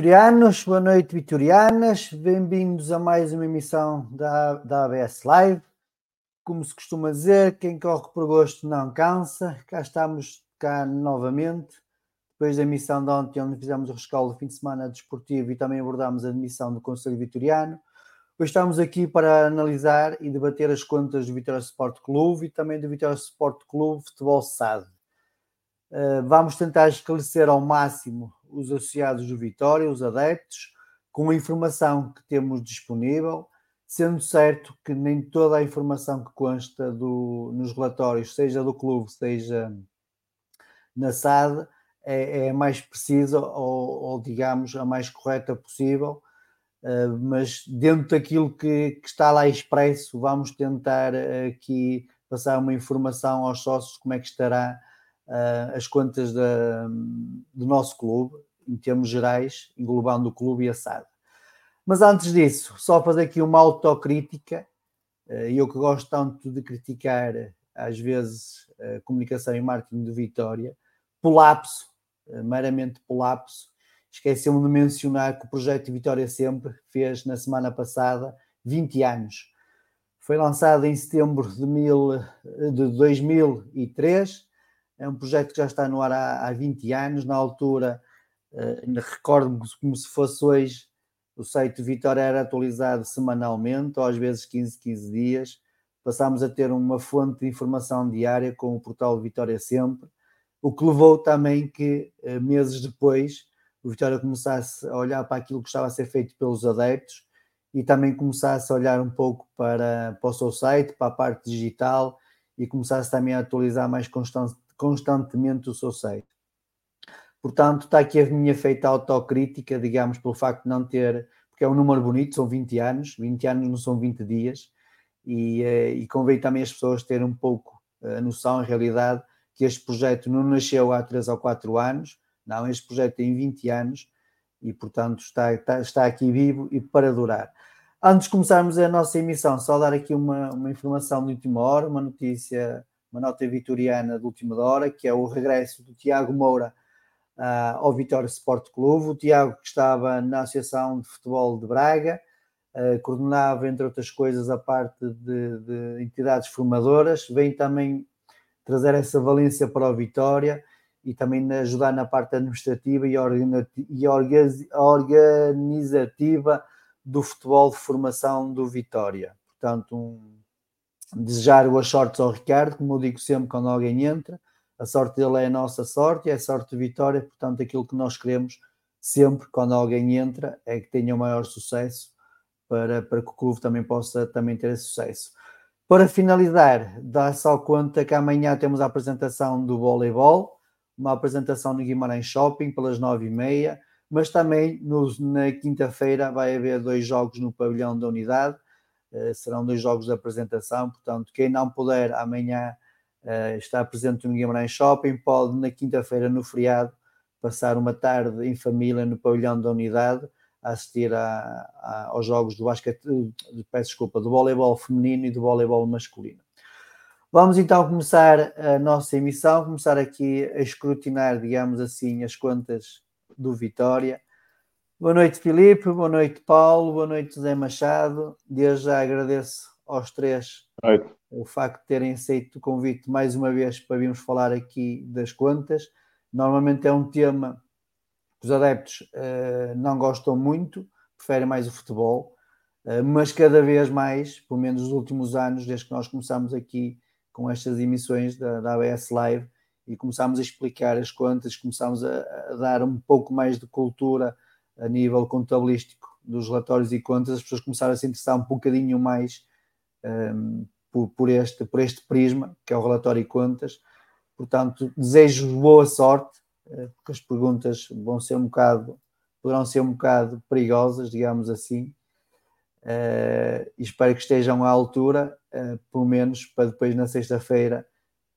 vitorianos, boa noite, vitorianas. Bem-vindos a mais uma emissão da, da ABS Live. Como se costuma dizer, quem corre por gosto não cansa. Cá estamos cá novamente. Depois da emissão de ontem, onde fizemos o rescaldo do fim de semana desportivo e também abordámos a admissão do Conselho Vitoriano. Hoje estamos aqui para analisar e debater as contas do Vitória Sport Clube e também do Vitória Sport Clube Futebol SAD. Uh, vamos tentar esclarecer ao máximo os associados do Vitória, os adeptos, com a informação que temos disponível, sendo certo que nem toda a informação que consta do, nos relatórios, seja do clube, seja na SAD, é, é a mais precisa ou, ou, digamos, a mais correta possível, uh, mas dentro daquilo que, que, está lá expresso, vamos tentar aqui passar uma informação aos sócios como é que estará uh, as contas da, do nosso clube, em termos gerais, englobando o clube e a SAD. Mas antes disso, só fazer aqui uma autocrítica, uh, eu que gosto tanto de criticar, às vezes, a comunicação e marketing de Vitória, polapso, uh, meramente polapso, esqueceu-me de mencionar que o projeto Vitória Sempre fez na semana passada 20 anos. Foi lançado em setembro de, mil, de 2003 é um projeto que já está no ar há, há 20 anos. Na altura, uh, recordo-me como se fosse hoje, o site Vitória era atualizado semanalmente, ou às vezes 15, 15 dias. Passámos a ter uma fonte de informação diária com o portal Vitória Sempre, o que levou também que, uh, meses depois, o Vitória começasse a olhar para aquilo que estava a ser feito pelos adeptos e também começasse a olhar um pouco para, para o seu site, para a parte digital e começasse também a atualizar mais constant, constantemente o seu site. Portanto, está aqui a minha feita autocrítica, digamos, pelo facto de não ter, porque é um número bonito, são 20 anos, 20 anos não são 20 dias, e, eh, e convém também as pessoas terem um pouco a noção, em realidade, que este projeto não nasceu há 3 ou 4 anos, não, este projeto tem 20 anos e, portanto, está, está, está aqui vivo e para durar. Antes de começarmos a nossa emissão, só dar aqui uma, uma informação de última hora, uma notícia, uma nota vitoriana de última hora, que é o regresso do Tiago Moura uh, ao Vitória Sport Clube. O Tiago, que estava na Associação de Futebol de Braga, uh, coordenava, entre outras coisas, a parte de, de, entidades formadoras, vem também trazer essa valência para o Vitória e também ajudar na parte administrativa e organizativa do futebol de formação do Vitória. Portanto, um, desejar boas sortes ao Ricardo, como eu digo sempre quando alguém entra, a sorte dele é a nossa sorte, é a sorte de Vitória, portanto, aquilo que nós queremos sempre quando alguém entra é que tenha o maior sucesso para, para que o clube também possa também ter sucesso. Para finalizar, dá só conta que amanhã temos a apresentação do voleibol, uma apresentação no Guimarães Shopping pelas nove e meia, mas também no, na quinta-feira vai haver dois jogos no pavilhão da unidade, serão dois jogos de apresentação, portanto, quem não puder amanhã uh, está presente no Guimarães Shopping, pode na quinta-feira, no feriado, passar uma tarde em família no pavilhão da unidade, a assistir a, a, aos jogos do basquete, peço desculpa, do voleibol feminino e do voleibol masculino. Vamos então começar a nossa emissão, começar aqui a escrutinar, digamos assim, as contas do Vitória. Boa noite, Filipe, boa noite, Paulo, boa noite, José Machado. Desde já agradeço aos três o facto de terem aceito o convite mais uma vez para virmos falar aqui das contas. Normalmente é um tema que os adeptos uh, não gostam muito, preferem mais o futebol, uh, mas cada vez mais, pelo menos nos últimos anos, desde que nós começamos aqui com estas emissões da, da ABS Live e começámos a explicar as contas, começámos a, a dar um pouco mais de cultura a nível contabilístico dos relatórios e contas, as pessoas começaram a se interessar um bocadinho mais um, por, por, este, por este prisma, que é o relatório e contas. Portanto, desejo boa sorte, eh, porque as perguntas vão ser um bocado, poderão ser um bocado perigosas, digamos assim, uh, espero que estejam à altura, uh, pelo menos para depois na sexta-feira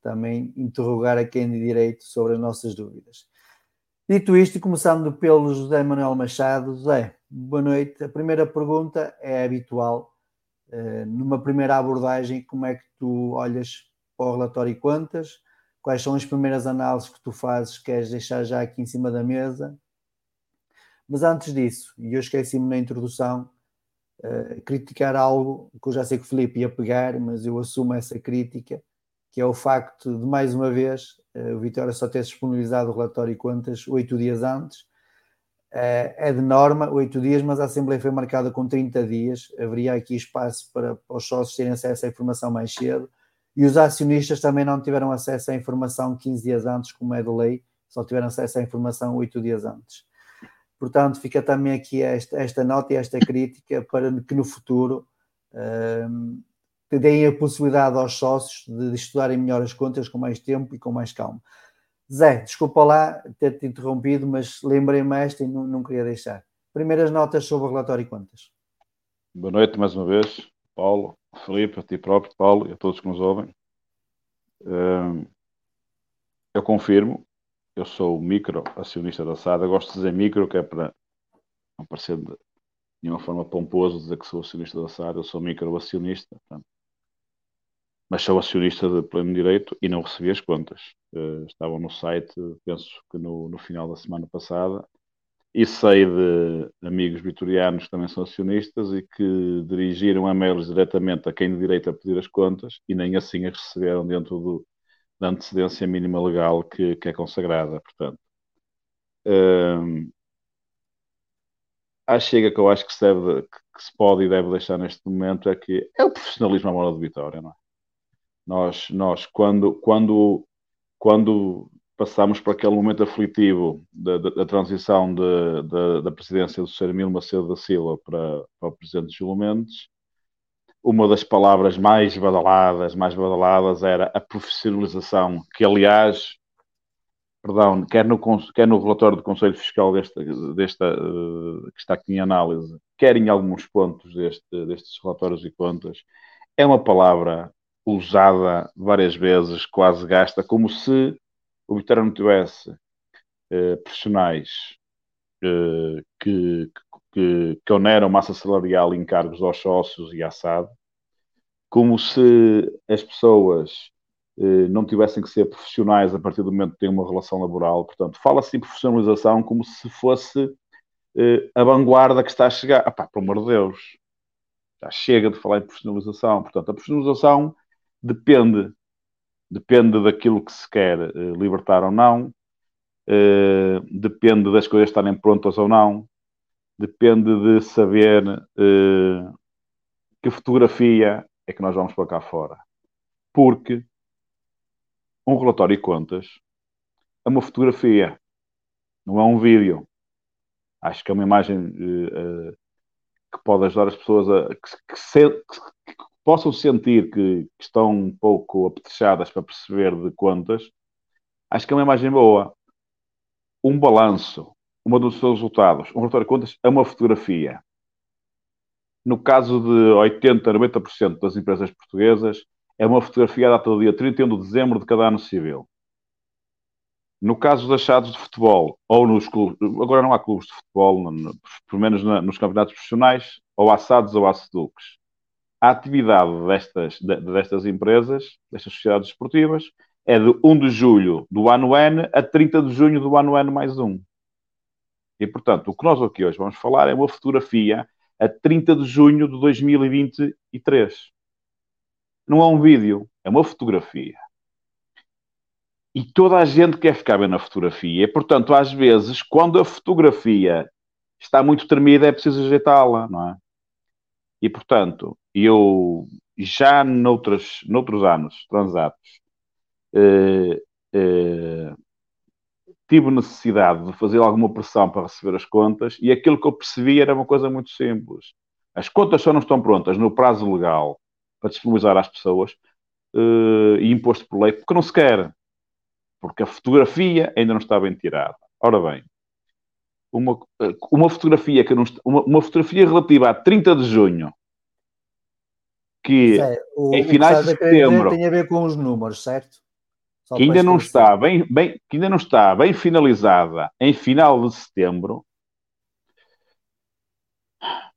também interrogar a quem de direito sobre as nossas dúvidas. Dito isto, começando pelo José Manuel Machado, José, boa noite. A primeira pergunta é habitual, eh, numa primeira abordagem, como é que tu olhas para o relatório e quantas? Quais são as primeiras análises que tu fazes? Queres deixar já aqui em cima da mesa? Mas antes disso, e eu esqueci-me na introdução, uh, criticar algo que eu já sei que o Felipe ia pegar, mas eu assumo essa crítica, que é o facto de, mais uma vez, o Vitória só ter disponibilizado o relatório e quantas oito dias antes, é de norma, oito dias, mas a Assembleia foi marcada com 30 dias. Haveria aqui espaço para, para os sócios terem acesso à informação mais cedo. E os acionistas também não tiveram acesso à informação 15 dias antes, como é de lei, só tiveram acesso à informação 8 dias antes. Portanto, fica também aqui esta, esta nota e esta crítica para que no futuro um, deem a possibilidade aos sócios de, estudarem melhor as contas com mais tempo e com mais calma. Zé, desculpa lá ter-te interrompido, mas lembrei-me esta e não, não, queria deixar. Primeiras notas sobre o relatório e contas. Boa noite mais uma vez, Paulo, Felipe, a ti próprio, Paulo, e a todos que nos ouvem. Eu confirmo, eu sou micro acionista da SAD. Eu gosto de dizer micro, que é para não parecer de nenhuma forma pomposo dizer que sou acionista da SAD. Eu sou micro acionista, portanto, mas sou acionista de pleno direito e não recebi as contas. Uh, estavam no site, penso que no, no, final da semana passada, e sei de amigos vitorianos que também são acionistas e que dirigiram e-mails diretamente a quem de direito a pedir as contas e nem assim as receberam dentro do, da antecedência mínima legal que, que é consagrada. Portanto, uh, a chega que eu acho que se, que se pode e deve deixar neste momento é que é o profissionalismo à moda de Vitória, não é? Nós, nós quando, quando, quando passamos por aquele momento aflitivo da, da, da transição de, da presidência do Sr. Emílio Macedo da Silva para, para o presidente Júlio Mendes, uma das palavras mais badaladas, mais badaladas era a profissionalização, que aliás, perdão, quer no, quer no relatório do Conselho Fiscal desta, desta, uh, que está aqui em análise, quer em alguns pontos deste, destes relatórios e contas, é uma palavra usada várias vezes, quase gasta, como se o Vitória não tivesse uh, profissionais uh, que, que, que oneram massa salarial em cargos aos sócios e à SAD, como se as pessoas uh, não tivessem que ser profissionais a partir do momento que têm uma relação laboral. Portanto, fala-se em profissionalização como se fosse a vanguarda que está a chegar. Ah, pá, pelo amor de Deus, já chega de falar em profissionalização. Portanto, a profissionalização depende depende daquilo que se quer uh, libertar ou não, uh, depende das coisas estarem prontas ou não, depende de saber uh, que fotografia é que nós vamos para cá fora. Porque um relatório de contas é uma fotografia, não é um vídeo. Acho que é uma imagem que pode ajudar as pessoas a que, que, se, que, possam sentir que, que estão um pouco apetrechadas para perceber de contas, acho que é uma imagem boa. Um balanço, uma dos seus resultados, um relatório de contas é uma fotografia. No caso de 80, 90% das empresas portuguesas, é uma fotografia data do dia 31 de dezembro de cada ano civil. No caso dos achados de futebol, ou nos clubes, agora não há clubes de futebol, pelo menos nos campeonatos profissionais, ou há SADs ou SEDUCs a atividade destas, destas empresas, destas sociedades esportivas, é de 1 de julho do ano N a 30 de junho do ano N mais 1. E, portanto, o que nós aqui hoje vamos falar é uma fotografia a 30 de junho de 2023. Não é um vídeo, é uma fotografia. E toda a gente quer ficar bem na fotografia. E, portanto, às vezes, quando a fotografia está muito tremida, é preciso ajeitá-la, não é? E, portanto, eu já noutros, noutros anos transatos eh, eh, tive necessidade de fazer alguma pressão para receber as contas e aquilo que eu percebi era uma coisa muito simples. As contas só não estão prontas no prazo legal para disponibilizar às pessoas eh, e imposto por lei, porque não se quer. Porque a fotografia ainda não está bem tirada. Ora bem, uma, uma fotografia que não, uma, uma fotografia relativa a 30 de junho que é, o, em finais de setembro tem a ver com os números, certo? Só que ainda não está bem, bem, que ainda não está bem finalizada em final de setembro,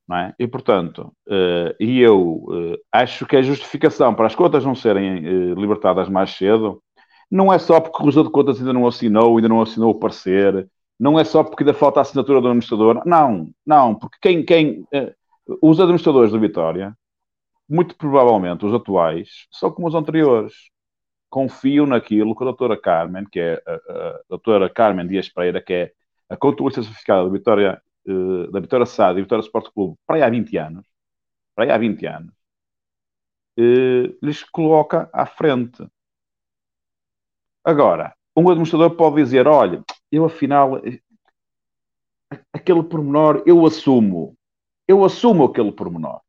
não é? E portanto, uh, e eu uh, acho que a justificação para as contas não serem uh, libertadas mais cedo não é só porque o Cruzeiro de Contas ainda não assinou, ainda não assinou o parecer, não é só porque ainda falta a assinatura do administrador, não, não, porque quem, quem os administradores da Vitória muito provavelmente os atuais são como os anteriores. Confio naquilo que a doutora Carmen, que é a, a, doutora Carmen Dias Pereira, que é a contabilista certificada da Vitória, uh, da Vitória SAD e Vitória Sport Clube para aí há 20 anos, para aí há 20 anos, uh, lhes coloca à frente. Agora, um administrador pode dizer, olha, eu afinal, aquele pormenor, eu assumo. Eu assumo aquele pormenor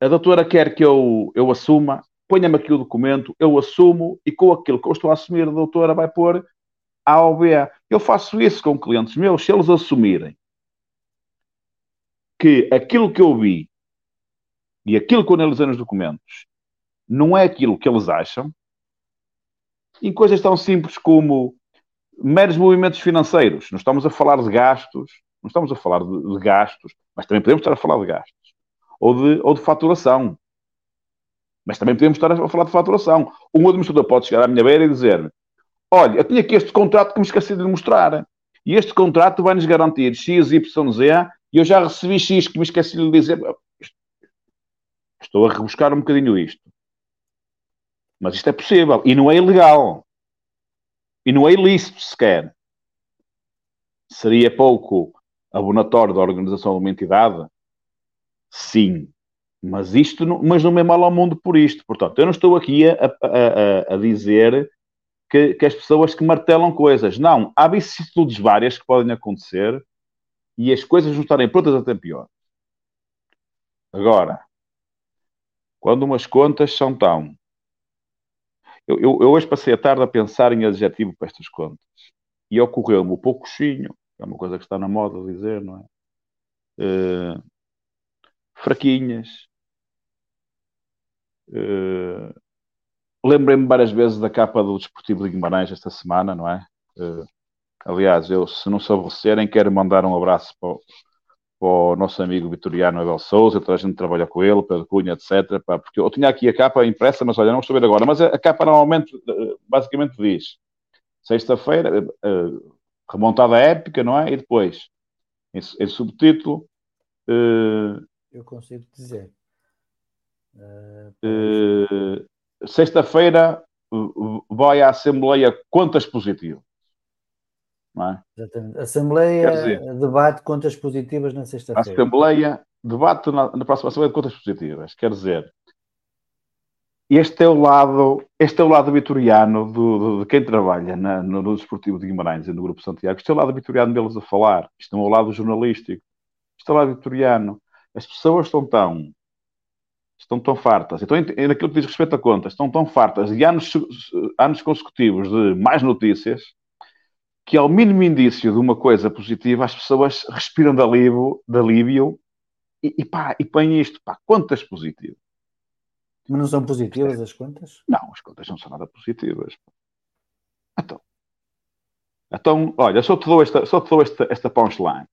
a doutora quer que eu, eu assuma, ponha-me aqui o documento, eu assumo e com aquilo que eu estou a assumir, a doutora vai pôr A ou B. Eu faço isso com clientes meus, se eles assumirem que aquilo que eu vi e aquilo que eu analisei nos documentos não é aquilo que eles acham, em coisas tão simples como meros movimentos financeiros. Não estamos a falar de gastos, não estamos a falar de, de gastos, mas também podemos estar a falar de gastos ou de, ou de faturação. Mas também podemos estar a falar de faturação. Um administrador pode chegar à minha beira e dizer: Olha, eu tinha aqui este contrato que me esqueci de mostrar. E este contrato vai-nos garantir X, Y, Z. E eu já recebi X que me esqueci de dizer. Estou a rebuscar um bocadinho isto. Mas isto é possível. E não é ilegal. E não é ilícito sequer. Seria pouco abonatório da organização de uma entidade Sim. Mas isto não, mas não me mal ao mundo por isto. Portanto, eu não estou aqui a, a, a, a dizer que, que as pessoas que martelam coisas. Não, há vicissitudes várias que podem acontecer e as coisas não estarem prontas até pior. Agora, quando umas contas são tão. Eu, eu, eu hoje passei a tarde a pensar em adjetivo para estas contas e ocorreu-me o poucoxinho, que é uma coisa que está na moda dizer, não é? Uh, fraquinhas. Uh, Lembrei-me várias vezes da capa do Desportivo de Guimarães esta semana, não é? Uh, aliás, eu, se não se aborrecerem, quero mandar um abraço para o, para o nosso amigo Vitoriano Abel Souza, toda a gente trabalha com ele, Pedro Cunha, etc. Pá, porque eu tinha aqui a capa impressa, mas olha, não estou a ver agora. Mas a, a capa normalmente, basicamente diz sexta-feira, uh, remontada épica, não é? E depois, em, em subtítulo. Uh, eu consigo dizer. Uh, sexta-feira vai à Assembleia contas positivas. Não é? Exatamente. Assembleia dizer, debate contas positivas na sexta-feira. Assembleia debate na, na próxima Assembleia de contas positivas. Quer dizer, este é o lado, este é o lado vitoriano do, do, de quem trabalha na, no, no Desportivo de Guimarães e no Grupo Santiago. Este é o lado vitoriano deles a falar. Isto é o lado jornalístico. Isto é o lado vitoriano. As pessoas estão tão estão tão fartas. Então, naquilo que diz respeito a contas, estão tão fartas de anos, anos consecutivos de mais notícias que, ao mínimo indício de uma coisa positiva, as pessoas respiram de alívio, de alívio e, e, pá, e põem isto, pá, contas positivas. Mas não são positivas as contas? Não, as contas não são nada positivas. Então, então olha, só te dou esta, só te dou esta, esta punchline.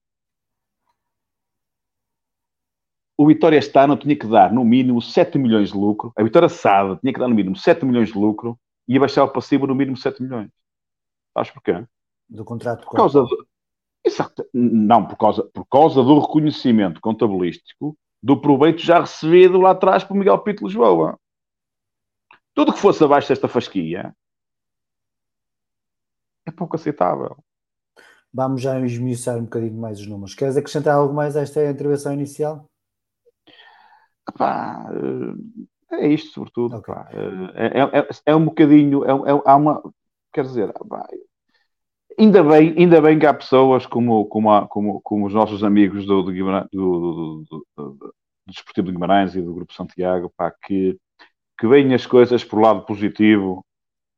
O Vitória este ano tinha que dar no mínimo 7 milhões de lucro. A Vitória Sada tinha que dar no mínimo 7 milhões de lucro e ia baixar o passivo no mínimo 7 milhões. Sabes porquê? Do contrato por causa do... Exato. Não, por causa, por causa do reconhecimento contabilístico do proveito já recebido lá atrás por Miguel Pito Lisboa. Tudo que fosse abaixo desta fasquia é pouco aceitável. Vamos já esmiuçar um bocadinho mais os números. Queres acrescentar algo mais a esta intervenção inicial? Epá, eh, é isto, sobretudo. Okay. É, é, é, é, um bocadinho. É, é, há uma. Quer dizer, epá, ainda, bem, ainda bem que há pessoas como, como, como, como os nossos amigos do, do, do, do, do, do Desportivo de Guimarães e do Grupo Santiago pá, que, que veem as coisas por lado positivo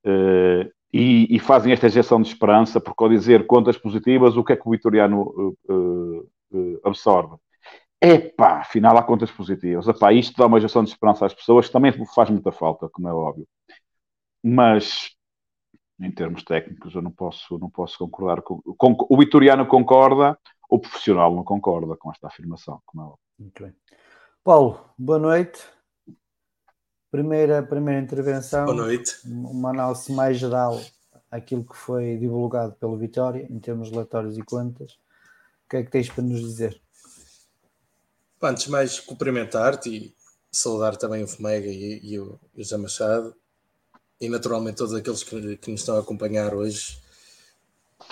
uh, e, e, fazem esta injeção de esperança, porque ao dizer contas positivas, o que é que o Vitoriano uh, uh, absorve? Epá, afinal há contas positivas. Epá, isto dá uma gestão de esperança às pessoas, que também faz muita falta, como é óbvio. Mas, em termos técnicos, eu não posso, não posso concordar com, com... O vitoriano concorda, o profissional não concorda com esta afirmação, como é óbvio. Muito bem. Paulo, boa noite. Primeira, primeira intervenção. Boa noite. Uma análise mais geral àquilo que foi divulgado pelo Vitória, em termos relatórios e contas. O que é que tens para nos dizer? Antes de mais, cumprimentar-te e saudar também o Fomega e, e, o, José Machado e naturalmente todos aqueles que, que nos estão a acompanhar hoje.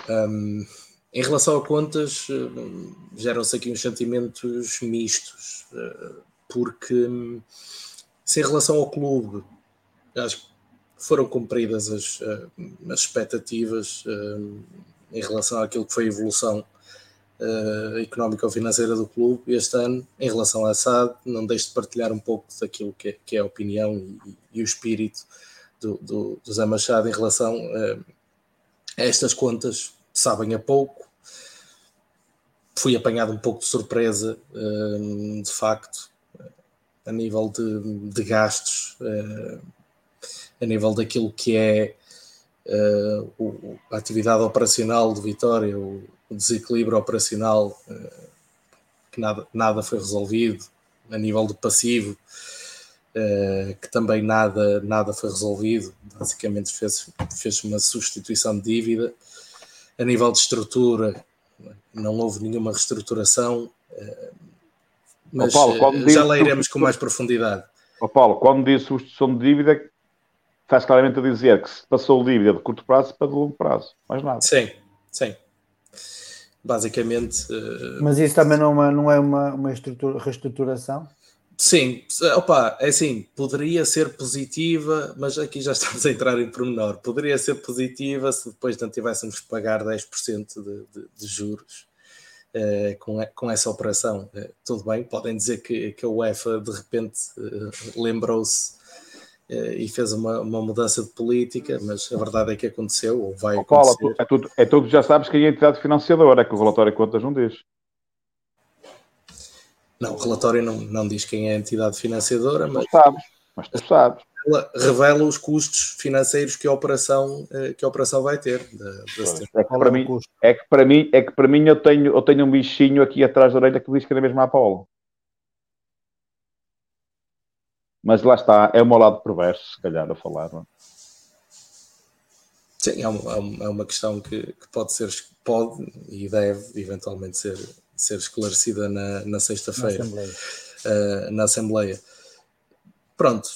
Um, em relação a contas, hum, geram-se aqui uns sentimentos mistos, uh, porque hum, se em relação ao clube, acho que foram cumpridas as, uh, as expectativas uh, em relação àquilo que foi a evolução uh, económica ou financeira do clube este ano, em relação à SAD, não deixe de partilhar um pouco daquilo que é, que é a opinião e, e, o espírito do, do, do Zé Machado em relação uh, a estas contas, sabem a pouco. Fui apanhado um pouco de surpresa, uh, de facto, a nível de, de gastos, a nível daquilo que é a atividade operacional de Vitória, o, o desequilíbrio operacional, uh, que nada, nada foi resolvido, a nível do passivo, uh, que também nada, nada foi resolvido, basicamente fez, fez uma substituição de dívida. A nível de estrutura, não houve nenhuma reestruturação, mas oh Paulo, já lá iremos com mais profundidade. Oh Paulo, quando diz substituição de dívida, faz claramente a dizer que se passou dívida de curto prazo para de longo prazo, mais nada. Sim, sim basicamente. Uh... Mas isso também não é uma, não é uma, uma estrutura, reestruturação? Sim, opa, é assim, poderia ser positiva, mas aqui já estamos a entrar em pormenor. Poderia ser positiva se depois não tivéssemos que pagar 10% de, de, de juros uh, com, com essa operação. Uh, tudo bem, podem dizer que, que a UEFA de repente uh, lembrou-se e fez uma, uma, mudança de política, mas a verdade é que aconteceu, ou vai oh, Paulo, acontecer. é tudo, é tudo, já sabes que é a entidade financiadora, é que o relatório de contas não diz. Não, o relatório não, não diz quem é a entidade financiadora, mas. Tu sabes, mas tu sabes. Ela revela os custos financeiros que a operação, eh, que a operação vai ter. é, que para mim, é, que para mim, é que para mim eu tenho, eu tenho um bichinho aqui atrás da orelha que diz que é mesmo a Apolo. Mas lá está, é o meu lado perverso, se calhar, a falar. Não? É? Sim, é uma, é uma questão que, que pode ser, pode e deve eventualmente ser ser esclarecida na, na sexta-feira na Assembleia. Uh, na Assembleia. Pronto,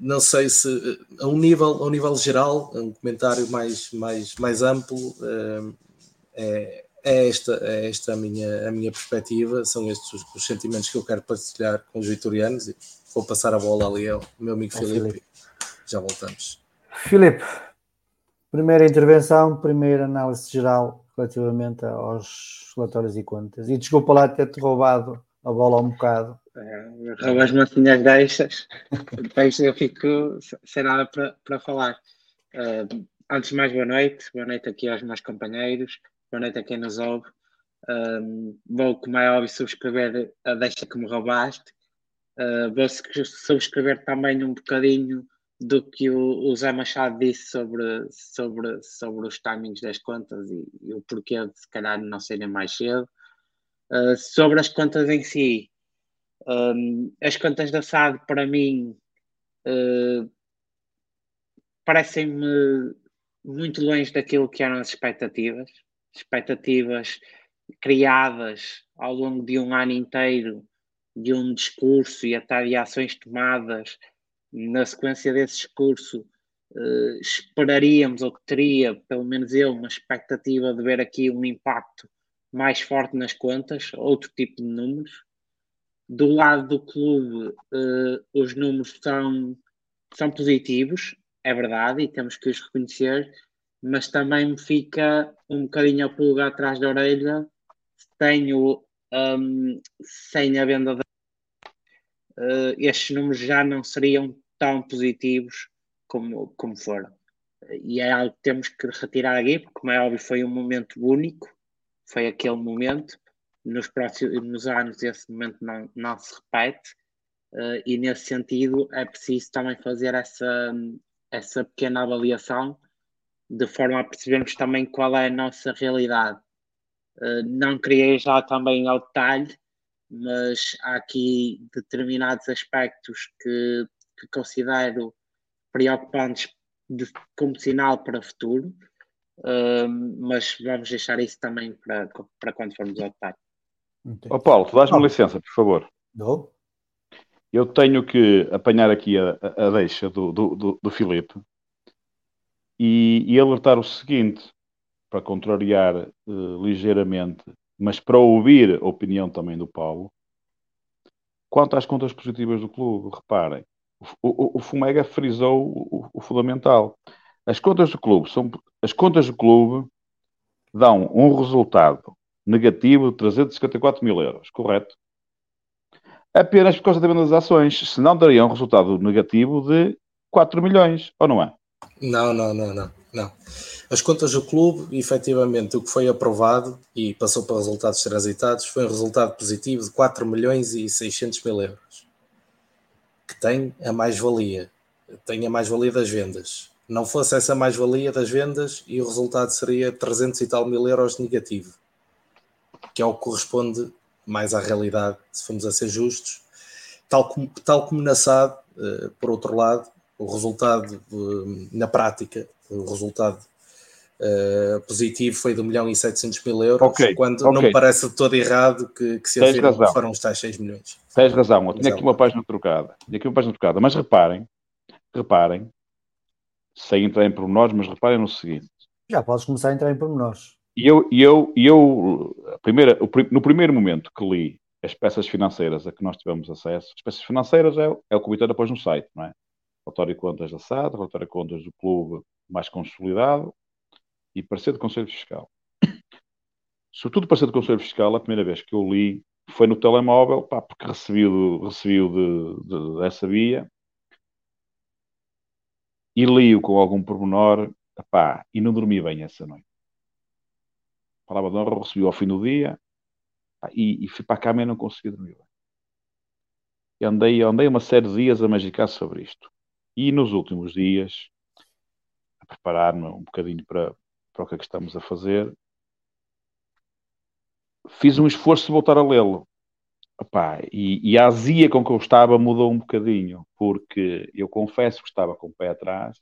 não sei se a um nível, a um nível geral, um comentário mais, mais, mais amplo, uh, é, é, esta, é esta a minha, a minha perspectiva, são estes os, os, sentimentos que eu quero partilhar com os vitorianos e vou passar a bola ali ao meu amigo Filipe. Filipe. Já voltamos. Filipe, primeira intervenção, primeira análise geral relativamente aos relatórios e contas. E desculpa lá ter-te roubado a bola um bocado. É, Roubas-me assim as deixas, depois eu fico sem nada para, para falar. Uh, antes de mais, boa noite. Boa noite aqui aos meus companheiros. Boa noite a quem nos ouve. Um, vou, como é óbvio, subscrever a deixa que me roubaste. Uh, vou subscrever também um bocadinho do que o, o Zé Machado disse sobre, sobre, sobre os timings das contas e, e o porquê de se calhar não serem mais cedo. Uh, sobre as contas em si, um, as contas da SAD para mim uh, parecem-me muito longe daquilo que eram as expectativas, expectativas criadas ao longo de um ano inteiro de um discurso e até de ações tomadas na sequência desse discurso, uh, esperaríamos ou teria, pelo menos eu, uma expectativa de ver aqui um impacto mais forte nas contas, outro tipo de números. Do lado do clube, uh, os números são, são positivos, é verdade, e temos que os reconhecer, mas também me fica um bocadinho a pulgar atrás da orelha tenho um, sem a venda uh, estes números já não seriam tão positivos como, como foram. E é algo que temos que retirar aqui, porque, como é óbvio, foi um momento único, foi aquele momento. Nos próximos anos, esse momento não, não se repete, uh, e nesse sentido é preciso também fazer essa, essa pequena avaliação, de forma a percebermos também qual é a nossa realidade. Uh, não queria já também ao detalhe, mas há aqui determinados aspectos que que considero preocupantes de, como sinal para o futuro, uh, mas vamos deixar isso também para, para quando formos ao detalhe. Oh, Paulo, tu dás-me licença, por favor. Dou. Eu tenho que apanhar aqui a, a deixa do, do, do, do Filipe e, e, alertar o seguinte, para contrariar uh, ligeiramente, mas para ouvir a opinião também do Paulo, quanto às contas positivas do clube, reparem, o, o, Fumega frisou o, o, fundamental. As contas do clube são as contas do clube dão um resultado negativo de 354 mil euros, correto? Apenas por causa da venda das ações, senão daria um resultado negativo de 4 milhões, ou não é? Não, não, não, não, não. As contas do clube, efetivamente, o que foi aprovado e passou para resultados transitados foi um resultado positivo de 4 milhões e 600 mil euros que tem a mais-valia, tem a mais-valia das vendas. Não fosse essa mais-valia das vendas e o resultado seria 300 e tal mil euros negativo, que é o que corresponde mais à realidade, se formos a ser justos. Tal como, tal como na SAD, uh, por outro lado, o resultado na prática, o resultado uh, positivo foi de 1 milhão e 700 mil euros, okay, quando okay. não me parece de todo errado que, que se afirme que foram os tais 6 milhões. Tens razão, eu tinha aqui uma página trocada, tinha aqui uma página trocada, mas reparem, reparem, sem entrar em pormenores, mas reparem no seguinte. Já podes começar a entrar em pormenores. E eu, e eu, e eu primeira, no primeiro momento que li as peças financeiras a que nós tivemos acesso, as peças financeiras é, é o que o Vitória pôs no site, não é? Relatório de contas da SAD, relatório de contas do clube mais consolidado e parecer do Conselho Fiscal. Sobretudo parecer do Conselho Fiscal, a primeira vez que eu li foi no telemóvel, pá, porque recebi, recebi de, de, dessa via e li-o com algum pormenor pá, e não dormi bem essa noite. Palavra de honra recebi ao fim do dia pá, e, e, fui para a cama e não consegui dormir bem. E andei, andei uma série de dias a magicar sobre isto. E nos últimos dias, a preparar-me um bocadinho para, para o que é que estamos a fazer, fiz um esforço de voltar a lê-lo. E, e, a azia com que eu estava mudou um bocadinho, porque eu confesso que estava com o pé atrás.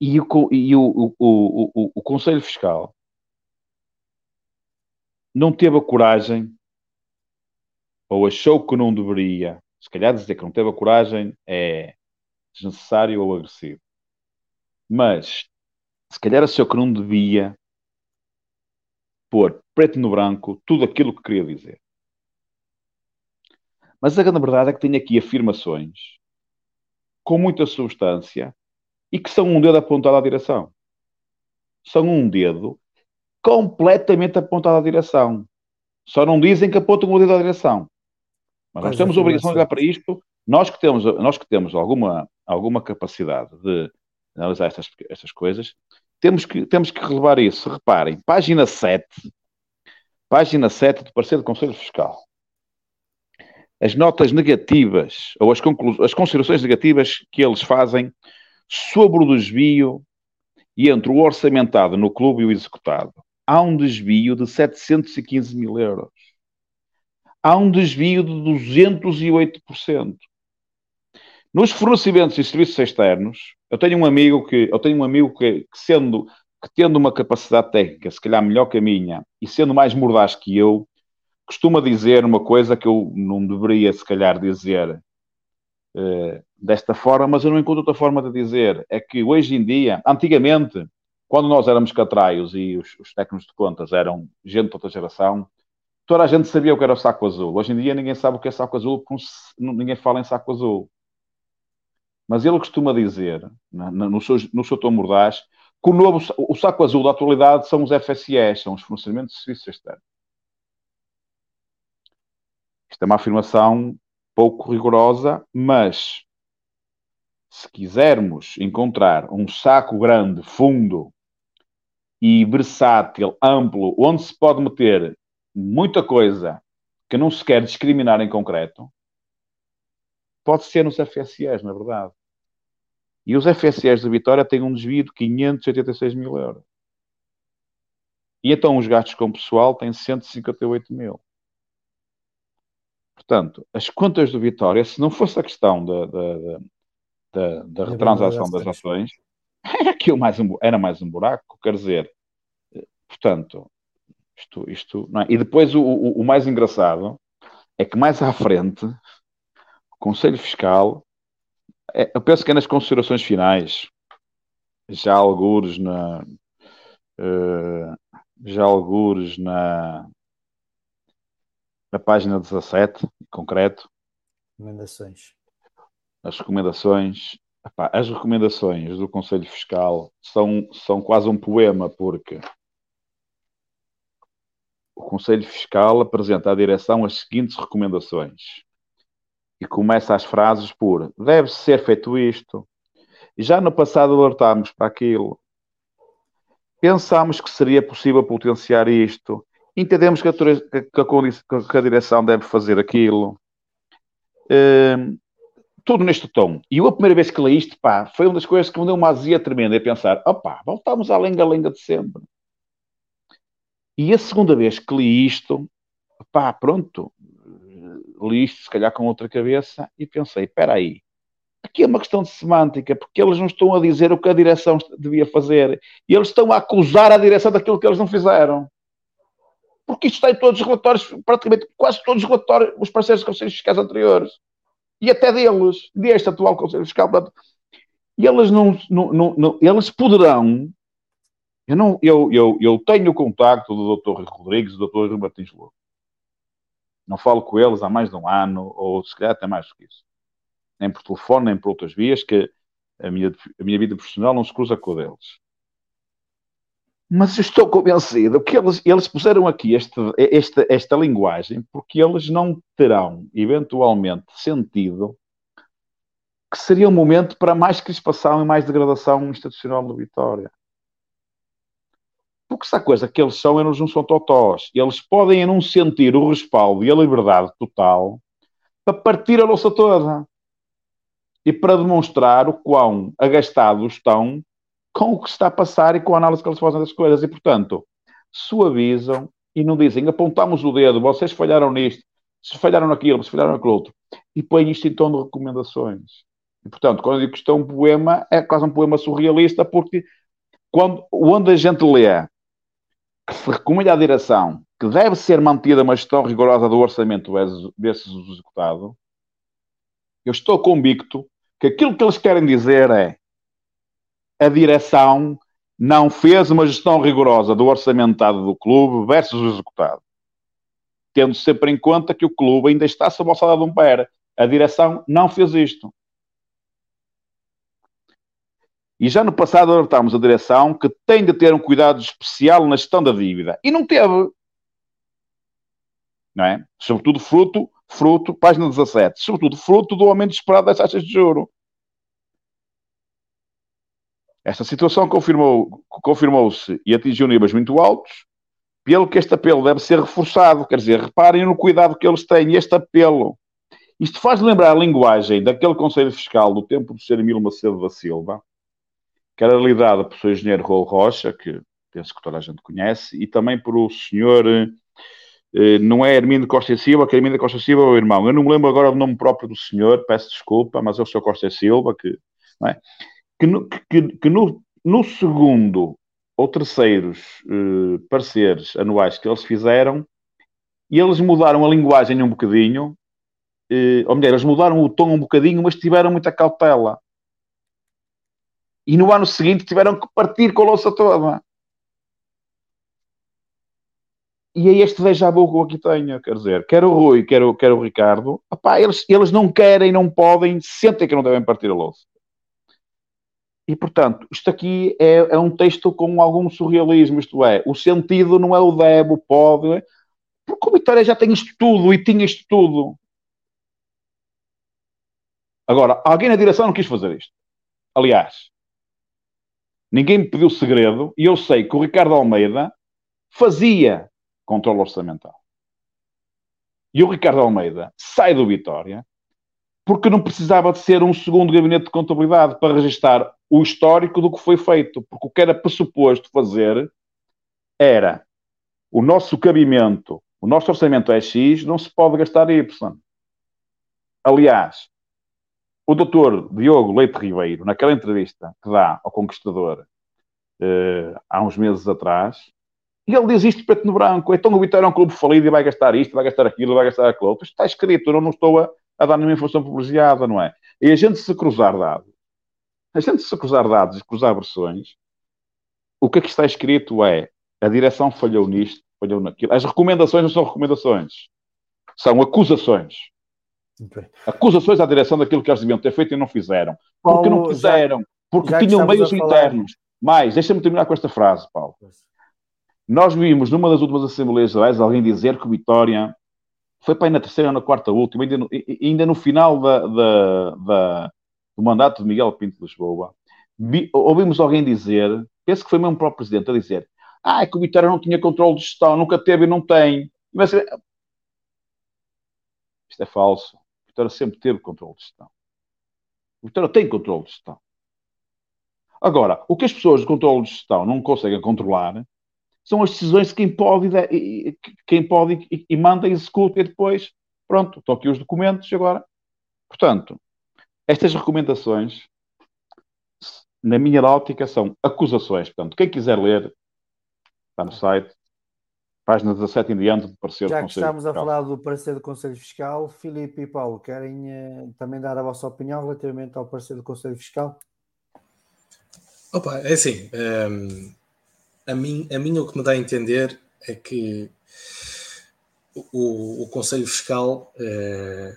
E o, e o, o, o Conselho Fiscal não teve a coragem, ou achou que não deveria, se calhar dizer que não teve a coragem é desnecessário ou agressivo, mas se calhar achou que não devia pôr preto no branco tudo aquilo que queria dizer. Mas a grande verdade é que tem aqui afirmações com muita substância e que são um dedo apontado à direção. São um dedo completamente apontado à direção. Só não dizem que apontam o dedo à direção. Mas nós temos a obrigação de olhar para isto. Nós que temos, nós que temos alguma, alguma capacidade de analisar estas, estas coisas, temos que, temos que relevar isso. Reparem, página 7, página 7 do parecer do Conselho Fiscal. As notas negativas, ou as, as considerações negativas que eles fazem sobre o desvio entre o orçamentado no clube e o executado. Há um desvio de 715 mil euros. Há um desvio de 208%. Nos fornecimentos e serviços externos, eu tenho um amigo que, eu tenho um amigo que, que sendo que tendo uma capacidade técnica, se calhar melhor que a minha, e sendo mais mordaz que eu, costuma dizer uma coisa que eu não deveria, se calhar, dizer uh, desta forma, mas eu não encontro outra forma de dizer. É que hoje em dia, antigamente, quando nós éramos catraios e os, os técnicos de contas eram gente de outra geração, toda a gente sabia o que era o saco azul. Hoje em dia ninguém sabe o que é saco azul, porque ninguém fala em saco azul. Mas ele costuma dizer, no seu, no seu tom mordaz, que o, novo, o saco azul da atualidade são os FSEs, são os fornecimentos de serviços externos. Isto é uma afirmação pouco rigorosa, mas se quisermos encontrar um saco grande, fundo e versátil, amplo, onde se pode meter muita coisa que não se quer discriminar em concreto, pode ser nos FSEs, na verdade. E os FSEs da Vitória têm um desvio de 586 mil euros. E então os gastos com pessoal têm 158 mil. Portanto, as contas do Vitória, se não fosse a questão da, da, da, da retransação das ações, era, mais um, era mais um buraco. Quer dizer, portanto, isto, isto não é? E depois o, o, o mais engraçado é que mais à frente, o Conselho Fiscal é, eu penso que é nas considerações finais, já algures na. Uh, já algures na, na página 17, em concreto. Recomendações. As recomendações. Epá, as recomendações do Conselho Fiscal são, são quase um poema, porque o Conselho Fiscal apresenta à direção as seguintes recomendações e começa as frases por deve ser feito isto. Já no passado alertámos para aquilo. Pensámos que seria possível potenciar isto. Entendemos que a, que a, que a direção deve fazer aquilo. Hum, tudo neste tom. E eu, a primeira vez que li isto, pá, foi uma das coisas que me deu uma azia tremenda. É pensar, opá, voltamos à lenga-lenga de sempre. E a segunda vez que li isto, pá, pronto, li isto se calhar com outra cabeça e pensei, espera aí, aqui é uma questão de semântica, porque eles não estão a dizer o que a direção devia fazer, e eles estão a acusar a direção daquilo que eles não fizeram. Porque isto está em todos os relatórios, praticamente quase todos os relatórios, os parceiros de conselhos fiscais anteriores, e até deles, deste atual Conselho Fiscal. Portanto, e eles não, não, não, não, eles poderão Eu, não, eu, eu, eu tenho o contacto do Dr. Rodrigues e do Dr. Rui Martins Lobo. Não falo com eles há mais de um ano, ou se calhar até mais do que isso. Nem por telefone, nem por outras vias, que a minha, a minha vida profissional não se cruza com a deles. Mas eu estou convencido que eles, eles puseram aqui este, esta, esta linguagem porque eles não terão, eventualmente, sentido que seria um momento para mais crispação e mais degradação institucional no Vitória. Porque se a coisa que eles são, eles não são totós. Eles podem não sentir o respaldo e a liberdade total para partir a louça toda. E para demonstrar o quão agastados estão com o que está a passar e com a análise que eles fazem das coisas. E, portanto, suavizam e não dizem apontamos o dedo, vocês falharam nisto, se falharam naquilo, se falharam naquilo outro. E põem isto em tom de recomendações. E, portanto, quando eu digo que isto é um poema, é quase um poema surrealista, porque quando, onde a gente lê que se recomenda à direção que deve ser mantida uma gestão rigorosa do orçamento desse executado, eu estou convicto que aquilo que eles querem dizer é a direção não fez uma gestão rigorosa do orçamentado do clube versus o executado. Tendo sempre em conta que o clube ainda está sob a alçada de um pé. A direção não fez isto. E já no passado alertámos a direção que tem de ter um cuidado especial na gestão da dívida. E não teve. Não é? Sobretudo fruto, fruto, página 17, sobretudo fruto do aumento esperado das taxas de juro. Esta situação confirmou, confirmou-se e atingiu níveis muito altos, pelo que este apelo deve ser reforçado. Quer dizer, reparem no cuidado que eles têm, este apelo. Isto faz lembrar a linguagem daquele Conselho Fiscal do tempo do Sr. Emílio Macedo da Silva, que era liderada por Sr. Engenheiro Raul Rocha, que penso que toda a gente conhece, e também por o Sr. Eh, não é Hermínio Costa Silva, que Hermínio Costa Silva é o irmão. Eu não me lembro agora do nome próprio do senhor, peço desculpa, mas é o Sr. Costa Silva, que, é? que, no, que, que no, no, segundo ou terceiros eh, pareceres anuais que eles fizeram, e eles mudaram a linguagem um bocadinho, eh, ou melhor, eles mudaram o tom um bocadinho, mas tiveram muita cautela e no ano seguinte tiveram que partir com a louça toda. E é este déjà vu que eu aqui tenho, quer dizer, quer o Rui, quer o, quer o Ricardo, opá, eles, eles não querem, não podem, sentem que não devem partir a louça. E, portanto, isto aqui é, é, um texto com algum surrealismo, isto é, o sentido não é o deve, o pode, porque o Vitória já tem isto tudo e tinha isto tudo. Agora, alguém na direção não quis fazer isto. Aliás, Ninguém me pediu segredo e eu sei que o Ricardo Almeida fazia controle orçamental. E o Ricardo Almeida sai do Vitória porque não precisava de ser um segundo gabinete de contabilidade para registrar o histórico do que foi feito. Porque o que era pressuposto fazer era o nosso cabimento, o nosso orçamento é X, não se pode gastar Y. Aliás, o doutor Diogo Leite Ribeiro, naquela entrevista que dá ao Conquistador uh, há uns meses atrás, e ele diz isto preto no branco. Então o Vitória é um clube falido e vai gastar isto, vai gastar aquilo, vai gastar aquilo. Isto está escrito, eu não estou a, a dar nenhuma informação privilegiada, não é? E a gente se cruzar dados, a gente se cruzar dados e cruzar versões, o que aqui está escrito é a direção falhou nisto, falhou naquilo. As recomendações não são recomendações, são acusações. Acusações à direção daquilo que eles deviam ter feito e não fizeram. Paulo, porque não quiseram, porque já tinham meios internos. Mas, deixa-me terminar com esta frase, Paulo. Nós vimos numa das últimas Assembleias Gerais alguém dizer que o Vitória foi para aí na terceira ou na quarta última, ainda no, ainda no final da, da, da, do mandato de Miguel Pinto de Lisboa. Vi, ouvimos alguém dizer, penso que foi mesmo o próprio Presidente, a dizer ah, é que o Vitória não tinha controle de gestão, nunca teve e não tem. Mas, isto é falso. Vitória sempre teve controle de gestão. O Vitória tem controle de gestão. Agora, o que as pessoas de controle de gestão não conseguem controlar são as decisões de quem pode, quem pode e, manda, executa e depois, pronto, estão aqui os documentos agora. Portanto, estas recomendações, na minha ótica, são acusações. Portanto, quem quiser ler, está no site, página 17 em diante do parecer Já do que estamos a falar do parecer do Conselho Fiscal, Filipe e Paulo, querem uh, também dar a vossa opinião relativamente ao parecer do Conselho Fiscal? Opa, é assim, um, ehm, a mim, a mim o que me dá a entender é que o, o Conselho Fiscal é,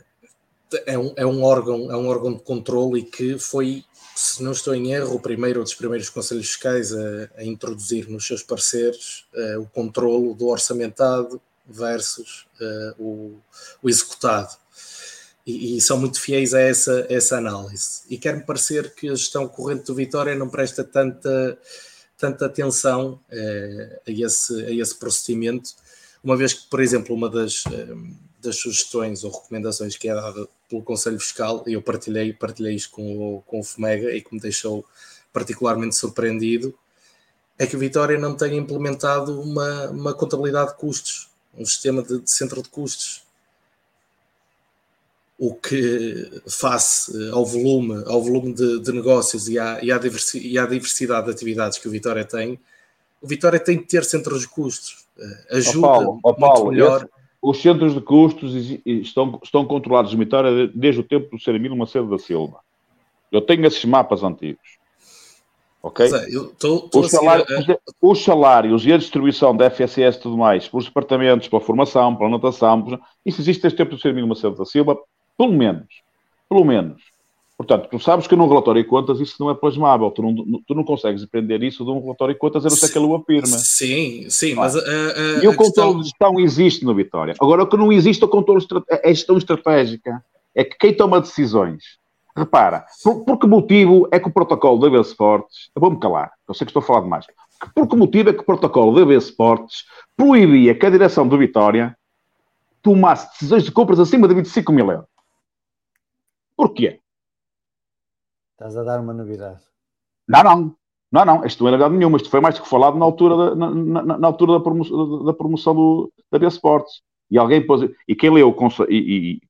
é, um, é, um órgão, é um órgão de controle e que foi, se não estou em erro, o primeiro dos primeiros Conselhos Fiscais a, a introduzir nos seus pareceres é, o controlo do orçamentado versus é, o, o, executado. E, e, são muito fiéis a essa, essa análise. E quer-me parecer que a gestão corrente do Vitória não presta tanta tanta atenção eh, a, esse, a esse procedimento, uma vez que, por exemplo, uma das, eh, das sugestões ou recomendações que é dada pelo Conselho Fiscal, e eu partilhei, partilhei isto com o, com o FMEGA e que me deixou particularmente surpreendido, é que o Vitória não tem implementado uma, uma contabilidade de custos, um sistema de, de centro de custos o que face ao volume, ao volume de, de negócios e à, e, à e à diversidade de atividades que o Vitória tem, o Vitória tem que ter centros de custos. Eh, ajuda oh Paulo, oh Paulo, melhor. Esse, os centros de custos estão, estão controlados no Vitória desde o tempo do Ceramino Macedo da Silva. Eu tenho esses mapas antigos. Ok? Tô, tô os, salários, a... os, salários, e a distribuição da FSS e tudo mais, pelos departamentos, pela formação, pela anotação, isso existe desde o tempo do Ceramino Macedo da Silva, pelo menos. Pelo menos. Portanto, tu sabes que num relatório de contas isso não é plasmável. Tu não, tu não consegues aprender isso de um relatório de contas, a não ser que ele o afirma. Sim, sim, mas... A, a, e o controle de gestão existe no Vitória. Agora, o que não existe é o controle é a gestão estratégica. É que quem toma decisões... Repara, por, por que motivo é que o protocolo da AB Sports... Eu vou-me calar, eu sei que estou a falar demais. Por que motivo é que o protocolo da AB Sports proibia que a direção do Vitória tomasse decisões de compras acima de 25 mil euros? Porquê? Estás a dar uma novidade. Não, não. Não, não. Isto não é novidade nenhuma. Isto foi mais do que falado na altura da, na, na, na altura da, promoção, da promoção do, da B Sports. E alguém pôs... E quem leu e, e,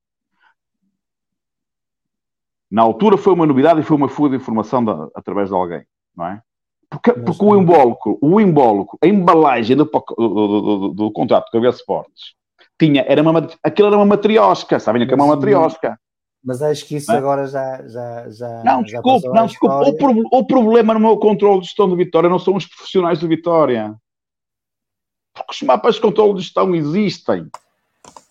na altura foi uma novidade e foi uma fuga de informação da, através de alguém, não é? Porque, porque o embólico, o embólico, a embalagem do, do, do, do contrato com a B Sports tinha, era uma, aquilo era uma matriosca, sabem que é uma matriosca. Mas acho que isso é? agora já, já, já. Não, já desculpe, não, desculpe. O, pro, o, problema no meu controle de gestão do Vitória não são os profissionais do Vitória. Porque os mapas de controle de gestão existem.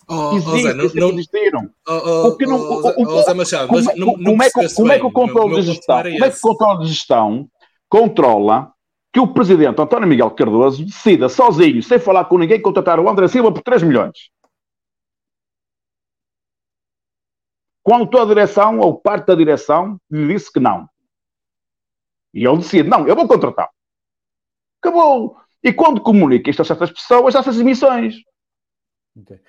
Oh, Existem, oh, Zé, não, existiram. Oh, oh, não, oh, o, oh, Machado, como, mas não, como, é que, como é que o controle de gestão, como é que o controle de gestão controla que o presidente António Miguel Cardoso decida sozinho, sem falar com ninguém, contratar o André Silva por 3 milhões? Quando a direção, ou parte da direção, lhe disse que não. E ele decide, não, eu vou contratar. Acabou. E quando comunica isto a certas pessoas, há essas emissões.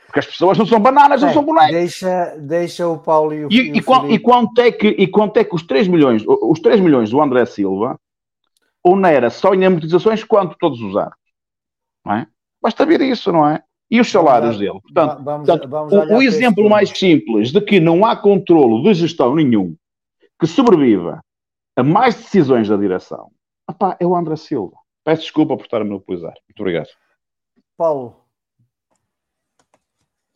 Porque as pessoas não são bananas, é, não são bonecos. Deixa, deixa o Paulo e o, e, e, e, qual, e, quanto é que, e quanto é que os 3 milhões, os 3 milhões do André Silva onera só em amortizações quanto todos os anos? Não é? Basta ver isso, não é? E os salários dele. Portanto, vamos, portanto vamos o, o exemplo mais simples de que não há controlo de gestão nenhum que sobreviva a mais decisões da direção opá, é o André Silva. Peço desculpa por estar a monopolizar. Muito obrigado. Paulo.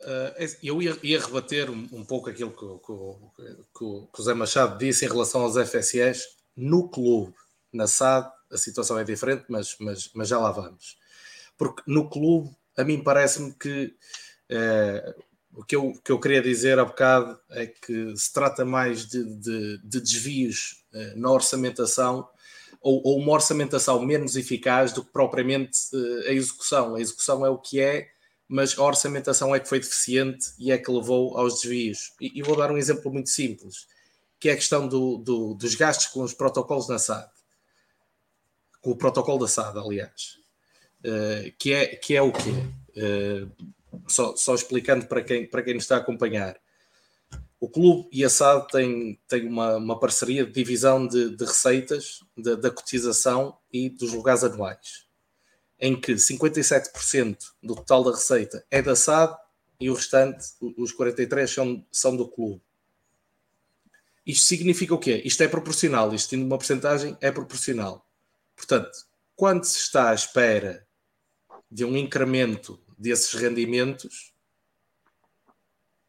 Uh, eu ia, ia rebater um, um, pouco aquilo que, que, que, que o Zé Machado disse em relação aos FSS no clube. Na SAD a situação é diferente, mas, mas, mas já lá vamos. Porque no clube a mim parece-me que eh, o que eu, que eu queria dizer há bocado é que se trata mais de, de, de desvios eh, na orçamentação ou, ou, uma orçamentação menos eficaz do que propriamente eh, a execução. A execução é o que é, mas a orçamentação é que foi deficiente e é que levou aos desvios. E, e vou dar um exemplo muito simples, que é a questão do, do, dos gastos com os protocolos na SAD. Com o protocolo da SAD, aliás. Eh, que, é, que é o quê? Uh, só, só, explicando para quem, para quem nos está a acompanhar. O clube e a SAD têm, têm uma, uma parceria de divisão de, de receitas, de, da cotização e dos lugares anuais, em que 57% do total da receita é da SAD e o restante, os 43%, são, são do clube. Isto significa o quê? Isto é proporcional, isto tendo uma porcentagem é proporcional. Portanto, quando se está à espera de um incremento desses rendimentos,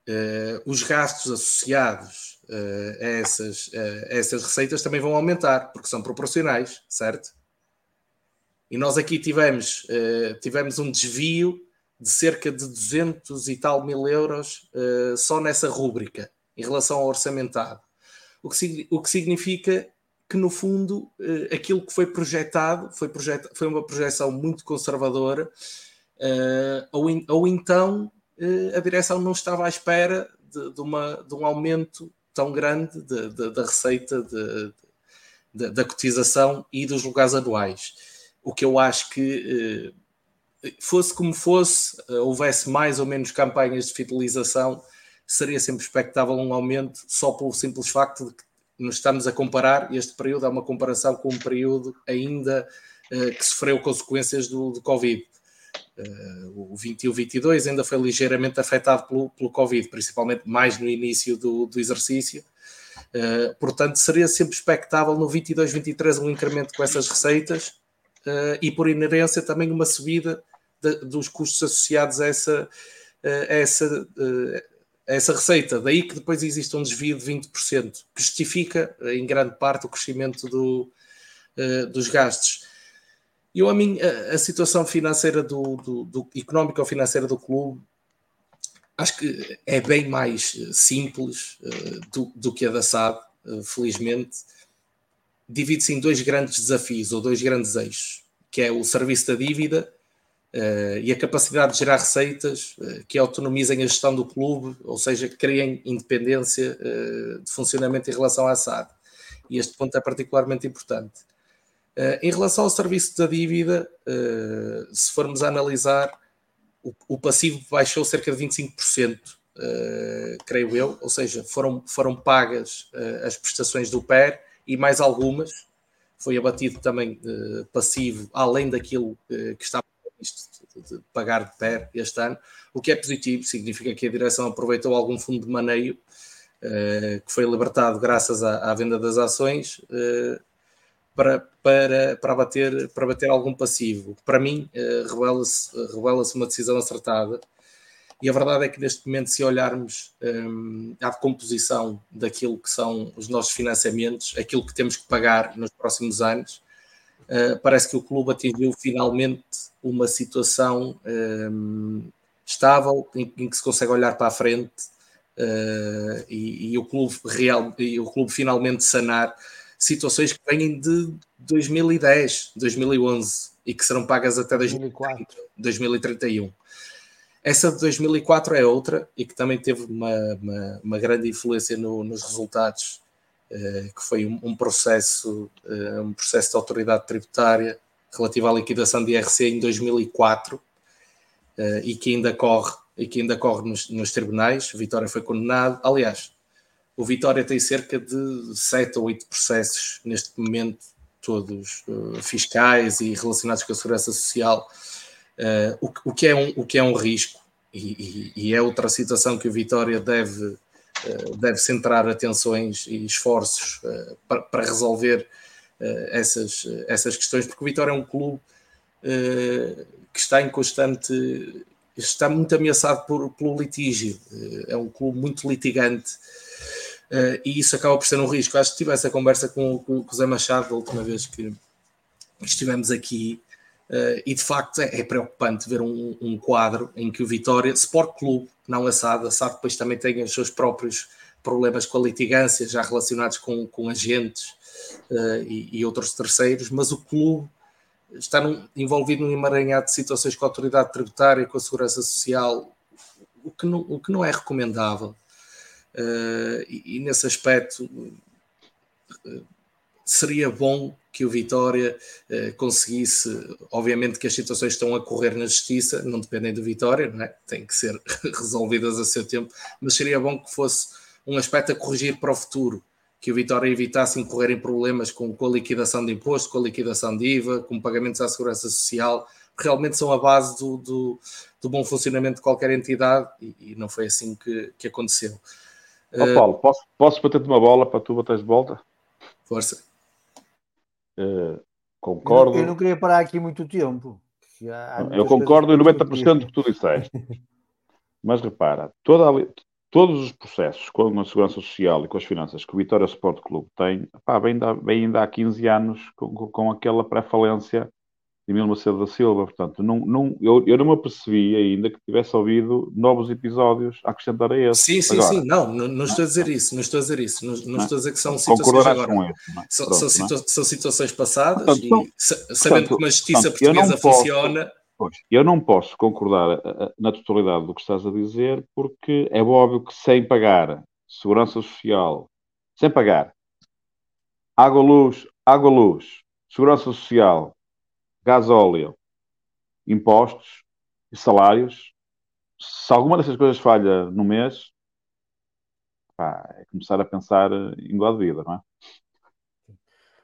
uh, os gastos associados uh, a, essas, uh, a essas receitas também vão aumentar, porque são proporcionais, certo? E nós aqui tivemos, tivemos um desvio de cerca de 200 e tal mil euros só nessa rúbrica, em relação ao orçamentado. O que, o que significa que, no fundo, uh, aquilo que foi projetado foi, projet, foi uma projeção muito conservadora, uh, ou, in, ou então a direção não estava à espera de, de, uma, de um aumento tão grande da receita de, de, da cotização e dos lugares anuais. O que eu acho que fosse como fosse, eh, houvesse mais ou menos campanhas de fidelização, seria sempre expectável um aumento só pelo simples facto de que nos estamos a comparar, este período é uma comparação com um período ainda uh, que sofreu consequências do, do Covid. Uh, o 21-22 ainda foi ligeiramente afetado pelo, pelo Covid, principalmente mais no início do, do exercício. Uh, portanto, seria sempre expectável no 22-23 um incremento com essas receitas uh, e, por inerência, também uma subida de, dos custos associados a essa, a essa, essa receita. Daí que depois existe um desvio de 20%, que justifica, em grande parte, o crescimento do, dos gastos. Eu, a mim, a, a situação financeira do, do, do económica ou financeira do clube acho que é bem mais simples uh, do, do, que a da SAD, uh, felizmente. Divide-se em dois grandes desafios ou dois grandes eixos que é o serviço da dívida uh, e a capacidade de gerar receitas uh, que autonomizem a gestão do clube, ou seja, que criem independência uh, de funcionamento em relação à SAD. E este ponto é particularmente importante. em relação ao serviço da dívida, se formos analisar, o, o, passivo baixou cerca de 25%, creio eu, ou seja, foram, foram pagas as prestações do PER e mais algumas, foi abatido também passivo, além daquilo que estava previsto de, pagar de pé este ano, o que é positivo, significa que a direção aproveitou algum fundo de maneio uh, que foi libertado graças à, à venda das ações para, para, para, bater, para bater algum passivo. Para mim, revela-se revela uma decisão acertada e a verdade é que neste momento, se olharmos um, à decomposição daquilo que são os nossos financiamentos, aquilo que temos que pagar nos próximos anos, uh, parece que o clube atingiu finalmente uma situação um, estável em, em, que se consegue olhar para a frente uh, e, e, o clube real e o clube finalmente sanar situações que vêm de 2010, 2011 e que serão pagas até 2004. 2031. Essa de 2004 é outra e que também teve uma, uma, uma grande influência no, nos resultados, que foi um, um processo, uh, um processo de autoridade tributária relativo à liquidação de IRC em 2004 uh, eh, e que ainda corre e que ainda corre nos, nos tribunais. O Vitória foi condenado. Aliás, o Vitória tem cerca de sete ou oito processos neste momento, todos fiscais e relacionados com a segurança social Uh, o, o, que é um, o que é um risco e, e, e é outra situação que o Vitória deve, uh, deve centrar atenções e esforços uh, para, para, resolver essas, essas questões, porque o Vitória é um clube que está em constante, está muito ameaçado por, pelo litígio, é um clube muito litigante. e isso acaba por ser um risco. Acho que tive essa conversa com, com, com o Zé Machado da última vez que estivemos aqui Uh, e de facto é, é preocupante ver um, um, quadro em que o Vitória, Sport Clube, não a SAD, a SAD depois também tem os seus próprios problemas com a litigância, já relacionados com, com agentes uh, e, e, outros terceiros, mas o clube está num, envolvido num emaranhado de situações com a autoridade tributária, com a segurança social, o que não, o que não é recomendável. Uh, e, e, nesse aspecto seria bom que o Vitória eh, conseguisse, obviamente que as situações estão a correr na justiça, não dependem do Vitória, não é? têm que ser resolvidas a seu tempo, mas seria bom que fosse um aspecto a corrigir para o futuro, que o Vitória evitasse incorrer em problemas com, com a liquidação de imposto, com a liquidação de IVA, com pagamentos à segurança social, realmente são a base do, do, do bom funcionamento de qualquer entidade e, e, não foi assim que, que aconteceu. Oh, Paulo, posso, posso bater-te uma bola para tu bateres de volta? Força. Uh, concordo. Eu não, queria parar aqui muito tempo. Eu concordo em 90% do que tu disseste. Mas repara, toda a, todos os processos com a segurança social e com as finanças que o Vitória Sport Clube tem, pá, vem, da, vem ainda há 15 anos com, com aquela pré-falência Emílio Macedo da Silva. Portanto, não, não, eu, eu não me apercebi ainda que tivesse ouvido novos episódios a acrescentar a esse. Sim, sim, Agora, sim. Não, não, não estou a dizer isso. Não estou a dizer isso. Não, não Não. estou a dizer que são situações Concordarás agora. com esse, é? São, Pronto, são é? situa- são situações passadas Portanto, e não- sa- sabendo portanto, como a justiça portanto, portuguesa funciona. Pois, eu não posso concordar eh, eh, na totalidade do que estás a dizer, porque é óbvio que sem pagar segurança social, sem pagar água, luz, água, luz, segurança social, gasóleo, impostos e salários, se alguma dessas coisas falha no mês, pá, é começar a pensar em de vida, não é?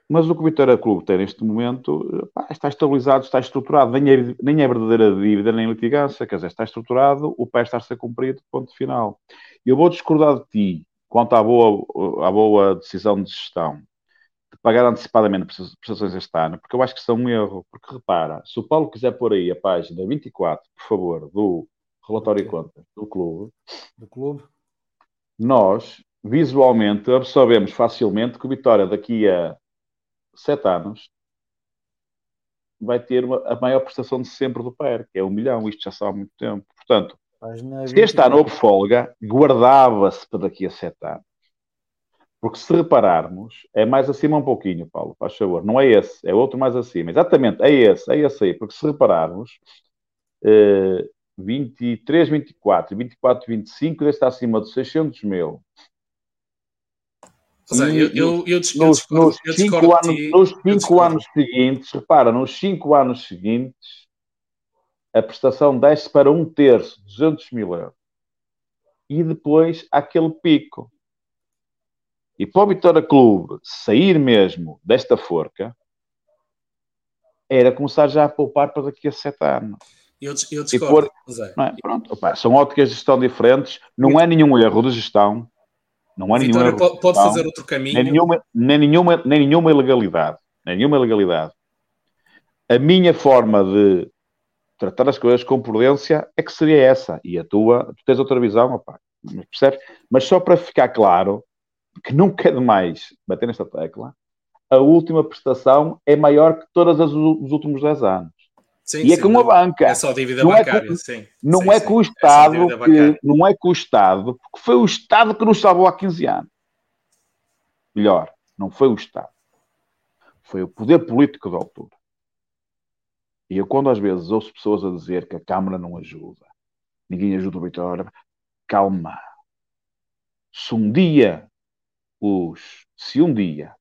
Mas o que o Vitória Clube tem neste momento pá, está estabilizado, está estruturado, nem é, nem é verdadeira dívida nem litigância, quer dizer, está estruturado, o pé está a ser cumprido, ponto final. Eu vou discordar de ti quanto à boa, à boa decisão de gestão pagar antecipadamente prestações este ano, porque eu acho que isso é um erro. Porque repara, se o Paulo quiser pôr aí a página 24, por favor, do relatório de contas do clube, do clube. nós visualmente absorvemos facilmente que o Vitória daqui a sete anos vai ter uma- a maior prestação de sempre do PER, que é um milhão, isto já sabe há muito tempo. Portanto, se este ano 24. houve folga, guardava-se para daqui a sete anos. Porque se repararmos, é mais acima um pouquinho, Paulo, faz favor. Não é esse, é outro mais acima. Exatamente, é esse, é esse aí. Porque se repararmos, eh, 23, 24, 24, 25, deve estar acima de 600 mil. Seja, eu, eu, eu, dis- eu Nos, discordo, nos eu cinco, de anos, nos cinco anos seguintes, repara, nos cinco anos seguintes, a prestação desce para um terço, 200 mil euros. E depois aquele pico. E para o Vitória Clube sair mesmo desta forca, era começar já a poupar para daqui a sete anos. Eu, eu discordo, Zé. não é? Pronto, opá, são óticas de gestão diferentes, não é nenhum erro de gestão, não é nenhum erro po- de pode gestão. fazer outro caminho. nem nenhuma, nem nenhuma, nem nenhuma ilegalidade. Nem nenhuma ilegalidade. A minha forma de tratar as coisas com prudência é que seria essa. E a tua, tu tens outra visão, opá, percebes? Mas só para ficar claro que nunca é demais bater nesta tecla, a última prestação é maior que todas as dos últimos 10 anos. Sim, E é sim, com a banca. É só dívida Não é bancária, com- sim. Não Sim, é com o É Estado dívida que, não é com o Estado, porque foi o Estado que nos salvou há 15 anos. Melhor, não foi o Estado. Foi o poder político da altura. E eu, quando às vezes ouço pessoas a dizer que a Câmara não ajuda, ninguém ajuda o Vitória, calma. Se um dia os, se um dia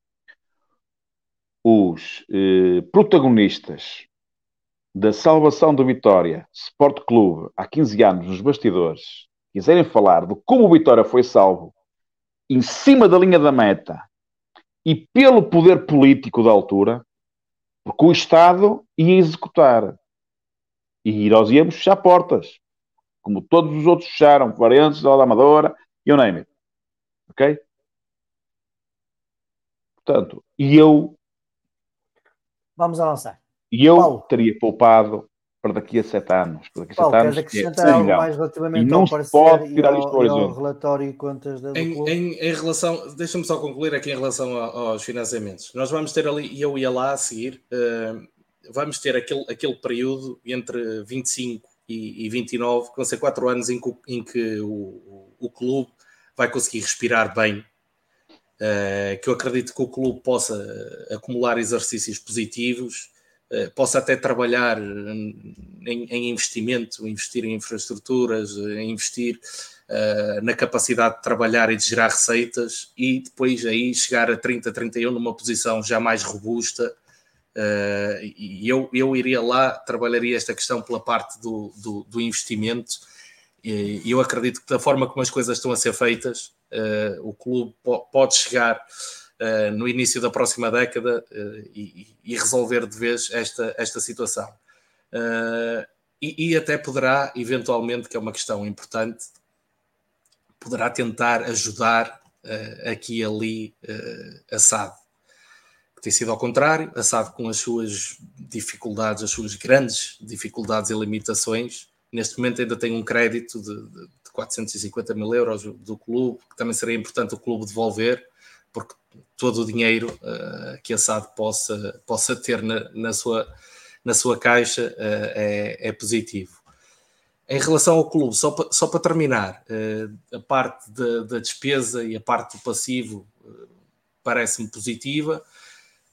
os eh, protagonistas da salvação do Vitória Sport Clube há 15 anos nos bastidores quiserem falar de como o Vitória foi salvo em cima da linha da meta e pelo poder político da altura, porque o Estado ia executar e nós íamos fechar portas, como todos os outros fecharam, Variantes, da Amadora, you name it. Ok? Portanto, e eu Vamos avançar. E eu Paulo. teria poupado para daqui a sete anos. Para daqui a Paulo, sete anos, acrescentar é algo milhão. mais relativamente E não ao parecer pode e tirar ao, e ao horizonte. relatório e contas da, Em, em, em relação, deixa-me só concluir aqui em relação aos financiamentos. Nós vamos ter ali, e eu ia lá a seguir, eh, vamos ter aquele, aquele período entre 25 e, e 29, que vão ser quatro anos em que, em que o, o, o clube vai conseguir respirar bem. Eh, que eu acredito que o clube possa acumular exercícios positivos, eh, possa até trabalhar em, em investimento, investir em infraestruturas, eh, investir eh, na capacidade de trabalhar e de gerar receitas e depois aí chegar a 30, 31 numa posição já mais robusta. eh, e eu, eu iria lá, trabalharia esta questão pela parte do, do, do investimento. E eu acredito que da forma como as coisas estão a ser feitas, eh, o clube po- pode chegar eh, no início da próxima década eh, e, e resolver de vez esta, esta situação. Eh, e, e até poderá, eventualmente, que é uma questão importante, poderá tentar ajudar aqui e ali a SAD. Tem sido ao contrário, a SAD com as suas dificuldades, as suas grandes dificuldades e limitações, neste momento ainda tem um crédito de, de 450 mil euros do clube, que também seria importante o clube devolver, porque todo o dinheiro uh, que a SAD possa, possa ter na, na, sua, na sua caixa é, é positivo. Em relação ao clube, só para, só para terminar, a parte da, da despesa e a parte do passivo parece-me positiva.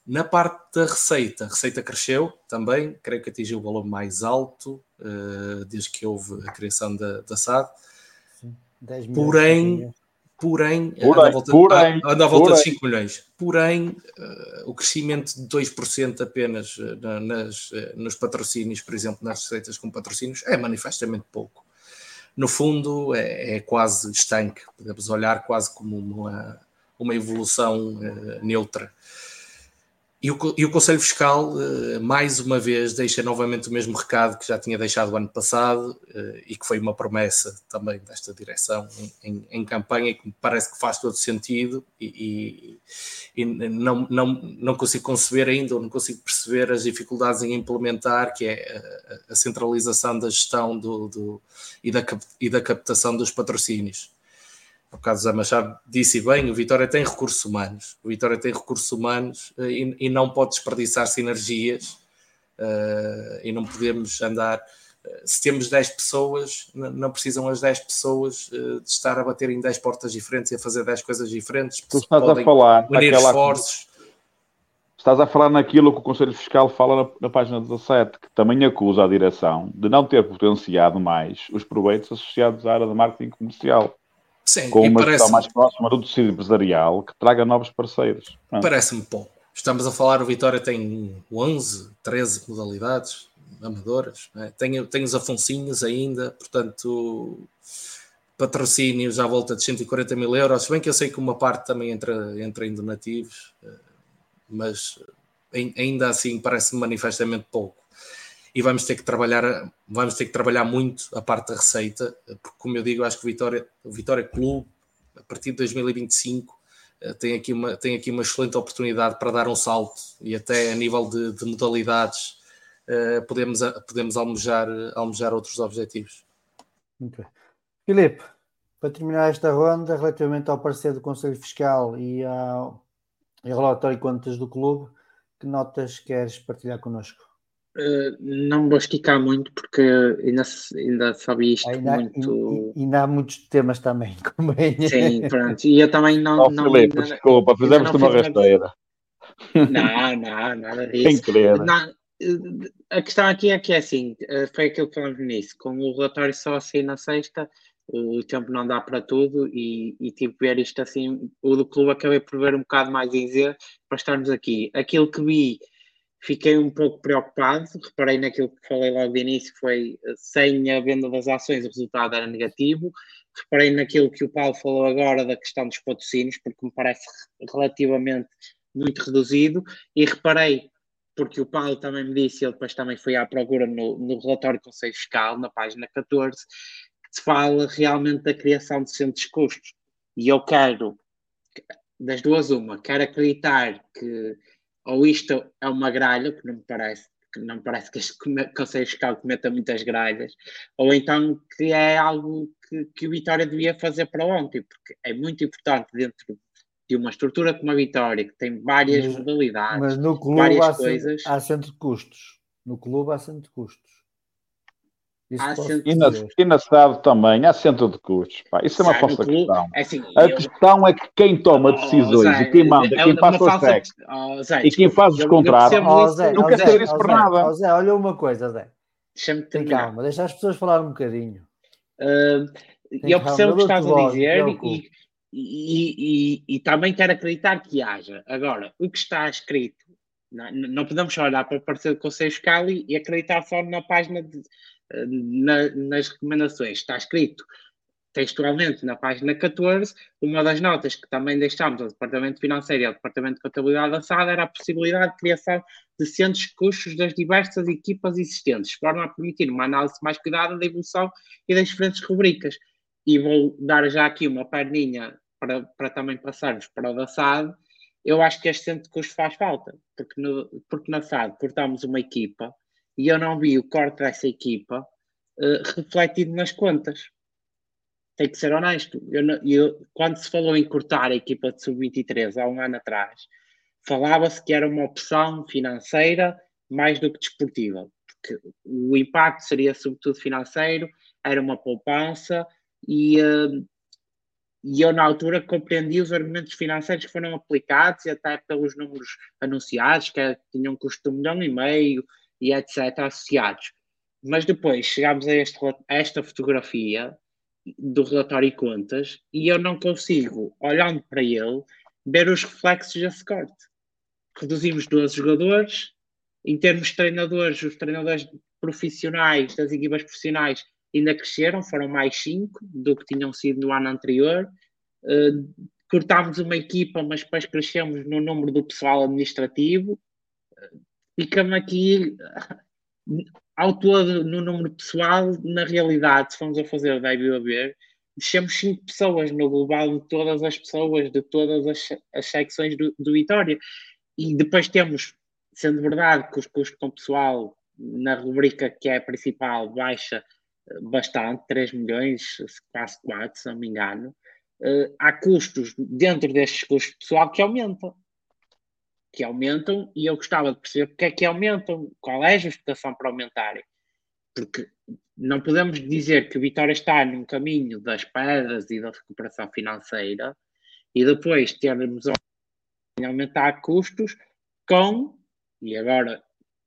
Na parte da receita, a receita cresceu também, creio que atingiu o valor mais alto uh, desde que houve a criação da, da SAD. Porém, porém, porém, anda à volta, porém, anda à volta de 5 milhões. Porém, uh, o crescimento de 2% apenas uh, nas, nos patrocínios, por exemplo, nas receitas com patrocínios, é manifestamente pouco. No fundo, é, é quase estanque. Podemos olhar quase como uma, uma evolução neutra. E o, e o Conselho Fiscal, eh, mais uma vez, deixa novamente o mesmo recado que já tinha deixado o ano passado eh, e que foi uma promessa também desta direção em, em, em campanha, que me parece que faz todo sentido e, e, e, não, não, não consigo conceber ainda, ou não consigo perceber as dificuldades em implementar, que é a, a centralização da gestão do, do, e, da, e da captação dos patrocínios o caso Zé Machado disse bem, o Vitória tem recursos humanos, o Vitória tem recursos humanos eh, e, e não pode desperdiçar sinergias uh, e não podemos andar. Uh, se temos 10 pessoas, não precisam as 10 pessoas uh, de estar a bater em 10 portas diferentes e a fazer 10 coisas diferentes. Tu estás a falar unir esforços. Estás a falar naquilo que o Conselho Fiscal fala na, na, página 17, que também acusa a direção de não ter potenciado mais os proveitos associados à área de marketing comercial. Sim, com uma parece... mais próxima do tecido empresarial que traga novos parceiros. Parece-me pouco. Estamos a falar, o Vitória tem 11, 13 modalidades amadoras, é? tem, tem os Afonsinhos ainda, portanto, patrocínios à volta de 140 mil euros, se bem que eu sei que uma parte também entra, entra em donativos, eh, mas ainda assim parece-me manifestamente pouco e vamos ter que trabalhar, vamos ter que trabalhar muito a parte da receita, porque como eu digo, acho que o Vitória, o Vitória Clube, a partir de 2025, eh, tem aqui uma, tem aqui uma excelente oportunidade para dar um salto e até a nível de, de modalidades uh, podemos, podemos almejar, almejar outros objetivos. Bem. Filipe, para terminar esta ronda, relativamente ao parecer do Conselho Fiscal e ao relatório de contas do clube, que notas queres partilhar connosco? Uh, não vou esticar muito porque ainda, ainda sabia isto ainda, muito. E, ainda há muitos temas também, como é. Sim, pronto. E eu também não. Oh, não Filipe, ainda, desculpa, fizemos-te uma rasteira. Não, não, nada disso. Sem querer. Não, a questão aqui é que é assim, eh, foi aquilo que falamos nisso, com o relatório só assim na sexta, o tempo não dá para tudo e, e tipo ver isto assim, o do clube acabei por ver um bocado mais dizer para estarmos aqui. Aquilo que vi fiquei um pouco preocupado. Reparei naquilo que falei logo de início, foi sem a venda das ações o resultado era negativo. Reparei naquilo que o Paulo falou agora da questão dos patrocínios, porque me parece relativamente muito reduzido. E reparei, porque o Paulo também me disse, ele depois também foi à procura no, no relatório do Conselho Fiscal, na página 14, que se fala realmente da criação de centros de custos. E eu quero, das duas, uma, quero acreditar que ou isto é uma gralha, que não me parece, que não me parece que este Conselho Fiscal cometa muitas gralhas, ou então que é algo que, que o Vitória devia fazer para ontem, porque é muito importante dentro de uma estrutura como a Vitória, que tem várias mas, modalidades, mas no clube várias há coisas. Há centro de custos. No clube há centro de custos. E na, e na cidade também, há centro de custos. Pá. Isso é uma falsa questão. É assim, a eu... questão é que quem toma decisões oh, e quem manda, é quem faz os textos oh, e quem faz os contratos oh, não quer saber isso por nada. Zé, olha uma coisa, Zé. Tem calma, deixa as pessoas falar um bocadinho. Uh, eu percebo o que estás a dizer e, e, e, e, também quero acreditar que haja. Agora, o que está escrito, não, não podemos só olhar para o parecer do Conselho Fiscal e, e acreditar só na página de na, nas recomendações está escrito textualmente na página 14, uma das notas que também deixámos ao Departamento Financeiro e ao Departamento de Contabilidade Avançada era a possibilidade de criação de centros de custos das diversas equipas existentes, de forma a permitir uma análise mais cuidada da evolução e das diferentes rubricas. E vou dar já aqui uma perninha para, para também passarmos para o da SAD. Eu acho que este centro de custos faz falta, porque, no, porque na SAD cortamos uma equipa e eu não vi o corte dessa equipa uh, refletido nas contas. Tem que ser honesto. Eu, eu, quando se falou em cortar a equipa de sub-23 há um ano atrás, falava-se que era uma opção financeira mais do que desportiva, porque o impacto seria sobretudo financeiro, era uma poupança e, uh, e eu na altura compreendi os argumentos financeiros que foram aplicados e até pelos números anunciados, que tinham um custo de um milhão e meio e etc. associados. Mas depois chegámos a, este, a esta fotografia do relatório e contas e eu não consigo, olhando para ele, ver os reflexos desse corte. Reduzimos 12 jogadores, em termos de treinadores, os treinadores profissionais das equipas profissionais ainda cresceram, foram mais 5 do que tinham sido no ano anterior. Uh, cortámos uma equipa, mas depois crescemos no número do pessoal administrativo. Ficamos aqui ao todo no número pessoal, na realidade, se formos a fazer o ver, deixamos 5 pessoas no global de todas as pessoas, de todas as, as secções do, do Vitória. E depois temos, sendo verdade que os custos com pessoal na rubrica que é a principal baixa eh, bastante, 3 milhões, quase 4, se não me engano, uh, há custos dentro destes custos pessoal que aumentam que aumentam e eu gostava de perceber porque é que aumentam, qual é a justificação para aumentarem. Porque não podemos dizer que o Vitória está num caminho das pedras e da recuperação financeira e depois termos a aumentar custos com, e agora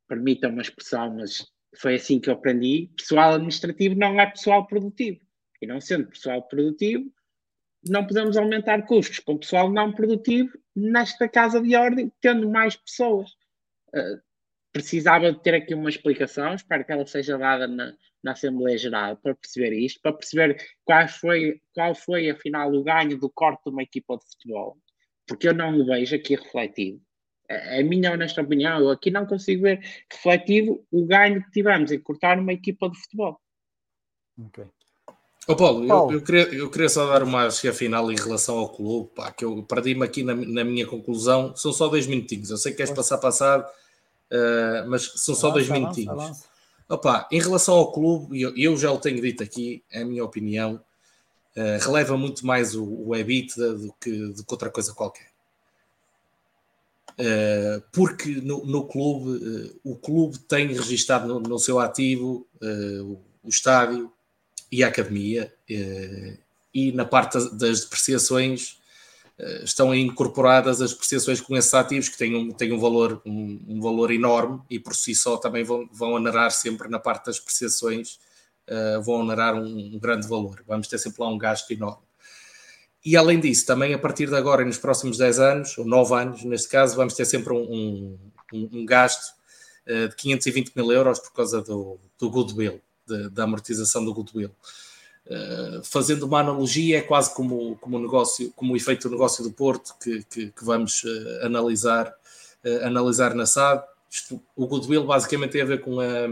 permitam uma expressão, mas foi assim que eu aprendi, pessoal administrativo não é pessoal produtivo. E não sendo pessoal produtivo, não podemos aumentar custos com pessoal não produtivo nesta casa de ordem, tendo mais pessoas. Uh, precisava de ter aqui uma explicação, espero que ela seja dada na, na Assembleia Geral para perceber isto, para perceber qual foi, qual foi afinal o ganho do corte de uma equipa de futebol, porque eu não o vejo aqui refletido. A minha honesta opinião, eu aqui não consigo ver refletido o ganho que tivemos em cortar uma equipa de futebol. Okay. Oh Paulo, Paulo. Eu, eu, queria, eu queria só dar uma cheia final em relação ao clube, pá, que eu perdi-me aqui na, na, minha conclusão. São só dois minutinhos. Eu sei que queres passar passado, uh, mas são só dois minutinhos. Opa, em relação ao clube, eu, eu, já o tenho dito aqui, é a minha opinião, uh, releva muito mais o, o EBITDA do que, do que outra coisa qualquer. Uh, porque no, no clube, uh, o clube tem registado no, no seu ativo o, o estádio, e a academia, eh, e na parte das depreciações eh, estão incorporadas as depreciações com esses ativos que têm um, têm um, valor, um, um valor enorme e por si só também vão, vão onerar sempre na parte das depreciações, uh, vão onerar um, um, grande valor. Vamos ter sempre lá um gasto enorme. E além disso, também a partir de agora, nos próximos 10 anos, ou 9 anos, neste caso, vamos ter sempre um, um gasto de 520 mil euros por causa do, do goodwill da amortização do goodwill. Uh, fazendo uma analogia, é quase como, como, negócio, como o efeito do negócio do Porto que, que, que vamos uh, analisar, uh, analisar na SAD. O goodwill basicamente tem a ver com a,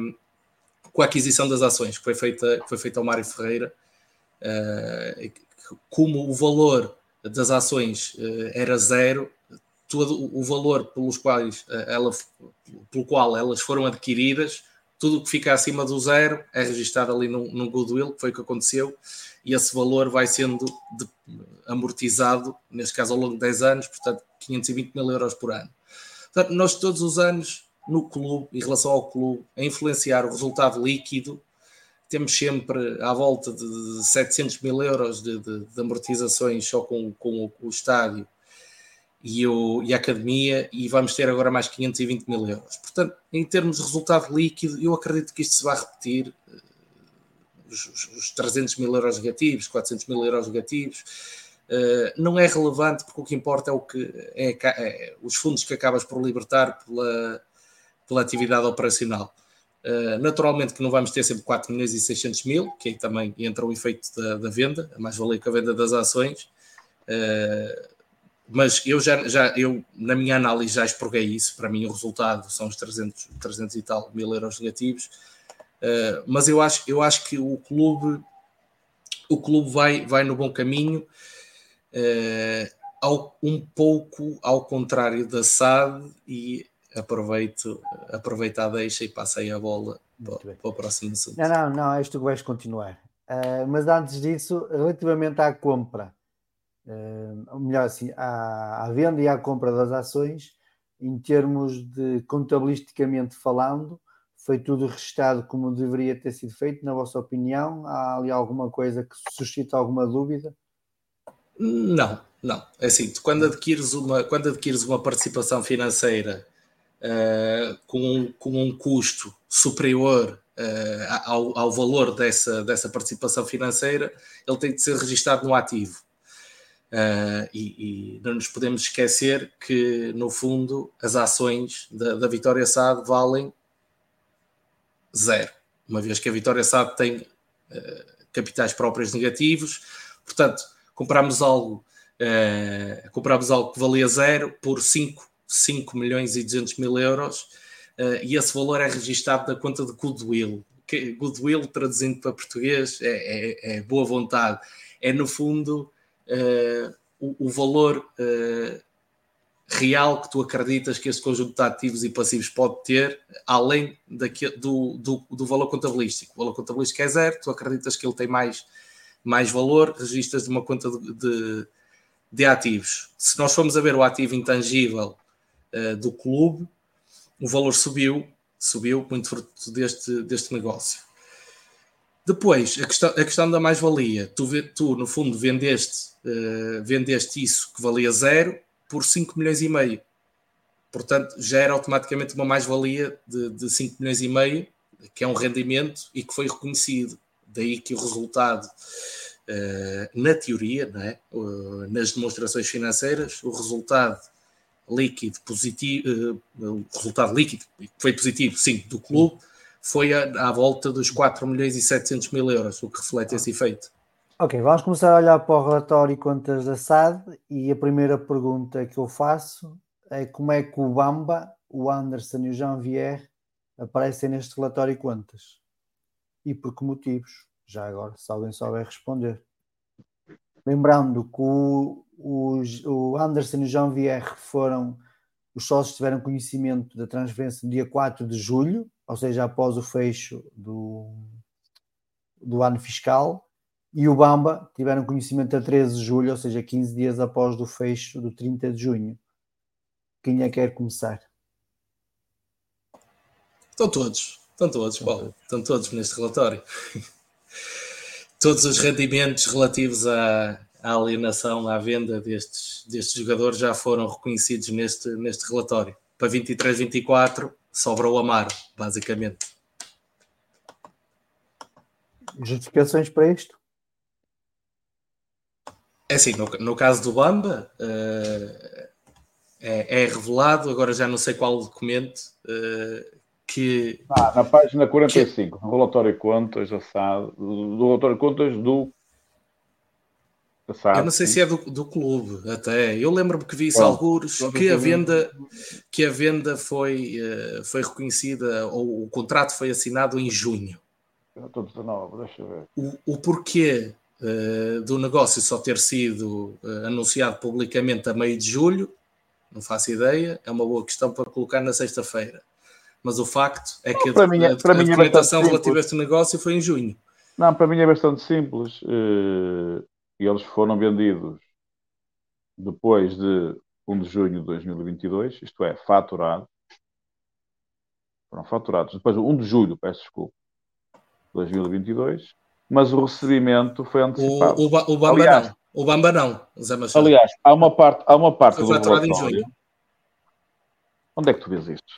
com a aquisição das ações que foi feita, que foi feita ao Mário Ferreira. como o valor das ações era zero, todo o valor pelos quais ela, pelo qual elas foram adquiridas tudo o que fica acima do zero é registado ali no, no goodwill, que foi o que aconteceu, e esse valor vai sendo de, amortizado, neste caso ao longo de 10 anos, portanto 520 mil euros por ano. Portanto, nós todos os anos, no clube, em relação ao clube, a influenciar o resultado líquido, temos sempre à volta de 700 mil euros de, de, de amortizações só com, com o, o estádio e, o, e a academia, e vamos ter agora mais 520 mil euros. Portanto, em termos de resultado líquido, eu acredito que isto se vai repetir. Eh, os, os 300 mil euros negativos, 400 mil euros negativos, uh, não é relevante porque o que importa é o que é, é, os fundos que acabas por libertar pela, pela atividade operacional. Uh, naturalmente que não vamos ter sempre 4 milhões e 600 mil, que aí também entra o efeito da, da venda, mais valia que a venda das ações. Uh, mas eu já, já eu, na minha análise já expurguei isso, para mim o resultado são os 300, 300 e tal mil euros negativos, uh, mas eu acho, eu acho que o clube o clube vai, vai no bom caminho, uh, ao, um pouco ao contrário da SAD e aproveito, aproveito a deixa e passei a bola para, para, o próximo assunto. Não, não, não, és tu que vais continuar. Uh, mas antes disso, relativamente à compra, uh, melhor assim, à, à, venda e à compra das ações, em termos de contabilisticamente falando, foi tudo registado como deveria ter sido feito, na vossa opinião? Há ali alguma coisa que suscita alguma dúvida? Não, não. É assim, quando adquires uma, quando adquires uma participação financeira uh, com, um, com um custo superior uh, ao, ao valor dessa, dessa participação financeira, ele tem de ser registado no ativo. Uh, e, e, não nos podemos esquecer que, no fundo, as ações da, da Vitória SAD valem zero, uma vez que a Vitória SAD tem uh, capitais próprios negativos, portanto, compramos algo, uh, compramos algo que valia zero por 5, 5 milhões e 200 mil euros uh, e esse valor é registado na conta de Goodwill. Goodwill, traduzindo para português, é, é, é boa vontade. É, no fundo, uh, o, o, valor real que tu acreditas que este conjunto de ativos e passivos pode ter, além daqui, do, do, do, valor contabilístico. O valor contabilístico é zero, tu acreditas que ele tem mais, mais valor, registras de uma conta de, de, de ativos. Se nós formos a ver o ativo intangível uh, do clube, o valor subiu, subiu muito fruto deste, deste negócio. Depois, a questão, a questão da mais-valia. Tu, tu, no fundo, vendeste, uh, vendeste isso que valia zero por 5 milhões e meio. Portanto, já era automaticamente uma mais-valia de, de 5 milhões e meio, que é um rendimento e que foi reconhecido. Daí que o resultado, uh, na teoria, não é? Uh, nas demonstrações financeiras, o resultado líquido positivo, uh, o resultado líquido, foi positivo, sim, do clube, foi à, à volta dos 4 milhões e 700 mil euros, o que reflete esse efeito. Ok, vamos começar a olhar para o relatório contas da SAD e a primeira pergunta que eu faço é como é que o Bamba, o Anderson e o Janvier aparecem neste relatório contas e por que motivos? Já agora, se alguém souber responder. Lembrando que o, o, o Anderson e o Janvier foram, os sócios tiveram conhecimento da transferência no dia 4 de julho, ou seja, após o fecho do, do ano fiscal e o Bamba tiveram conhecimento a 13 de julho, ou seja, 15 dias após o fecho do 30 de junho. Quem é que quer começar? Estão todos, estão todos, Paulo, estão todos neste relatório. todos os rendimentos relativos à, à, alienação, à venda destes, destes jogadores já foram reconhecidos neste, neste relatório. Para 23-24 sobra o Amaro, basicamente. Justificações para isto? É assim, no, no caso do Bamba, uh, é, é, revelado, agora já não sei qual documento, uh, que. Ah, na página 45, que, no relatório de contas da SAD, do, do relatório de contas do. Eu não sei se é do, do clube, até. Eu lembro-me que vi isso alguns que a venda, que a venda foi, uh, foi reconhecida, ou o contrato foi assinado em junho. Estou 19, deixa eu ver. O, o porquê uh, do negócio só ter sido uh, anunciado publicamente a meio de julho, não faço ideia, é uma boa questão para colocar na sexta-feira. Mas o facto é que para a, mim, a, para a, a documentação relativa a este negócio foi em junho. Não, para mim é bastante simples. Uh, eles foram vendidos depois de 1 de junho de 2022, isto é, faturados. Foram faturados depois de 1 de julho, peço desculpa, 2022 mas o recebimento foi antecipado. O, o, o Bamba aliás, não. O Bamba não, Zé Machado. Aliás, há uma parte, há uma parte foi do faturado em junho. Onde é que tu vês isto?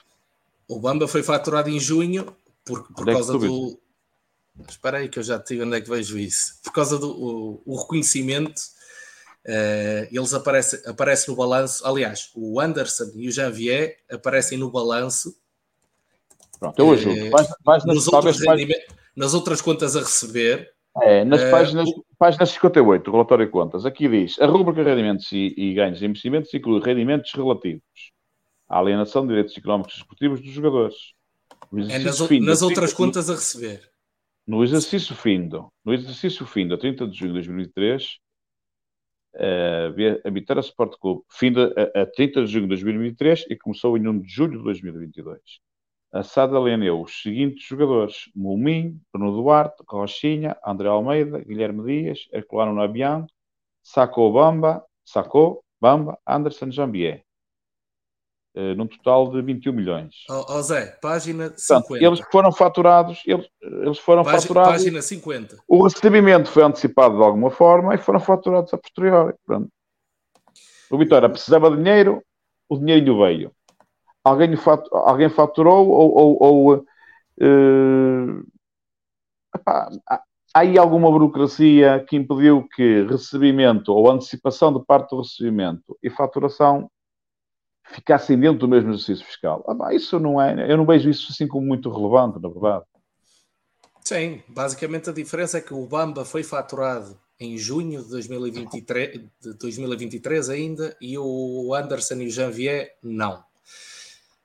O Bamba foi faturado em junho por, por é causa do. Espera aí que eu já te digo onde é que vejo isso. Por causa do o, o reconhecimento, uh, eles aparecem, aparecem no balanço. Aliás, o Anderson e o Janvier aparecem no balanço. Pronto, eu ajudo. Uh, vais, vais nos outros rendimentos nas outras contas a receber. É, nas uh, páginas, o... páginas 58 do relatório de contas, aqui diz: a rubrica rendimentos e, e ganhos de investimentos inclui rendimentos relativos à alienação de direitos económicos e esportivos dos jogadores. É nas, nas outras 30, contas a receber. No exercício findo, no exercício findo, a 30 de junho de 2003, uh, a Vitória Sport Clube, fim a, a 30 de junho de 2023 e começou em 1 de julho de 2022 a SAD alieneu os seguintes jogadores: Mulmin, Bruno Duarte, Rochinha, André Almeida, Guilherme Dias, Herculano Nabian, Sacou Bamba, Sacou, Bamba, Anderson Jambier. Uh, num total de 21 milhões. Ó oh, oh Zé, página 50. Portanto, eles foram faturados, eles, eles foram página, faturados. Página 50. O recebimento foi antecipado de alguma forma e foram faturados a posteriori. Pronto. O Vitória precisava de dinheiro, o dinheiro veio. Alguém, faturou, alguém faturou ou, ou, ou uh, epá, há aí alguma burocracia que impediu que recebimento ou antecipação de parte do recebimento e faturação ficassem dentro do mesmo exercício fiscal. Ah, isso não é, eu não vejo isso assim como muito relevante, na verdade. Sim, basicamente a diferença é que o Bamba foi faturado em junho de 2023, de 2023 ainda e o Anderson e o Janvier não.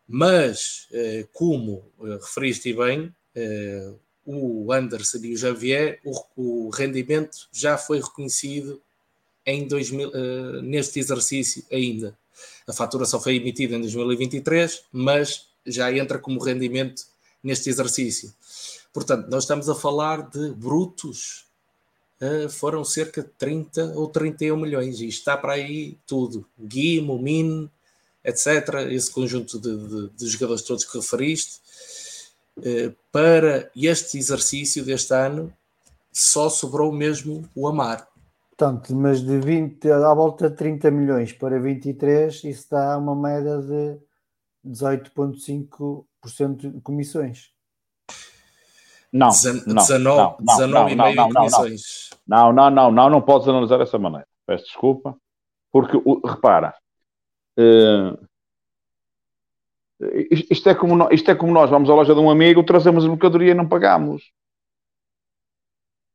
Mas, eh, como eh, referiste bem, eh, o Anderson e o Javier, o, o rendimento já foi reconhecido em 2000, neste exercício ainda. A faturação foi emitida em 2023, mas já entra como rendimento neste exercício. Portanto, nós estamos a falar de brutos, foram cerca de 30 ou 31 milhões, e está para aí tudo: GIMO, MIN, etc. Esse conjunto de, de, de jogadores todos que referiste. Eh, para este exercício deste ano, só sobrou mesmo o Amar. Portanto, mas de 20 à volta de 30 milhões para 23, isso dá uma média de 18,5% de comissões. Não, não, 19, não, 19,5% comissões. Não, não, não, não, não podes analisar dessa maneira. Peço desculpa, porque repara, Uh, isto, é como nós, isto é como nós vamos à loja de um amigo, trazemos a mercadoria e não pagamos.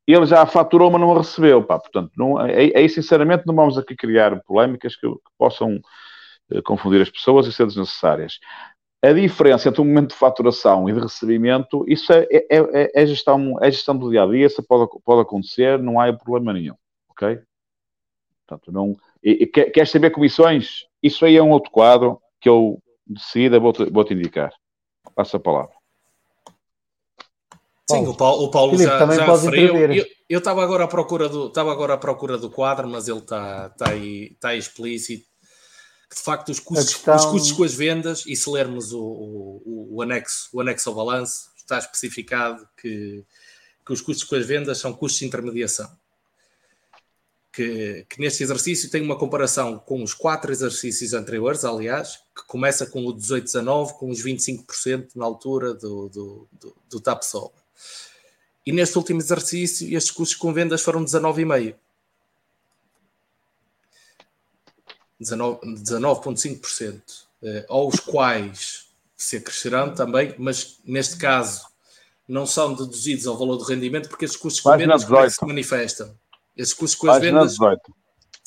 Ele já faturou, mas não a recebeu. Pá. Portanto, não, aí, aí, sinceramente não vamos aqui criar polémicas que, que possam uh, confundir as pessoas e ser desnecessárias. A diferença entre o momento de faturação e de recebimento, isso é, é, é, é gestão, é gestão do dia a dia, isso pode, pode acontecer, não há problema nenhum. Ok? Portanto, não. E, e, queres saber comissões? Isso aí é um outro quadro que eu decida, vou-te vou indicar. Passa a palavra. Sim, o Paulo, o Paulo Filipe, já, também já referiu. Eu estava agora à procura do estava agora à procura do quadro, mas ele está tá aí, tá aí explícito. Que de facto os custos, questão... os custos com as vendas, e se lermos o, o, o, anexo, o anexo ao balanço, está especificado que, que os custos com as vendas são custos de intermediação que, que, neste exercício tem uma comparação com os quatro exercícios anteriores, aliás, que começa com o 18-19, com os 25% na altura do, do, do, do TAPSOL. E neste último exercício, estes custos com vendas foram 19,5%. 19,5%, eh, aos quais se acrescerão também, mas neste caso não são deduzidos ao valor do rendimento, porque estes custos com vendas é se manifestam. Esses custos com as Página vendas. 18.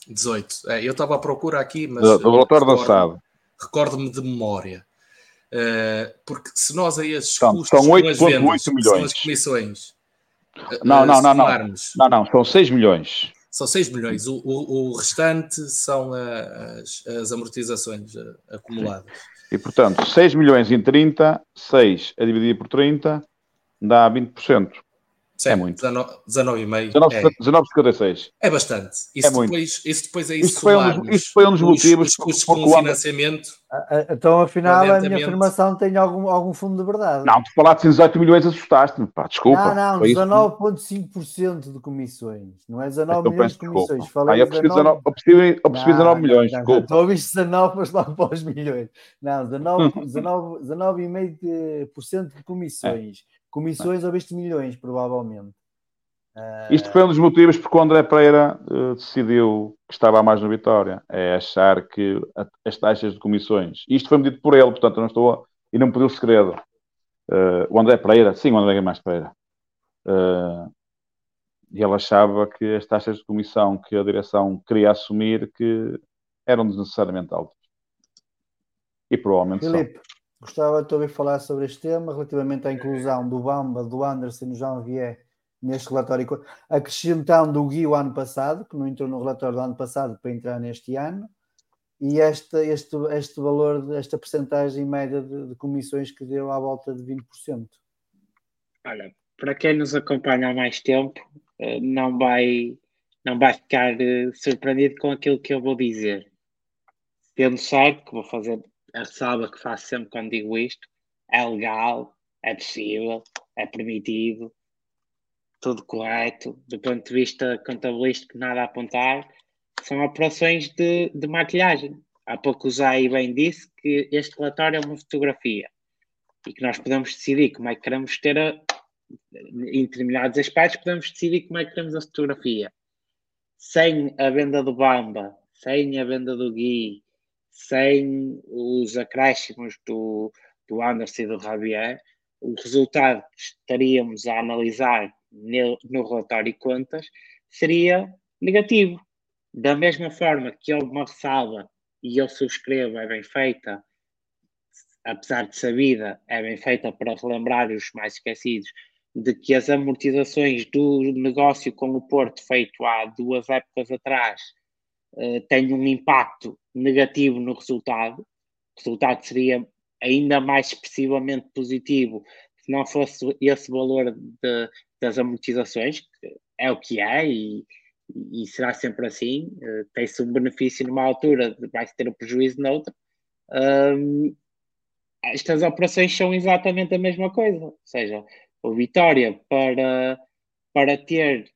18. É, eu estava à procura aqui, mas. Do, relatório da SAD. Recordo-me de memória. Uh, porque se nós a esses então, custos são 8, com as vendas, milhões. são as comissões. Não, uh, não, não, não. Não, não, são 6 milhões. São 6 milhões. O, o, o restante são as, as amortizações acumuladas. E portanto, 6 milhões em 30, 6 a dividir por 30 dá 20%. Sim, é muito. 19,5. 19,56. É bastante. Isso, é depois, muito. isso depois é isso foi, um, isso foi um dos motivos. Os custos com financiamento. Então, afinal, a minha afirmação tem algum, algum fundo de verdade. Não, tu falaste em 18 milhões, assustaste-me. Desculpa. Não, não, 19,5% de comissões. Não é 19 então, milhões de comissões. Falei ah, eu percebi 19, eu percebi, eu percebi 19 milhões. Não, desculpa. Tu ouviste 19, mas logo para os milhões. Não, 19,5% 19, 19 de comissões. É. Comissões ou 20 milhões, provavelmente. Uh... Isto foi um dos motivos porque o André Pereira uh, decidiu que estava a mais na vitória. É achar que a, as taxas de comissões. Isto foi medido por ele, portanto, não estou. A, e não pediu segredo. Uh, o André Pereira, sim, o André mais Pereira. e ele achava que as taxas de comissão que a direção queria assumir que eram desnecessariamente altas. E provavelmente Filipe, são. Gostava de ouvir falar sobre este tema relativamente à inclusão do Bamba, do Anderson e do Janvier neste relatório, acrescentando o Gui o ano passado, que não entrou no relatório do ano passado para entrar neste ano, e este, este, valor, esta percentagem média de, de comissões que deu à volta de 20%. Olha, para quem nos acompanha há mais tempo, eh, não vai, não vai ficar eh, surpreendido com aquilo que eu vou dizer. Tendo certo que vou fazer a ressalva que faço sempre quando digo isto, é legal, é possível, é permitido, tudo correto, do ponto de vista contabilístico, nada a apontar, são operações de, de maquilhagem. Há pouco o Zay bem disse que este relatório é uma fotografia e que nós podemos decidir como é que queremos ter a, em determinados aspectos, podemos decidir como é que queremos a fotografia. Sem a venda do Bamba, sem a venda do Gui, sem os acréscimos do, do Anderson e do Javier, o resultado que estaríamos a analisar no, no relatório de contas seria negativo. Da mesma forma que houve uma ressalva, e eu subscrevo, é bem feita, apesar de sabida, é bem feita para relembrar os mais esquecidos, de que as amortizações do negócio com o Porto feito há duas épocas atrás uh, têm um impacto negativo no resultado. O resultado seria ainda mais expressivamente positivo se não fosse esse valor de, das amortizações, que é o que é e, e será sempre assim. Uh, Tem-se um benefício numa altura, vai-se ter um prejuízo noutra. Um, estas operações são exatamente a mesma coisa, ou seja, o Vitória para, para ter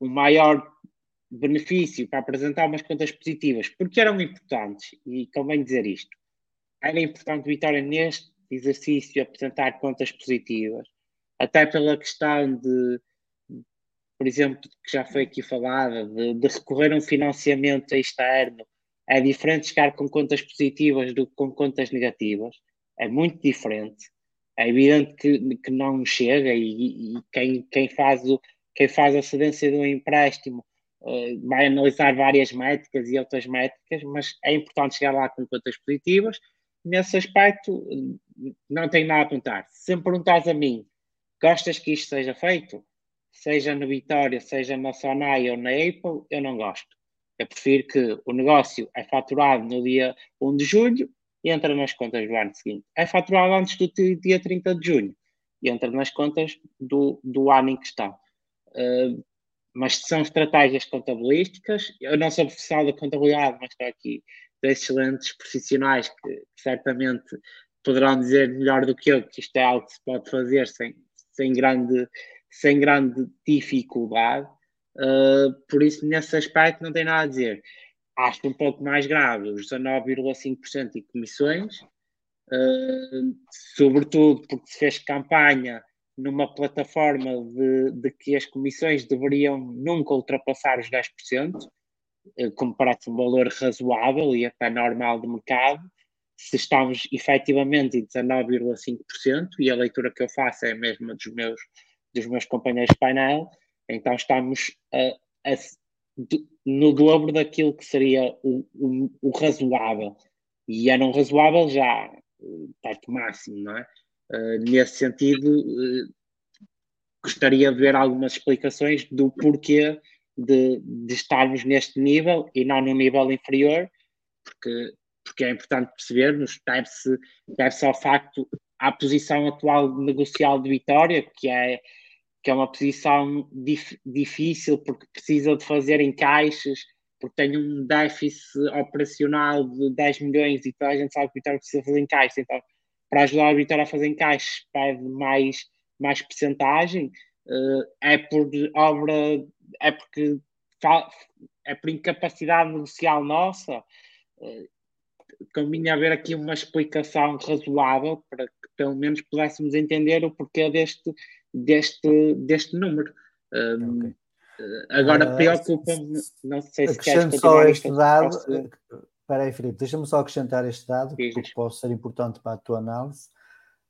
um maior benefício, para apresentar umas contas positivas, porque eram importantes, e convém dizer isto, era importante Vitória neste exercício apresentar contas positivas, até pela questão de, por exemplo, que já foi aqui falada, de, de recorrer a um financiamento externo, é diferente chegar com contas positivas do que com contas negativas, é muito diferente. É evidente que, que não chega e, e, quem, quem, faz o, quem faz a cedência do empréstimo uh, vai analisar várias métricas e outras métricas, mas é importante chegar lá com contas positivas. Nesse aspecto, não tenho nada a apontar. Se me perguntares a mim, gostas que isto seja feito? Seja na Vitória, seja na Sonai ou na Apple, eu não gosto. Eu prefiro que o negócio é faturado no dia 1 de julho e entra nas contas do ano seguinte. É faturado antes do dia 30 de junho e entra nas contas do, do ano em questão. Uh, mas são estratégias contabilísticas. Eu não sou profissional da contabilidade, mas estou aqui de excelentes profissionais que, que certamente poderão dizer melhor do que eu que isto é algo que se pode fazer sem, sem, grande, sem grande dificuldade. Uh, por isso, nesse aspecto, não tem nada a dizer acho um pouco mais grave os 19,5% de comissões, uh, sobretudo porque se fez campanha numa plataforma de, de, que as comissões deveriam nunca ultrapassar os 10%, uh, como parece um valor razoável e até normal de mercado, se estamos efetivamente em 19,5%, e a leitura que eu faço é a mesma dos meus, dos meus companheiros de painel, então estamos a, a no dobro daquilo que seria o, o, o, razoável. E era um razoável já perto máximo, não é? Uh, nesse sentido, uh, gostaria de ver algumas explicações do porquê de, de, estarmos neste nível e não no nível inferior, porque, porque é importante percebermos, deve-se deve ao facto, à posição atual negocial de Vitória, que é que é uma posição dif difícil porque precisa de fazer encaixes, porque tem um déficit operacional de 10 milhões e toda a gente sabe que Vitória precisa fazer encaixes. Então, para ajudar o Vitória a fazer encaixes, pede mais, mais percentagem. Uh, é por obra, é porque é por incapacidade negocial nossa. Uh, convinha haver aqui uma explicação razoável para que pelo menos pudéssemos entender o porquê deste, deste, deste número. Um, okay. Eh, agora uh, preocupa-me, não sei se queres só este dado. Eh, espera aí, Filipe, deixa-me só acrescentar este dado, Sim. porque pode ser importante para a tua análise.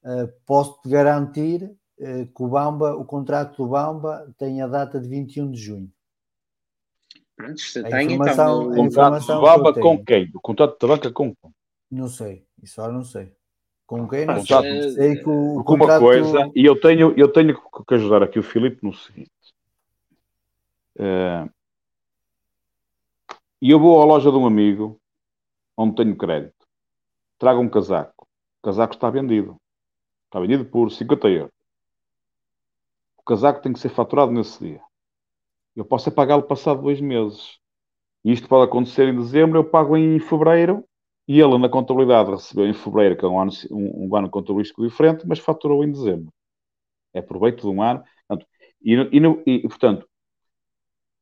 Uh, Posso-te garantir uh, que o Bamba, o contrato do Bamba tem a data de 21 de junho. Pronto, se tem, então, o contrato do Bamba com quem? O contrato de banca com quem? Não sei, isso eu não sei. Com quem? Não sei. sei que o contrato... uma coisa, e eu tenho, eu tenho que ajudar aqui o Filipe no seguinte. Uh, e eu vou à loja de um amigo onde tenho crédito. Trago um casaco. O casaco está vendido. Está vendido por 50 euros. O casaco tem que ser faturado nesse dia. Eu posso é pagá-lo passado dois meses. E isto pode acontecer em dezembro, eu pago em fevereiro E ele, na contabilidade, recebeu em fevereiro, que é um ano, um, um ano contabilístico diferente, mas faturou em dezembro. É proveito de um ano. Portanto, e, e, e, portanto,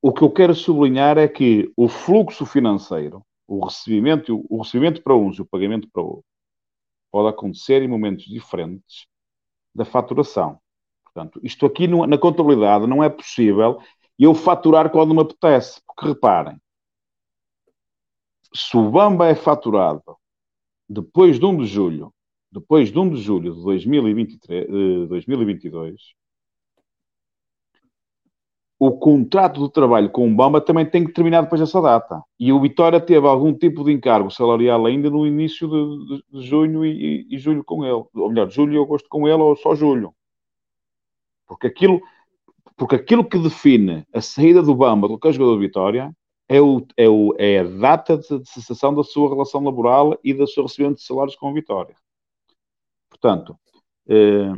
o que eu quero sublinhar é que o fluxo financeiro, o recebimento, o recebimento para uns e o pagamento para outros, pode acontecer em momentos diferentes da faturação. Portanto, isto aqui no, na contabilidade não é possível eu faturar quando me apetece. Porque reparem, se o Bamba é faturado depois de 1 de julho, depois de 1 de julho de 2023, de 2022, o contrato de trabalho com o Bamba também tem que terminar depois dessa data. E o Vitória teve algum tipo de encargo salarial ainda no início de, de, junho e, e, julho com ele. Ou melhor, julho e agosto com ele, ou só julho. Porque aquilo, porque aquilo que define a saída do Bamba do que é jogador do Vitória é, o, é, o, é a data de, de cessação da sua relação laboral e da sua recebimento de salários com a Vitória. Portanto, eh,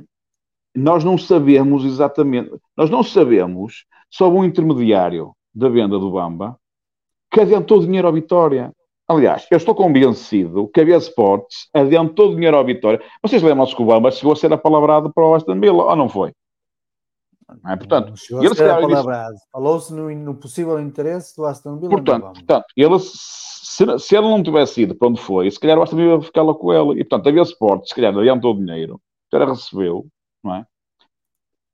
nós não sabemos exatamente, nós não sabemos sobre um intermediário da venda do Bamba que adiantou dinheiro à Vitória. Aliás, eu estou convencido que a Via Sports adiantou dinheiro à Vitória. Vocês lembram-se que o Bamba chegou a ser apalavrado para o Aston Villa, ou não foi? Não é? Portanto, não ele se Falou-se no, no, possível interesse do Aston Villa. Portanto, portanto ele, se, se, ele não tivesse ido para onde foi, se calhar o Aston Villa ia ficar lá com ele. E, portanto, a Via Sports, se calhar, adiantou o dinheiro, o cara recebeu, não é?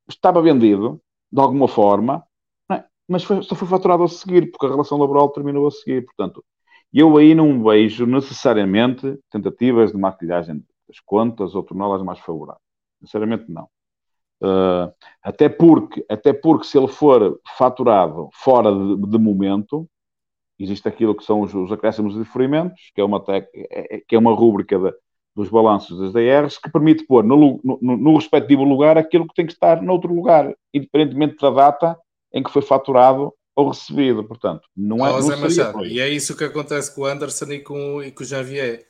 Estava vendido, de alguma forma, é? mas foi, só foi faturado a seguir, porque a relação laboral terminou a seguir. Portanto, eu aí não vejo necessariamente tentativas de maquilhagem das contas ou torná-las mais favoráveis. Sinceramente, não. Uh, até, porque, até porque se ele for faturado fora de, de momento, existe aquilo que são os, os acréscimos e diferimentos, que é uma, é, é, que é uma rúbrica de, dos balanços das DRs, que permite pôr no, no, no, respectivo lugar aquilo que tem que estar noutro lugar, independentemente da data em que foi faturado ou recebido. Portanto, não é. Oh, não Machado, e é isso que acontece com o Anderson e com, e com o Javier.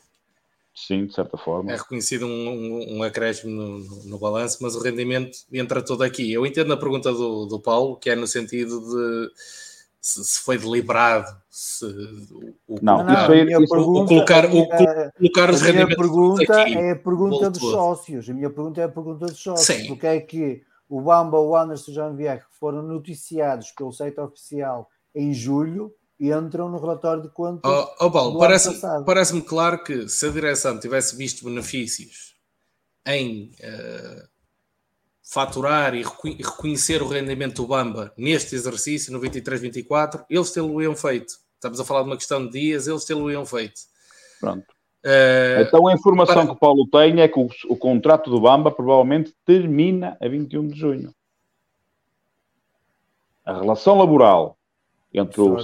Sim, de certa forma. É reconhecido um, um, um acréscimo no, no, no, balanço, mas o rendimento entra todo aqui. Eu entendo a pergunta do, do Paulo, que é no sentido de se, se foi deliberado, se o, não, não, isso é, isso, pergunta, o colocar, o, é, colocar os rendimentos. A pergunta aqui, é a pergunta dos sócios. A minha pergunta é a pergunta dos sócios. Sim. Porque é que o Bamba, o Anderson e o Jean Vier, que foram noticiados pelo site oficial em julho, entram no relatório de contas. Oh, oh Paulo, parece-me parece claro que se a direção tivesse visto benefícios em uh, faturar e reconhecer o rendimento do Bamba neste exercício, no 23-24, eles tê-lo-iam feito. Estamos a falar de uma questão de dias, eles tê-lo-iam feito. Pronto. Uh, então a informação para... que o Paulo tem é que o, o contrato do Bamba provavelmente termina a 21 de junho. A relação laboral entre o,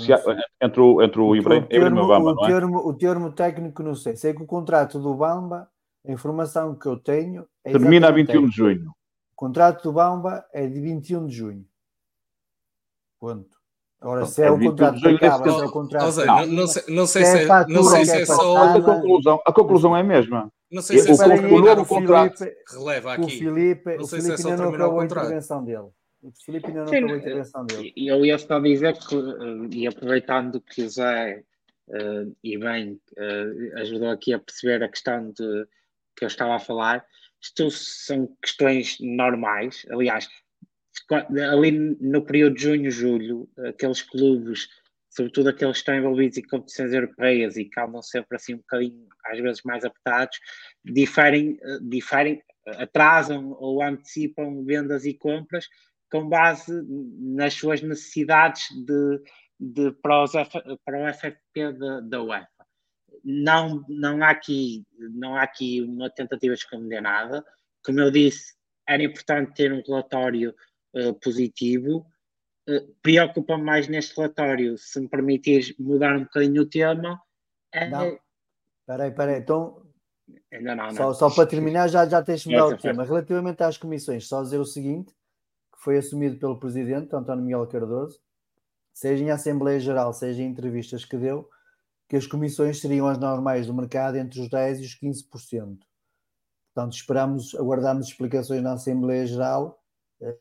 entre o, entre o Ibrahim e o Bamba, o, é? termo, o termo técnico não sei. Sei que o contrato do Bamba, a informação que eu tenho... É Termina a 21 de junho. O contrato do Bamba é de 21 de junho. Ponto. Agora, se é, é o contrato que acaba, se é o contrato... Não, não, sei, não sei se, é, não sei se é, só... A conclusão, a conclusão é a mesma. Não sei se é só o novo contrato releva aqui. O Filipe, não sei o Filipe se é só ainda não acabou a intervenção dele. O Filipe ainda não Sim, acabou a intervenção dele. Eu ia só dizer que, eh, e aproveitando que o Zé uh, e bem uh, ajudou aqui a perceber a questão de que eu estava a falar, isto são questões normais. Aliás, ali no período de junho, julho, aqueles clubes, sobretudo aqueles que estão envolvidos em competições europeias e que andam sempre assim um bocadinho, às vezes, mais apertados, diferem, diferem atrasam ou antecipam vendas e compras com base nas suas necessidades de, de para, os, para o FFP da UEFA. Não, não, há aqui, não há aqui uma tentativa de esconder nada. Como eu disse, era importante ter um relatório uh, positivo. Uh, Preocupa-me mais neste relatório, se me permitires mudar um bocadinho o tema. É... Não. Espera aí, espera aí. Então, não, não. Só, só para terminar, já, já tens de mudar o tema. Relativamente às comissões, só dizer o seguinte: foi assumido pelo presidente António Miguel Cardoso, seja em Assembleia Geral, seja em entrevistas que deu, que as comissões seriam as normais do mercado entre os 10% e os 15%. Portanto, esperamos, aguardamos explicações na Assembleia Geral, eh,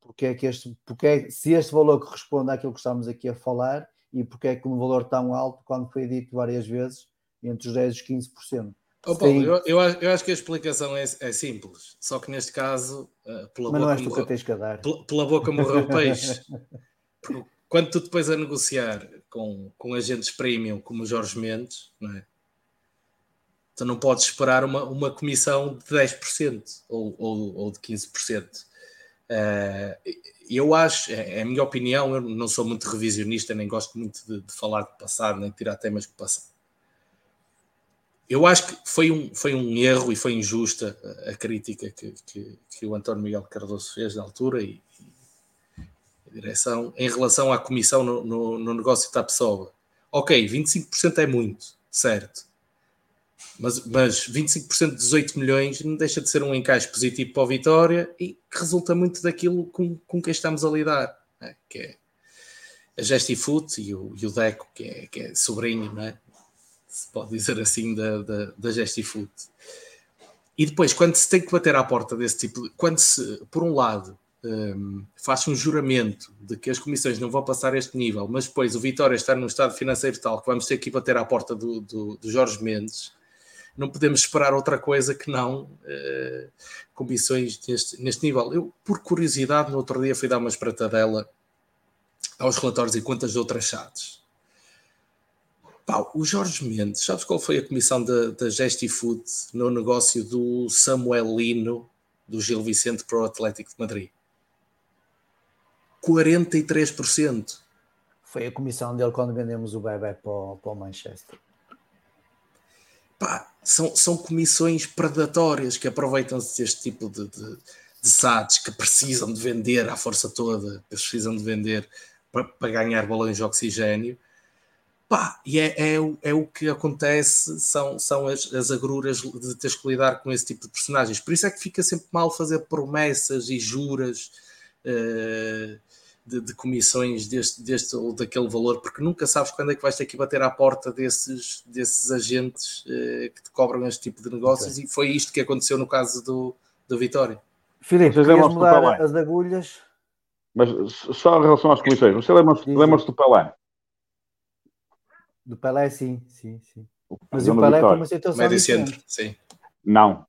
porque é que este, porque é, se este valor corresponde àquilo que estamos aqui a falar e porque é que um valor tão alto, quando foi dito várias vezes, entre os 10% e os 15%. Oh, Paulo, eu, eu, eu, acho que a explicação é, é, simples, só que neste caso, uh, pela, Mas boca não morreu, tens que dar. Pela, pela boca morreu o peixe. Porque quando tu depois a negociar com, com agentes premium como o Jorge Mendes, não é? tu não podes esperar uma, uma comissão de 10% ou, ou, ou de 15%. Uh, eh, eu acho, é, é, a minha opinião, eu não sou muito revisionista, nem gosto muito de, de falar do passado, nem de tirar temas do passado eu acho que foi um, foi um erro e foi injusta a, a crítica que, que, que, o António Miguel Cardoso fez na altura e, direção em relação à comissão no, no, no negócio da pessoa. Ok, 25% é muito, certo. Mas, mas 25% de 18 milhões não deixa de ser um encaixe positivo para a Vitória e que resulta muito daquilo com, com quem estamos a lidar, né? que é a Gestifoot e o, e o Deco, que é, que é sobrinho, é? se pode dizer assim, da, da, da Gestifoot. E depois, quando se tem que bater à porta desse tipo, quando se, por um lado, um, faz um juramento de que as comissões não vão passar este nível, mas depois o Vitória está num estado financeiro tal que vamos ter que bater à porta do, do, do Jorge Mendes, não podemos esperar outra coisa que não uh, comissões neste, neste nível. Eu, por curiosidade, no outro dia fui dar uma espratadela aos relatórios e de outras chaves Pá, o Jorge Mendes, sabes qual foi a comissão da, Gestifood no negócio do Samuel Lino, do Gil Vicente para o Atlético de Madrid? 43%. Foi a comissão dele quando vendemos o bebê para o, para o Manchester. Pá, são, são comissões predatórias que aproveitam-se deste tipo de, de, de SADs que precisam de vender à força toda, precisam de vender para, para ganhar balões de oxigênio Pá, e é, é, é, o que acontece, são, são as, as agruras de teres que lidar com esse tipo de personagens. Por isso é que fica sempre mal fazer promessas e juras uh, de, de, comissões deste, deste ou daquele valor, porque nunca sabes quando é que vais ter que bater à porta desses, desses agentes uh, que te cobram este tipo de negócios, okay. e foi isto que aconteceu no caso do, do Vitória. Filipe, querias mudar as agulhas? Mas só em relação às comissões, você lembra-se lembra do Pelé? Do Pelé, sim, sim, sim. Mas o Pelé tem uma situação Médio centro, sim. Não.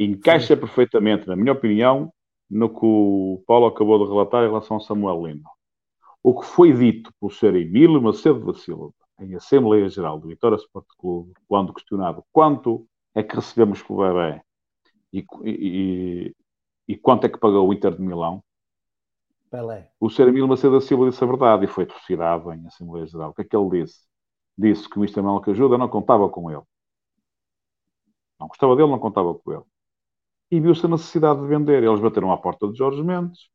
Encaixa sim. perfeitamente, na minha opinião, no que o Paulo acabou de relatar em relação a Samuel Lino. O que foi dito por Sr. Emílio Macedo da Silva em Assembleia Geral do Vitória Sport Clube, quando questionado quanto é que recebemos por bebê e, e, e, quanto é que pagou o Inter de Milão, Pelé. o Sr. Emílio Macedo da Silva disse a verdade e foi atrocidade em Assembleia Geral. O que é que ele disse? disse que o Mr. Manuel que ajuda não contava com ele. Não gostava dele, não contava com ele. E viu-se a necessidade de vender. Eles bateram à porta de Jorge Mendes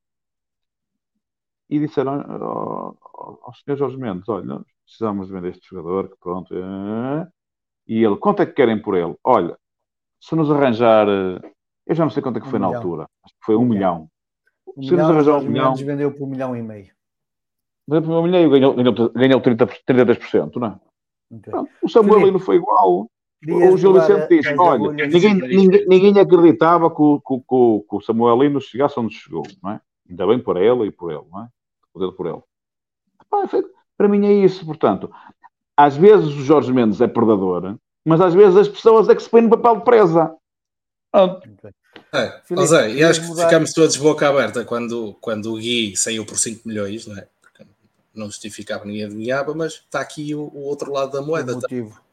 e disseram ao, ao senhor Jorge Mendes: Olha, precisamos de vender este jogador, que pronto. É... E ele: Quanto é que querem por ele? Olha, se nos arranjar. Eu já não sei quanto é que foi um na milhão. altura. Acho que foi um, um milhão. milhão. Se nos arranjar um milhão. vendeu por um milhão e meio. Vendeu por um milhão e ganhou, ganhou, ganhou 30, 33%, não é? Okay. o Samuel não foi igual. O Gil Vicente disse: olha, ninguém, ninguém, ninguém, acreditava que o, que, que, que o Samuelino chegasse onde chegou, não é? Ainda bem por ela e por ele, não é? Poder por ele. Para mim é isso, portanto. Às vezes o Jorge Mendes é predador, mas às vezes as pessoas é que se põem no papel de presa. É, José, e acho que mudar... ficamos todos boca aberta quando, quando o Gui saiu por 5 milhões, não é? não justificava, ninguém adivinhava, mas está aqui o, o outro lado da moeda. O motivo. Tá?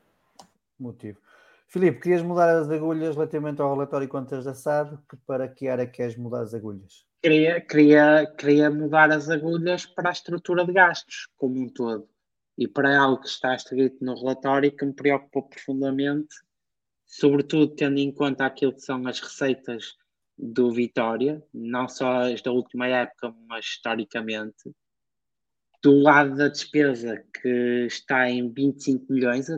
Motivo. Filipe, querias mudar as agulhas relativamente ao relatório contas da SAD? Que para que área queres mudar as agulhas? Queria, queria, queria mudar as agulhas para a estrutura de gastos como um todo e para algo que está escrito no relatório que me preocupa profundamente, sobretudo tendo em conta aquilo que são as receitas do Vitória, não só as da última época, mas historicamente, do lado da despesa que está em 25 milhões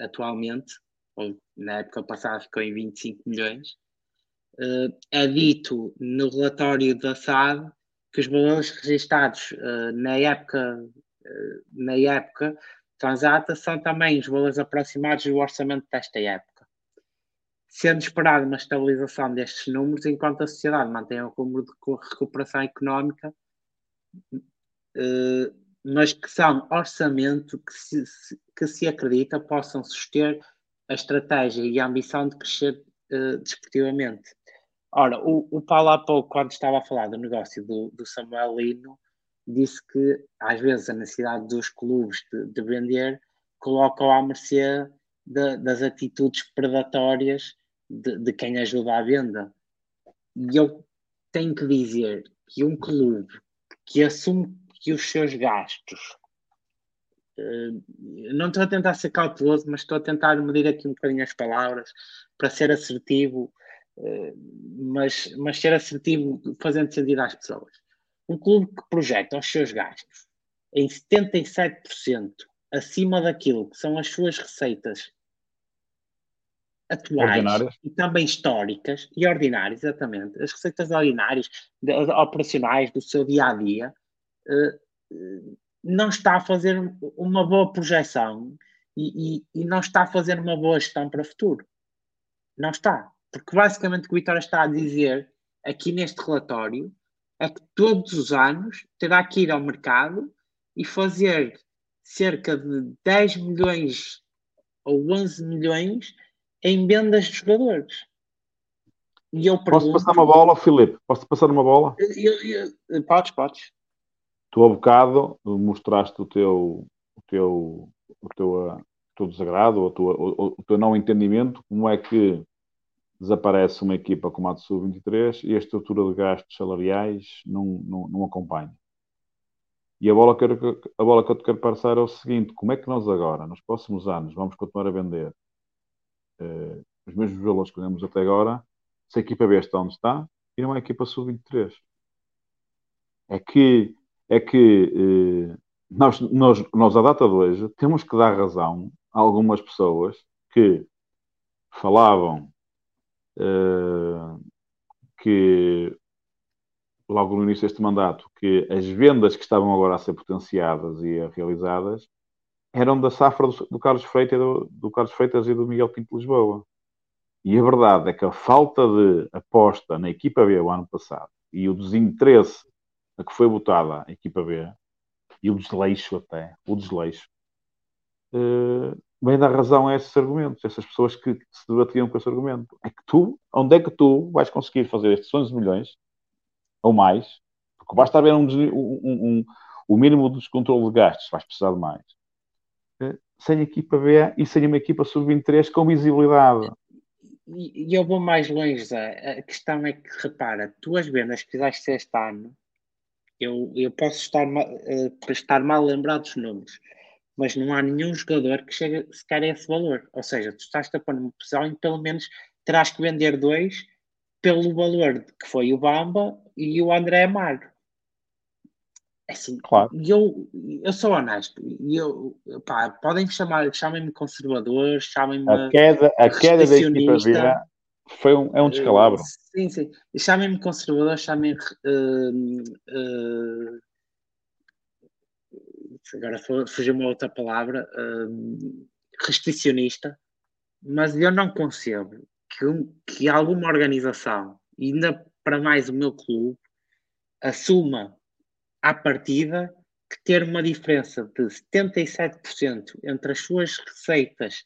atualmente, ou na época passada ficou em 25 milhões, uh, é dito no relatório da SAD que os valores registados uh, na época uh, na época transata são também os valores aproximados do orçamento desta época. Sendo esperada uma estabilização destes números, enquanto a sociedade mantém o rumo de recuperação económica Uh, mas que são orçamento que se, que se acredita possam suster a estratégia e a ambição de crescer uh, desportivamente. Ora, o, o Paulo há pouco, quando estava a falar do negócio do, do Samuel Lino, disse que às vezes a necessidade dos clubes de, de vender colocam à mercê de, das atitudes predatórias de, de, quem ajuda à venda. E eu tenho que dizer que um clube que assume que os seus gastos. Uh, não estou a tentar ser cauteloso, mas estou a tentar medir aqui um bocadinho as palavras para ser assertivo, uh, mas, mas ser assertivo fazendo sentido às pessoas. Um clube que projeta os seus gastos em 77% acima daquilo que são as suas receitas atuais ordinárias. e também históricas e ordinárias, exatamente, as receitas ordinárias, de, operacionais do seu dia a dia, não está a fazer uma boa projeção e, e, e, não está a fazer uma boa gestão para o futuro. Não está. Porque basicamente o que o Vitória está a dizer aqui neste relatório é que todos os anos terá que ir ao mercado e fazer cerca de 10 milhões ou 11 milhões em vendas de jogadores. E eu pergunto, Posso passar uma bola, Filipe? Posso passar uma bola? Eu, eu, podes, podes. Tu, há bocado, mostraste o teu, o teu, o teu, o teu desagrado, o teu, o, o teu não entendimento, como é que desaparece uma equipa como a do Sub-23 e a estrutura de gastos salariais não, não, não acompanha. E a bola, que eu, a bola que eu te quero passar é o seguinte: como é que nós agora, nos próximos anos, vamos continuar a vender uh, os mesmos valores que temos até agora, se a equipa B está onde está e não é a equipa sub-23. É que, é que uh, nós, nós, nós, à data de hoje, temos que dar razão a algumas pessoas que falavam uh, que logo no início deste mandato que as vendas que estavam agora a ser potenciadas e realizadas eram da safra do, do Carlos Freitas, do, do, Carlos Freitas e do Miguel Pinto Lisboa. E a verdade é que a falta de aposta na equipa B o ano passado e o desinteresse a que foi votada a equipa B e o desleixo até, o desleixo, uh, vem dar razão a esses argumentos, essas pessoas que, que se debatiam com esse argumento. É que tu, onde é que tu vais conseguir fazer estes 11 milhões ou mais? Porque basta haver um, um, um, o mínimo de descontrole de gastos, vais precisar de mais sem equipa B e sem uma equipa sub-23 com visibilidade. E, eu vou mais longe, Zé. A questão é que, repara, tu as vendas que fizeste este ano, eu, eu posso estar, uh, estar mal lembrado dos números, mas não há nenhum jogador que chegue sequer a esse valor. Ou seja, tu estás a pôr numa posição em que pelo menos terás que vender dois pelo valor que foi o Bamba e o André Amaro. É assim, claro. eu, eu sou honesto. Eu, pá, podem me chamar, chamem-me conservador, chamem-me. A queda, a queda da equipa B foi um, é um descalabro. Uh, sim, sim. Chamem-me conservador, chamem-me. Uh, uh, agora fugiu uma outra palavra. restricionista. Mas eu não concebo que, um, que alguma organização, ainda para mais o meu clube, assuma à partida, que ter uma diferença de 77% entre as suas receitas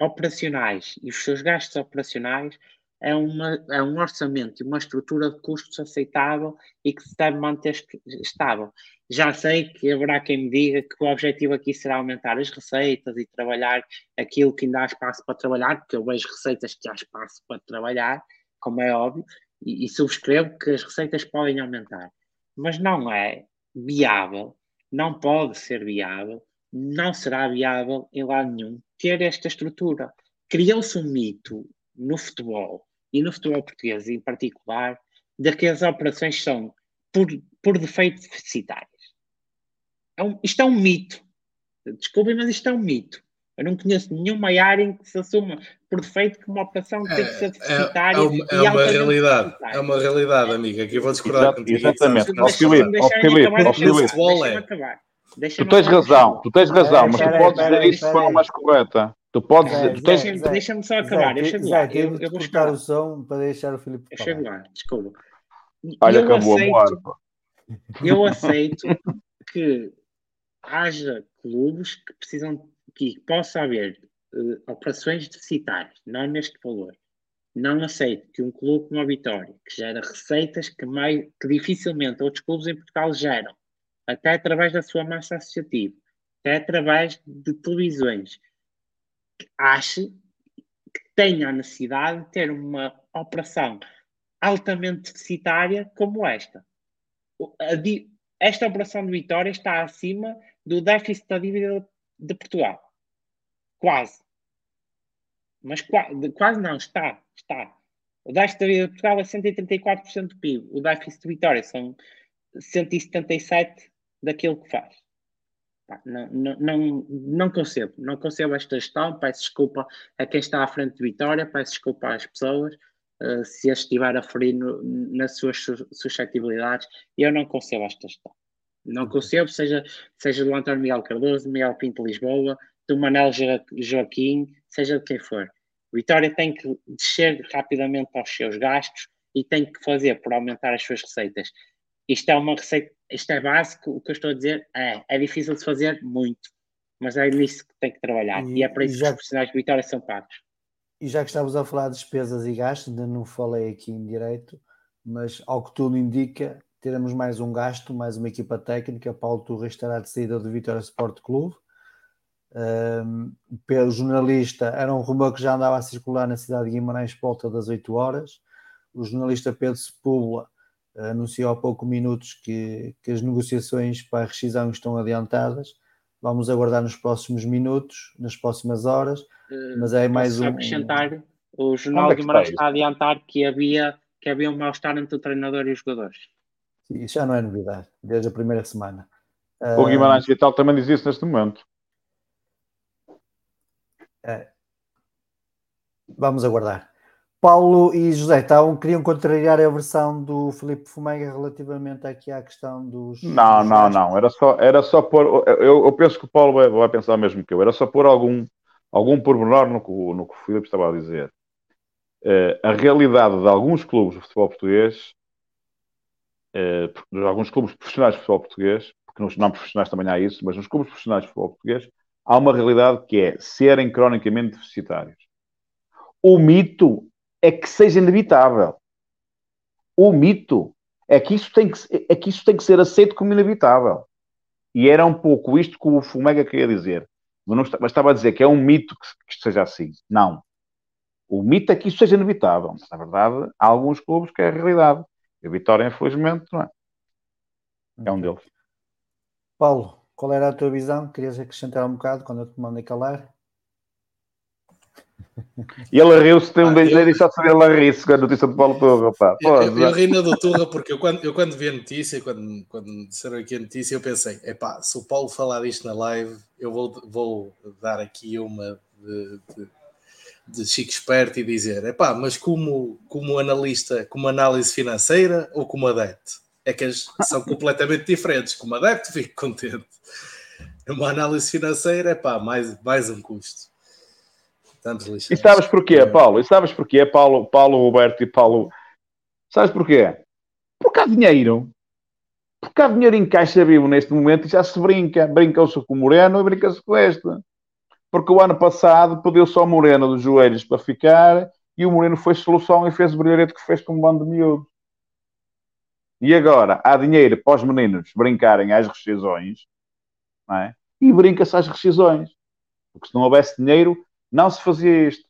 operacionais e os seus gastos operacionais é, uma, é um orçamento e uma estrutura de custos aceitável e que se deve manter estável. Já sei que haverá quem me diga que o objetivo aqui será aumentar as receitas e trabalhar aquilo que ainda há espaço para trabalhar, porque eu vejo receitas que há espaço para trabalhar, como é óbvio, e, e subscrevo que as receitas podem aumentar mas não é viável, não pode ser viável, não será viável em lado nenhum ter esta estrutura. Criou-se um mito no futebol e no futebol português em particular de que as operações são por, por defeito deficitárias. É um, isto é um mito. Desculpem, mas isto é um mito. Eu não conheço nenhuma área em que se assuma por defeito que uma operação tem que ser deficitária. É, é, uma, é uma realidade, é uma realidade, amiga. Aqui vou discordar contigo. Exatamente. Ó Filipe, ó Filipe, ó Filipe. Tu tens razão, tu tens razão, mas tu podes dizer isso de forma mais correta. Tu podes dizer. Tens... Deixa-me só acabar. Eu lá. eu, eu vou buscar o som para deixar o Filipe. Eu chego lá, desculpa. Olha, acabou a Eu aceito que haja clubes que precisam que possa haver uh, operações deficitárias, não neste valor. Não aceito que um clube como a Vitória, que gera receitas que, mais, que dificilmente outros clubes em Portugal geram, até através da sua massa associativa, até através de televisões, ache que tenha a necessidade de ter uma operação altamente deficitária como esta. Esta operação de Vitória está acima do déficit da dívida de Portugal. Quase. Mas quase não, está. está. O déficit da dívida de Portugal é 134% do PIB. O déficit de Vitória são 177% daquilo que faz. Não, não, não, não concebo, não concebo esta gestão. Peço desculpa a quem está à frente de Vitória, peço desculpa às pessoas uh, se estiver a ferir no, nas suas suscetibilidades. Eu não concebo esta gestão. Não concebo, seja, seja do António Miguel Cardoso, Miguel Pinto Lisboa, do Manel Joaquim, seja de quem for. Vitória tem que descer rapidamente aos seus gastos e tem que fazer por aumentar as suas receitas. Isto é uma receita, isto é básico, o que eu estou a dizer é, é difícil de fazer muito, mas é nisso que tem que trabalhar e, e é para isso já, que os profissionais de Vitória são pagos. E já que estamos a falar de despesas e gastos, ainda não falei aqui em direito, mas ao que tudo indica, teremos mais um gasto, mais uma equipa técnica. Paulo Torres estará de saída do Vitória Sport Clube. Um, pelo jornalista, era um rumor que já andava a circular na cidade de Guimarães por volta das 8 horas. O jornalista Pedro Sepúlveda anunciou há pouco minutos que, que as negociações para a rescisão estão adiantadas. Vamos aguardar nos próximos minutos, nas próximas horas, mas é mais um. acrescentar, o Jornal é de Guimarães está a adiantar que havia, que havia um mal-estar entre o treinador e os jogadores. Isso já não é novidade, desde a primeira semana. O Guimarães uh, Vital também diz isso neste momento. É. Vamos aguardar. Paulo e José estavam, queriam contrariar a versão do Felipe Fumega relativamente aqui à questão dos. Não, dos não, não. Era só, era só pôr. Eu, eu penso que o Paulo vai, vai, pensar mesmo que eu. Era só pôr algum, algum pormenor no que, no que o Felipe estava a dizer. Uh, a realidade de alguns clubes de futebol português, uh, de alguns clubes profissionais de futebol português, porque nos não profissionais também há isso, mas nos clubes profissionais de futebol português, há uma realidade que é serem cronicamente deficitários. O mito é que seja inevitável. O mito é que isso tem que, é que, isso tem que ser aceito como inevitável. E era um pouco isto que o Fumega queria dizer. Mas, não, mas estava a dizer que é um mito que, que seja assim. Não. O mito é que isso seja inevitável. Mas, na verdade, há alguns clubes que é a realidade. E a Vitória, infelizmente, não é. É um deles. Paulo, qual era a tua visão? Querias acrescentar um bocado quando eu te mandei calar? E ele riu-se, tem um ah, eu... só saber ele rir-se com a notícia de Paulo Turra. Pá. eu, eu, eu ri na do Turra porque eu quando, eu quando vi a notícia, quando, quando disseram aqui a notícia, eu pensei: epá, se o Paulo falar disto na live, eu vou, vou dar aqui uma de, de, de Chico Esperto e dizer: epá, mas como, como analista, como análise financeira ou como adepto? É que as são completamente diferentes. Como adepto, fico contente. Uma análise financeira, epá, mais, mais um custo. Estamos E sabes porquê, Paulo? E sabes porquê, Paulo, Paulo Roberto e Paulo? Sabes porquê? Porque há dinheiro. Porque há dinheiro em caixa vivo neste momento e já se brinca. Brinca-se com o Moreno e brinca-se com este. Porque o ano passado pediu só o Moreno dos joelhos para ficar e o Moreno foi solução e fez o brilharete que fez com um bando de miúdos. E agora há dinheiro para os meninos brincarem às rescisões é? e brinca-se às rescisões. Porque se não houvesse dinheiro, não se fazia isto.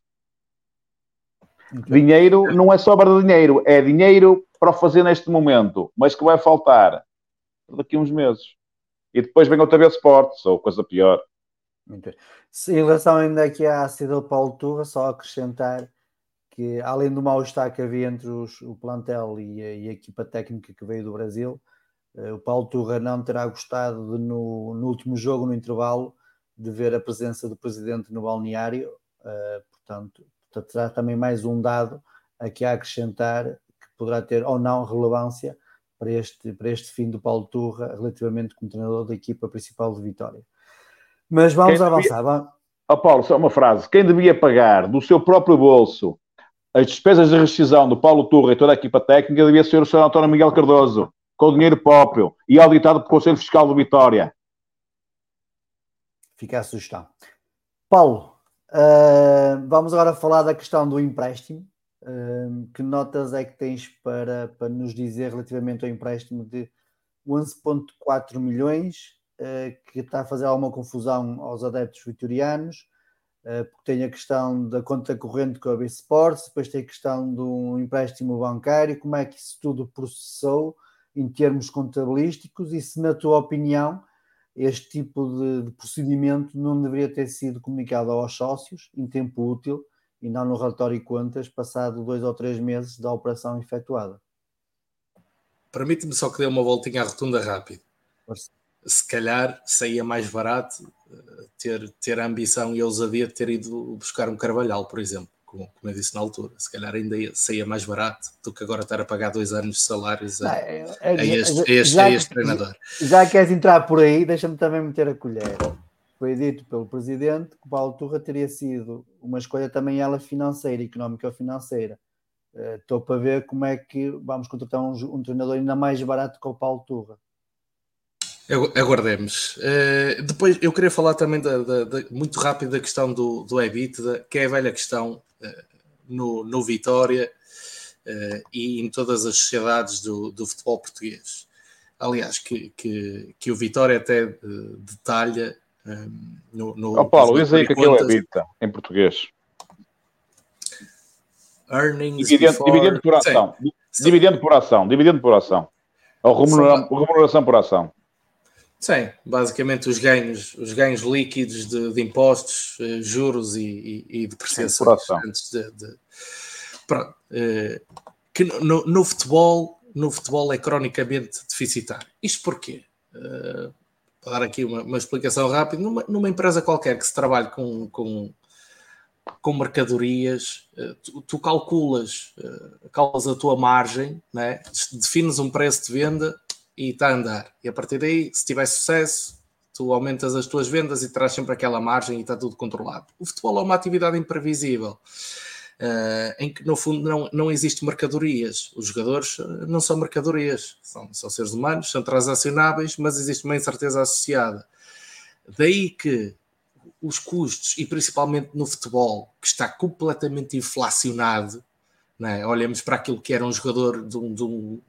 Dinheiro não é sobra de dinheiro, é dinheiro para fazer neste momento, mas que vai faltar daqui a uns meses. E depois vem outra vez esportes ou coisa pior. Em relação ainda aqui à saída do Paulo Turra, só acrescentar que além do mal-estar que havia entre os, o plantel e a, e a, equipa técnica que veio do Brasil, eh, o Paulo Turra não terá gostado de no, no último jogo, no intervalo, de ver a presença do presidente no balneário, uh, portanto, terá também mais um dado aqui a acrescentar que poderá ter ou não relevância para este, para este fim do Paulo Turra relativamente como treinador da equipa principal de Vitória. Mas vamos Quem avançar. Devia... Oh, Paulo, só uma frase. Quem devia pagar do seu próprio bolso as despesas de rescisão do Paulo Turra e toda a equipa técnica devia ser o Sr. António Miguel Cardoso, com dinheiro próprio e auditado pelo Conselho Fiscal de Vitória. Fica a sugestão. Paulo, uh, vamos agora falar da questão do empréstimo. Uh, que notas é que tens para, para nos dizer relativamente ao empréstimo de 11,4 milhões, uh, que está a fazer alguma confusão aos adeptos vitorianos, porque tem a questão da conta corrente com a B Sports, depois tem a questão do empréstimo bancário, como é que isso tudo processou em termos contabilísticos e se, na tua opinião, este tipo de, de, procedimento não deveria ter sido comunicado aos sócios em tempo útil e não no relatório de contas, passado dois ou três meses da operação efetuada. Permite-me só que dê uma voltinha à rotunda rápido. Se calhar saía mais barato eh, ter, ter a ambição e a ousadia de ter ido buscar um Carvalhal, por exemplo como, como eu disse na altura, se calhar ainda saía mais barato do que agora estar a pagar dois anos de salários a, é, é, a este, a este, já, a este treinador. Já queres entrar por aí, deixa-me também meter a colher. Foi dito pelo Presidente que Paulo Turra teria sido uma escolha também ela financeira, económica ou financeira. Uh, estou para ver como é que vamos contratar um, um treinador ainda mais barato que o Paulo Turra. Aguardemos. Uh, depois eu queria falar também da, da, da, muito rápido da questão do, do EBITDA, que é a velha questão uh, no, no Vitória uh, e em todas as sociedades do, do futebol português. Aliás, que, que, que o Vitória até detalha um, no, no. Oh, Paulo, diz aí que aquilo é EBITDA em português. Earnings dividendo, before... dividendo por ação. Sim. Dividendo por ação. Dividendo por ação. Ou remuneração, remuneração por ação. Sim, basicamente os ganhos, os ganhos líquidos de, de impostos, eh, juros e, e, e depreciações antes de, de pronto, eh, que no, no, futebol no futebol é cronicamente deficitário. Isto porquê? Uh, para dar aqui uma, uma explicação rápida, numa, numa, empresa qualquer que se trabalhe com, com, com mercadorias, uh, tu, tu, calculas, uh, calculas a tua margem, né? defines um preço de venda e está a andar. E a partir daí, se tiver sucesso, tu aumentas as tuas vendas e traz sempre aquela margem e está tudo controlado. O futebol é uma atividade imprevisível. Uh, em que no fundo não, não existe mercadorias. Os jogadores eh, não são mercadorias, são, são seres humanos, são transacionáveis, mas existe uma incerteza associada. Daí que os custos, e principalmente no futebol, que está completamente inflacionado, é? olhamos para aquilo que era um jogador de um, de um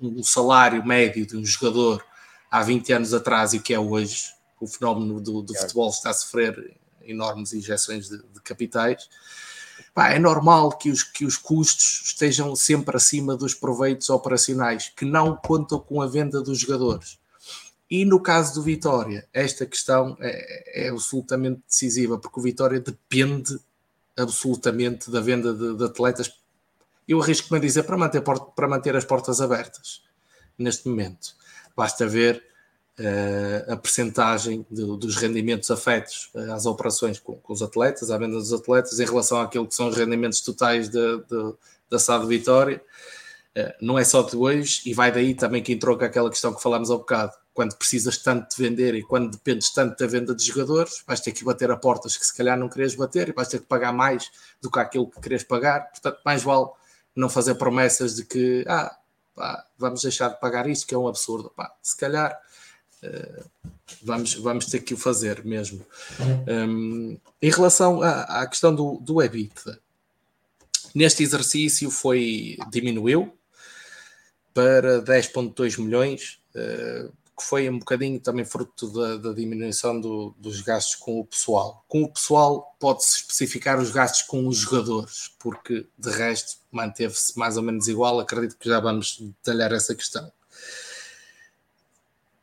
um salário médio de um jogador há 20 anos atrás e o que é hoje, o fenómeno do, do futebol está a sofrer enormes injeções de, de capitais, pá, é normal que os, que os custos estejam sempre acima dos proveitos operacionais, que não contam com a venda dos jogadores. E no caso do Vitória, esta questão é, é absolutamente decisiva, porque o Vitória depende absolutamente da venda de, de atletas eu arrisco-me a dizer para manter, para manter as portas abertas neste momento. Basta ver uh, a percentagem dos rendimentos afetos uh, às operações com, com, os atletas, à venda dos atletas, em relação àquilo que são os rendimentos totais de, de, da SAD Vitória. Uh, não é só de hoje, e vai daí também que entrou com aquela questão que falámos há bocado. Quando precisas tanto de vender e quando dependes tanto da venda de jogadores, vais ter que bater a portas que se calhar não queres bater e vais ter que pagar mais do que aquilo que queres pagar. Portanto, mais vale não fazer promessas de que ah, pá, vamos deixar de pagar isto, que é um absurdo. Pá, se calhar uh, vamos, vamos ter que o fazer mesmo. Um, em relação à, à, questão do, do EBITDA, neste exercício foi diminuiu para 10,2 milhões. Uh, que foi um bocadinho também fruto da, da diminuição do, dos gastos com o pessoal. Com o pessoal pode-se especificar os gastos com os jogadores, porque de resto manteve-se mais ou menos igual. Acredito que já vamos detalhar essa questão.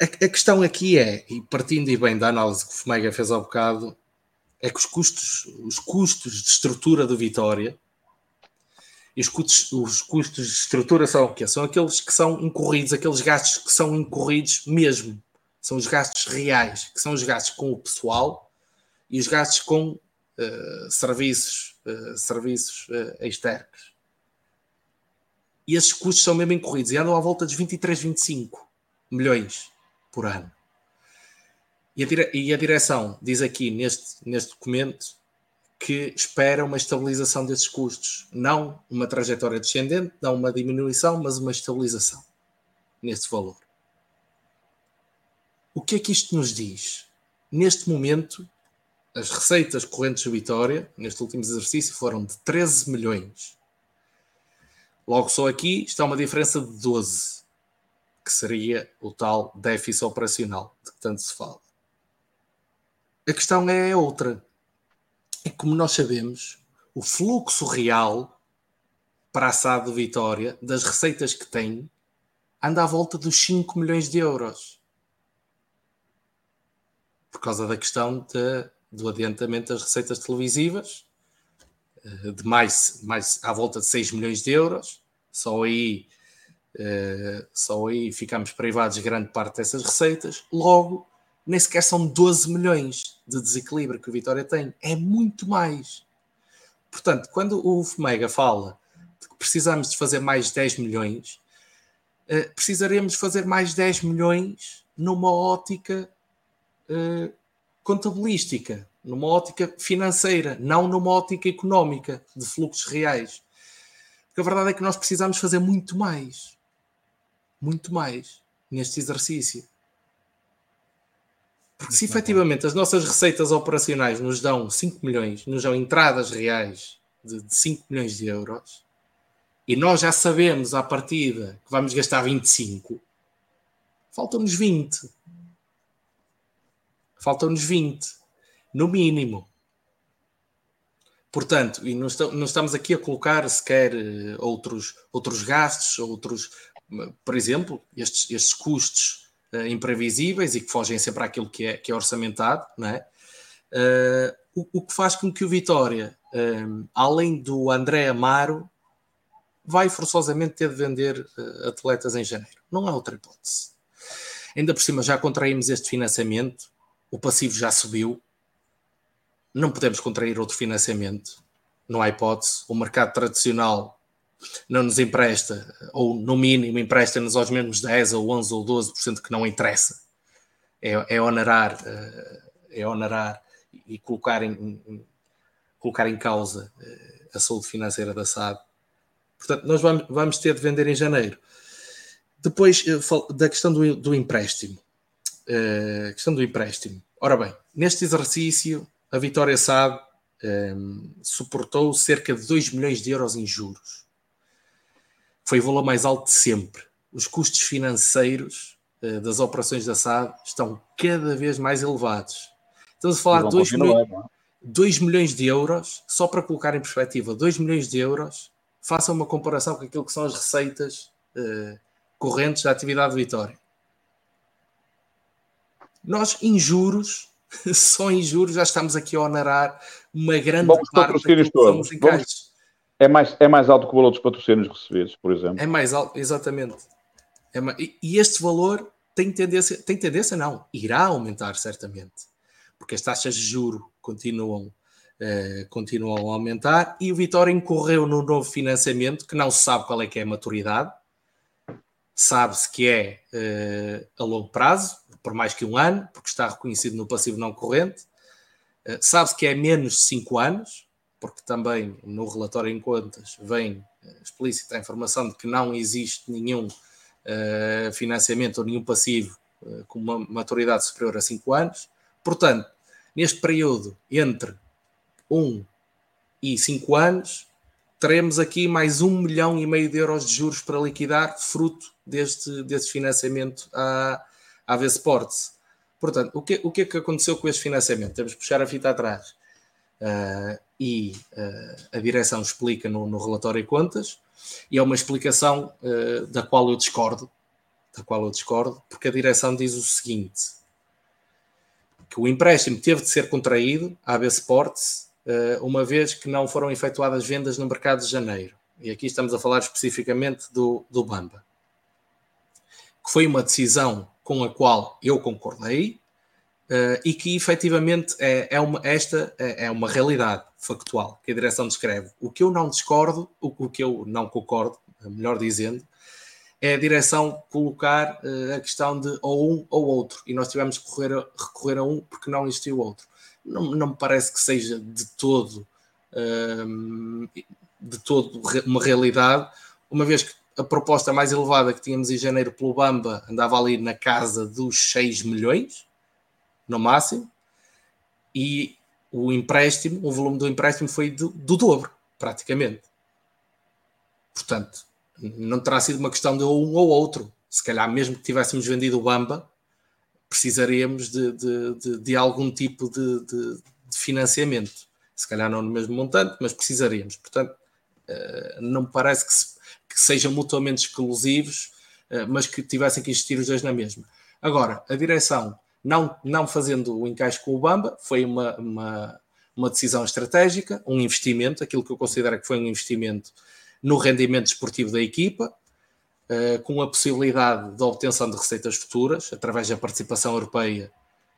A, a questão aqui é, e partindo e bem da análise que o Fomega fez ao bocado, é que os custos, os custos de estrutura do Vitória e os custos, os custos de estrutura são o quê? São aqueles que são incorridos, aqueles gastos que são incorridos mesmo. São os gastos reais, que são os gastos com o pessoal e os gastos com uh, serviços, uh, serviços uh, externos. E esses custos são mesmo incorridos e andam à volta dos 23, 25 milhões por ano. E a, dire e a direção diz aqui neste, neste documento que espera uma estabilização desses custos, não uma trajetória descendente, não uma diminuição, mas uma estabilização nesse valor. O que é que isto nos diz? neste momento, as receitas correntes do Vitória, neste último exercício, foram de 13 milhões. Logo só aqui está uma diferença de 12, que seria o tal déficit operacional de que tanto se fala. A questão é outra. É como nós sabemos, o fluxo real para a SAD de Vitória, das receitas que tem, anda à volta dos 5 milhões de euros. Por causa da questão de, do adiantamento das receitas televisivas, eh, de mais, mais à volta de 6 milhões de euros. Só aí, uh, só aí ficamos privados de grande parte dessas receitas. Logo, nem sequer são 12 milhões de desequilíbrio que o Vitória tem. É muito mais. Portanto, quando o Fomega fala de que precisamos de fazer mais 10 milhões, uh, precisaremos fazer mais 10 milhões numa ótica uh, contabilística, numa ótica financeira, não numa ótica económica, de fluxos reais. Porque a verdade é que nós precisamos fazer muito mais. Muito mais neste exercício. Porque se efetivamente as nossas receitas operacionais nos dão 5 milhões, nos dão entradas reais de, de 5 milhões de euros, e nós já sabemos à partida que vamos gastar 25, faltam-nos 20. Faltam-nos 20, no mínimo. Portanto, e não, estamos aqui a colocar sequer eh, outros, outros gastos, outros, por exemplo, estes, estes custos uh, imprevisíveis e que fogem sempre àquilo que é, que é orçamentado, não é? Uh, o, o, que faz com que o Vitória, um, além do André Amaro, vai forçosamente ter de vender uh, atletas em janeiro. Não há outra hipótese. Ainda por cima já contraímos este financiamento, o passivo já subiu, não podemos contrair outro financiamento, não há hipótese. O mercado tradicional não nos empresta, ou no mínimo empresta-nos aos mesmos 10 ou 11 ou 12% que não interessa. É, é onerar, eh, é onerar e colocar em, colocar em causa eh, a saúde financeira da SAD. Portanto, nós vamos, vamos ter de vender em janeiro. Depois eh, da questão do, do empréstimo. Questão do empréstimo. Ora bem, neste exercício, a Vitória SAD um, suportou cerca de 2 milhões de euros em juros. Foi o valor mais alto de sempre. Os custos financeiros uh, das operações da SAD estão cada vez mais elevados. Estamos a falar de 2 milhões, 2 milhões de euros, só para colocar em perspectiva, 2 milhões de euros, façam uma comparação com aquilo que são as receitas uh, correntes da atividade de Vitória. Nós, em juros, só em juros, já estamos aqui a onerar uma grande Vamos parte patrocínios todos. Vamos, é, mais, é mais alto que o valor dos patrocínios recebidos, por exemplo. É mais alto, exatamente. É mais, e, este valor tem tendência, tem tendência não, irá aumentar certamente, porque as taxas de juro continuam, uh, continuam a aumentar e o Vitória incorreu no novo financiamento que não se sabe qual é que é a maturidade, sabe-se que é uh, a longo prazo, por mais que um ano, porque está reconhecido no passivo não corrente. Uh, sabe-se que é menos de 5 anos, porque também no relatório em contas vem uh, explícita a informação de que não existe nenhum uh, financiamento ou nenhum passivo com uma maturidade superior a 5 anos. Portanto, neste período entre 1 um e 5 anos, teremos aqui mais um milhão e meio de euros de juros para liquidar, fruto deste, deste financiamento à, AV Sports. Portanto, o que, o que é que aconteceu com este financiamento? Temos que puxar a fita atrás. Uh, e uh, a direção explica no, no, relatório de contas, e é uma explicação uh, da qual eu discordo, da qual eu discordo, porque a direção diz o seguinte: que o empréstimo teve de ser contraído à AB Sports, uma vez que não foram efetuadas vendas no mercado de janeiro. E aqui estamos a falar especificamente do, do Bamba. Que foi uma decisão com a qual eu concordei uh, e que efetivamente é, é uma, esta é, é, uma realidade factual que a direção descreve. O que eu não discordo, o, que eu não concordo, melhor dizendo, é a direção colocar uh, a questão de ou um ou outro e nós tivemos que recorrer a, recorrer a um porque não existiu outro. Não, não me parece que seja de todo, uh, de todo uma realidade, uma vez que a proposta mais elevada que tínhamos em janeiro pelo Bamba andava ali na casa dos 6 milhões, no máximo. e o empréstimo, o volume do empréstimo foi do, do dobro, praticamente. Portanto, não terá sido uma questão de um ou outro. Se calhar, mesmo que tivéssemos vendido o Bamba, precisaríamos de, de, de, de algum tipo de, financiamento. Se calhar não no mesmo montante, mas precisaríamos. Portanto, uh, não me parece que, se, que, sejam mutuamente exclusivos, uh, mas que tivessem que existir os dois na mesma. Agora, a direção, não, não fazendo o encaixe com o Bamba, foi uma, uma, uma decisão estratégica, um investimento, aquilo que eu considero que foi um investimento no rendimento esportivo da equipa, uh, com a possibilidade de obtenção de receitas futuras, através da participação europeia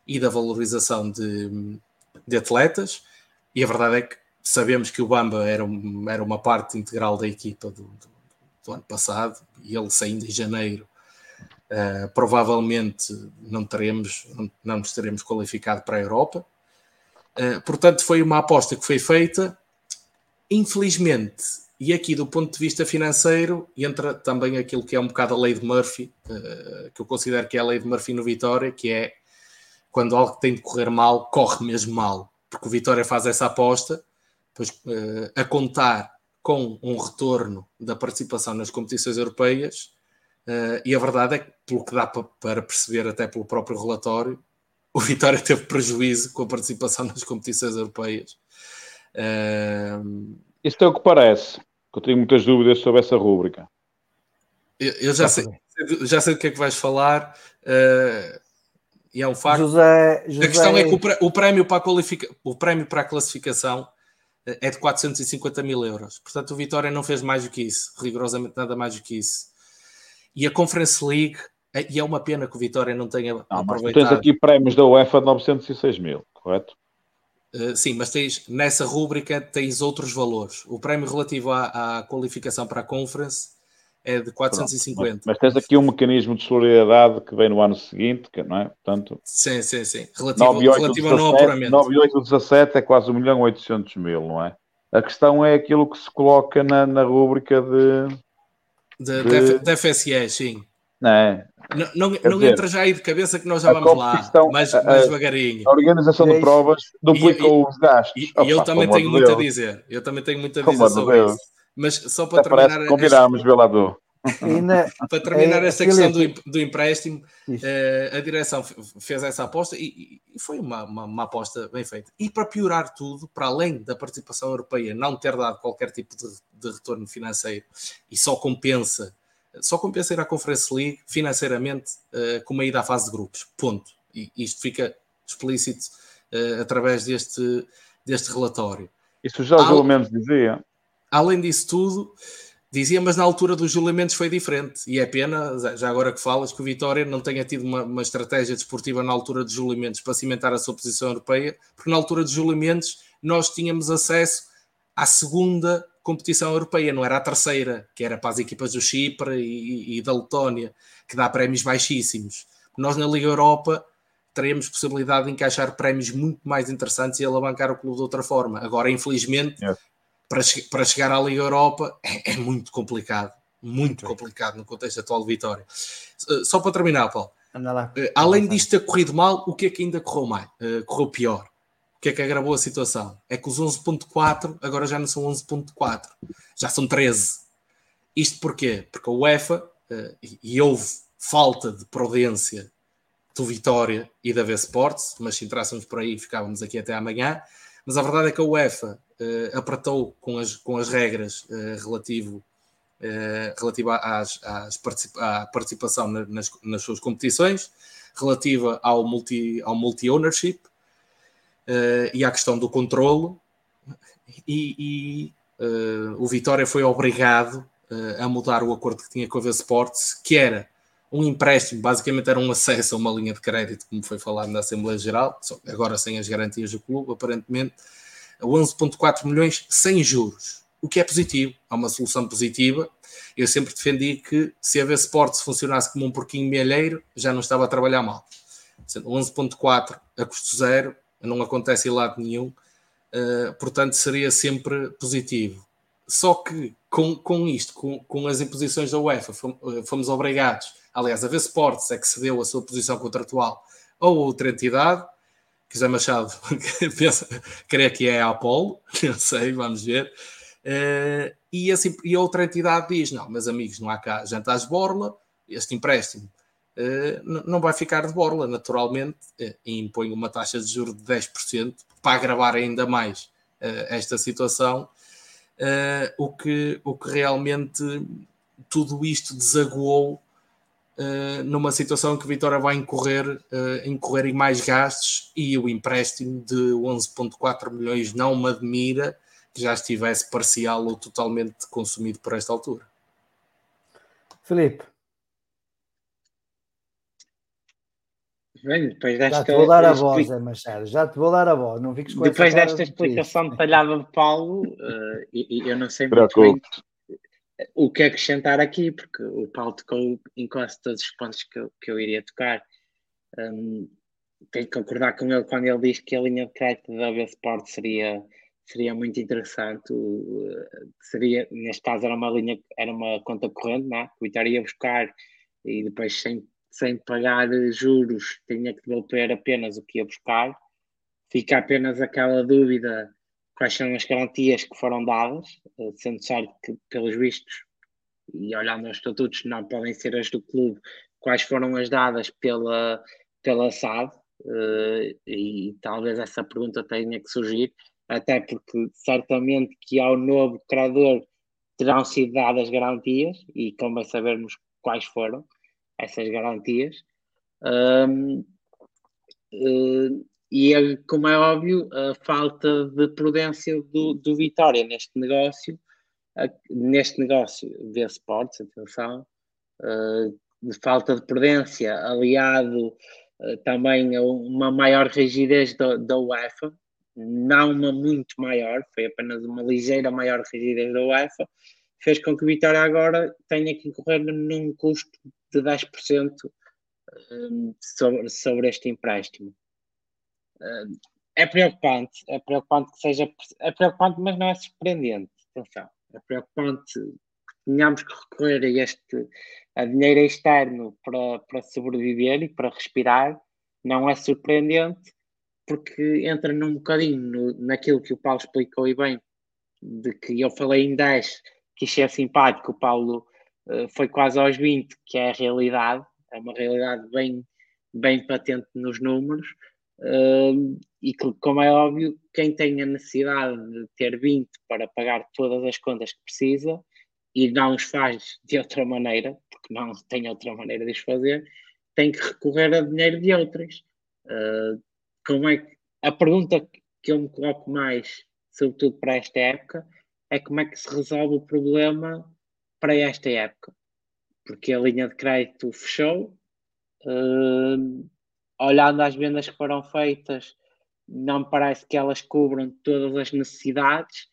e da valorização de, de atletas. E a verdade é que sabemos que o Bamba era, um, era uma parte integral da equipa do, do, do ano passado, e ele saindo em janeiro. Uh, provavelmente não teremos, não, nos teremos qualificado para a Europa. Uh, portanto, foi uma aposta que foi feita. Infelizmente, e aqui, do ponto de vista financeiro, entra também aquilo que é um bocado a lei de Murphy, uh, que eu considero que é a lei de Murphy no Vitória, que é quando algo tem de correr mal, corre mesmo mal. Porque o Vitória faz essa aposta, pois, a contar com um retorno da participação nas competições europeias, uh, e a verdade é que, pelo que dá para perceber até pelo próprio relatório, o Vitória teve prejuízo com a participação nas competições europeias. Uh, Isto é o que parece eu tenho muitas dúvidas sobre essa rúbrica. Eu, eu já, sei, já sei do que é que vais falar. Uh, e é um facto. José, José... A questão é que o, prémio para a qualifica... o prémio para a classificação eh, é de 450 mil euros. Portanto, o Vitória não fez mais do que isso, rigorosamente nada mais do que isso. E a Conference League, eh, e é uma pena que o Vitória não tenha não, aproveitado. Mas tens aqui prémios da UEFA de 906 mil, correto? Eh, sim, mas tens nessa rúbrica tens outros valores. O prémio relativo à, à qualificação para a conference é de 450. Mas, mas, tens aqui um mecanismo de solidariedade que vem no ano seguinte, que, não é? Portanto, sim, sim, sim. Relativo, 9, 8, relativo 17, ao não apuramento. 9 8 17 é quase 1 milhão 800 mil, não é? A questão é aquilo que se coloca na, na rúbrica de... De, de... de FSE, sim. Não é? Não, não, não dizer, entra já aí de cabeça que nós já vamos lá, mais devagarinho. A organização de provas duplicou e, os gastos. E, Opa, eu também tenho muito Deus. a dizer. Eu também tenho muito a dizer sobre Deus. isso. Mas só para Até terminar. Combinámos, Velador. Na, para terminar é, esta questão do, do empréstimo, eh, a direção fez essa aposta e, e foi uma, uma, uma, aposta bem feita. E para piorar tudo, para além da participação europeia não ter dado qualquer tipo de, de retorno financeiro e só compensa só compensa ir à Conference League financeiramente uh, com uma ida à fase de grupos. Ponto. E isto fica explícito uh, através deste, deste relatório. Isso já os elementos dizia. Além disso tudo, dizia, mas na altura dos julgamentos foi diferente. E é pena, já agora que falas, que o Vitória não tenha tido uma, uma estratégia desportiva na altura dos julgamentos para cimentar a sua posição europeia, porque na altura dos julgamentos nós tínhamos acesso à segunda competição europeia, não era a terceira, que era para as equipas do Chipre e, e da Letónia, que dá prémios baixíssimos. Nós na Liga Europa teremos possibilidade de encaixar prémios muito mais interessantes e alavancar o clube de outra forma. Agora, infelizmente, é. para, para chegar à Liga Europa é, é muito complicado. Muito okay. complicado no contexto atual de Vitória. Eh, só para terminar, Paulo. Uh, além disto ter corrido mal, o que é que ainda correu mais? Uh, correu pior. O que é que agravou a situação? É que os 11.4 agora já não são 11.4, já são 13. Isto porquê? Porque a UEFA, uh, e houve falta de prudência do Vitória e da V Sports, mas se entrássemos por aí ficávamos aqui até amanhã. Mas a verdade é que a UEFA uh, apertou com as, com as regras uh, relativo, às, às participa à participação nas, nas suas competições, relativa ao multi-ownership, ao multi uh, e à questão do controlo, e, e uh, o Vitória foi obrigado uh, a mudar o acordo que tinha com a V Sports, que era um empréstimo, basicamente era um acesso a uma linha de crédito, como foi falado na Assembleia Geral, agora sem as garantias do clube, aparentemente, a 11,4 milhões sem juros, o que é positivo, é uma solução positiva. Eu sempre defendi que se a V Sports funcionasse como um porquinho mielheiro, já não estava a trabalhar mal. 11,4 a custo zero não acontece em lado nenhum, uh, portanto seria sempre positivo. Só que com, com isto, com, com as imposições da UEFA, fomos, fomos obrigados, aliás, a ver Sports é que cedeu a sua posição contratual a outra entidade, que José Machado pensa, creio que é a Apolo, não sei, vamos ver. Uh, e, assim, e outra entidade diz: Não, meus amigos, não há cá jantares borla, este empréstimo não vai ficar de borla, naturalmente, uh, e impõe uma taxa de juros de 10% para agravar ainda mais esta situação. o, que, o que realmente tudo isto desaguou Uh, numa situação que Vitória vai incorrer, incorrer em mais gastos e o empréstimo de 11,4 milhões não me admira que já estivesse parcial ou totalmente consumido por esta altura. Felipe. Bem, depois desta, já te vou dar a voz, é Machado, já te vou dar a voz, não fiques com Depois desta explicação detalhada de Paulo, uh, eu não sei muito bem o que acrescentar aqui, porque o Paulo tocou em quase todos os pontos que eu, que eu iria tocar. Um, tenho que concordar com ele quando ele diz que a linha de crédito da AB Sport seria seria muito interessante. Seria, neste caso, era uma linha, era uma conta corrente, não é? o Vitória ia buscar e depois, sem, sem pagar juros, tinha que devolver apenas o que ia buscar. Fica apenas aquela dúvida quais são as garantias que foram dadas, eh, sendo certo que, pelos vistos, e olhando aos estatutos, não podem ser as do clube, quais foram as dadas pela, pela SAD, eh, e talvez essa pergunta tenha que surgir até porque certamente que ao novo credor terão sido dadas garantias e convém sabermos quais foram essas garantias. Um, uh, e é, como é óbvio, a falta de prudência do, do Vitória neste negócio, neste negócio de esportes, atenção, uh, de falta de prudência, aliado uh, também a uma maior rigidez da, UEFA, não uma muito maior, foi apenas uma ligeira maior rigidez da UEFA, fez com que o Vitória agora tenha que incorrer num custo de 10% hum, sobre, sobre este empréstimo. Hum, é preocupante, é preocupante que seja, é preocupante, mas não é surpreendente, atenção, é preocupante que tenhamos que recorrer a este a dinheiro externo para, para sobreviver e para respirar, não é surpreendente, porque entra num bocadinho no, naquilo que o Paulo explicou e bem, de que eu falei em 10, que isto é simpático, o Paulo foi quase aos 20, que é a realidade, é uma realidade bem, bem patente nos números, uh, e que, como é óbvio, quem tem a necessidade de ter 20 para pagar todas as contas que precisa e não os faz de outra maneira, porque não tem outra maneira de os fazer, tem que recorrer a dinheiro de outras. Uh, como é que a pergunta que eu me coloco mais, sobretudo para esta época, é como é que se resolve o problema para esta época. Porque a linha de crédito fechou, uh, olhando às vendas que foram feitas, não me parece que elas cubram todas as necessidades,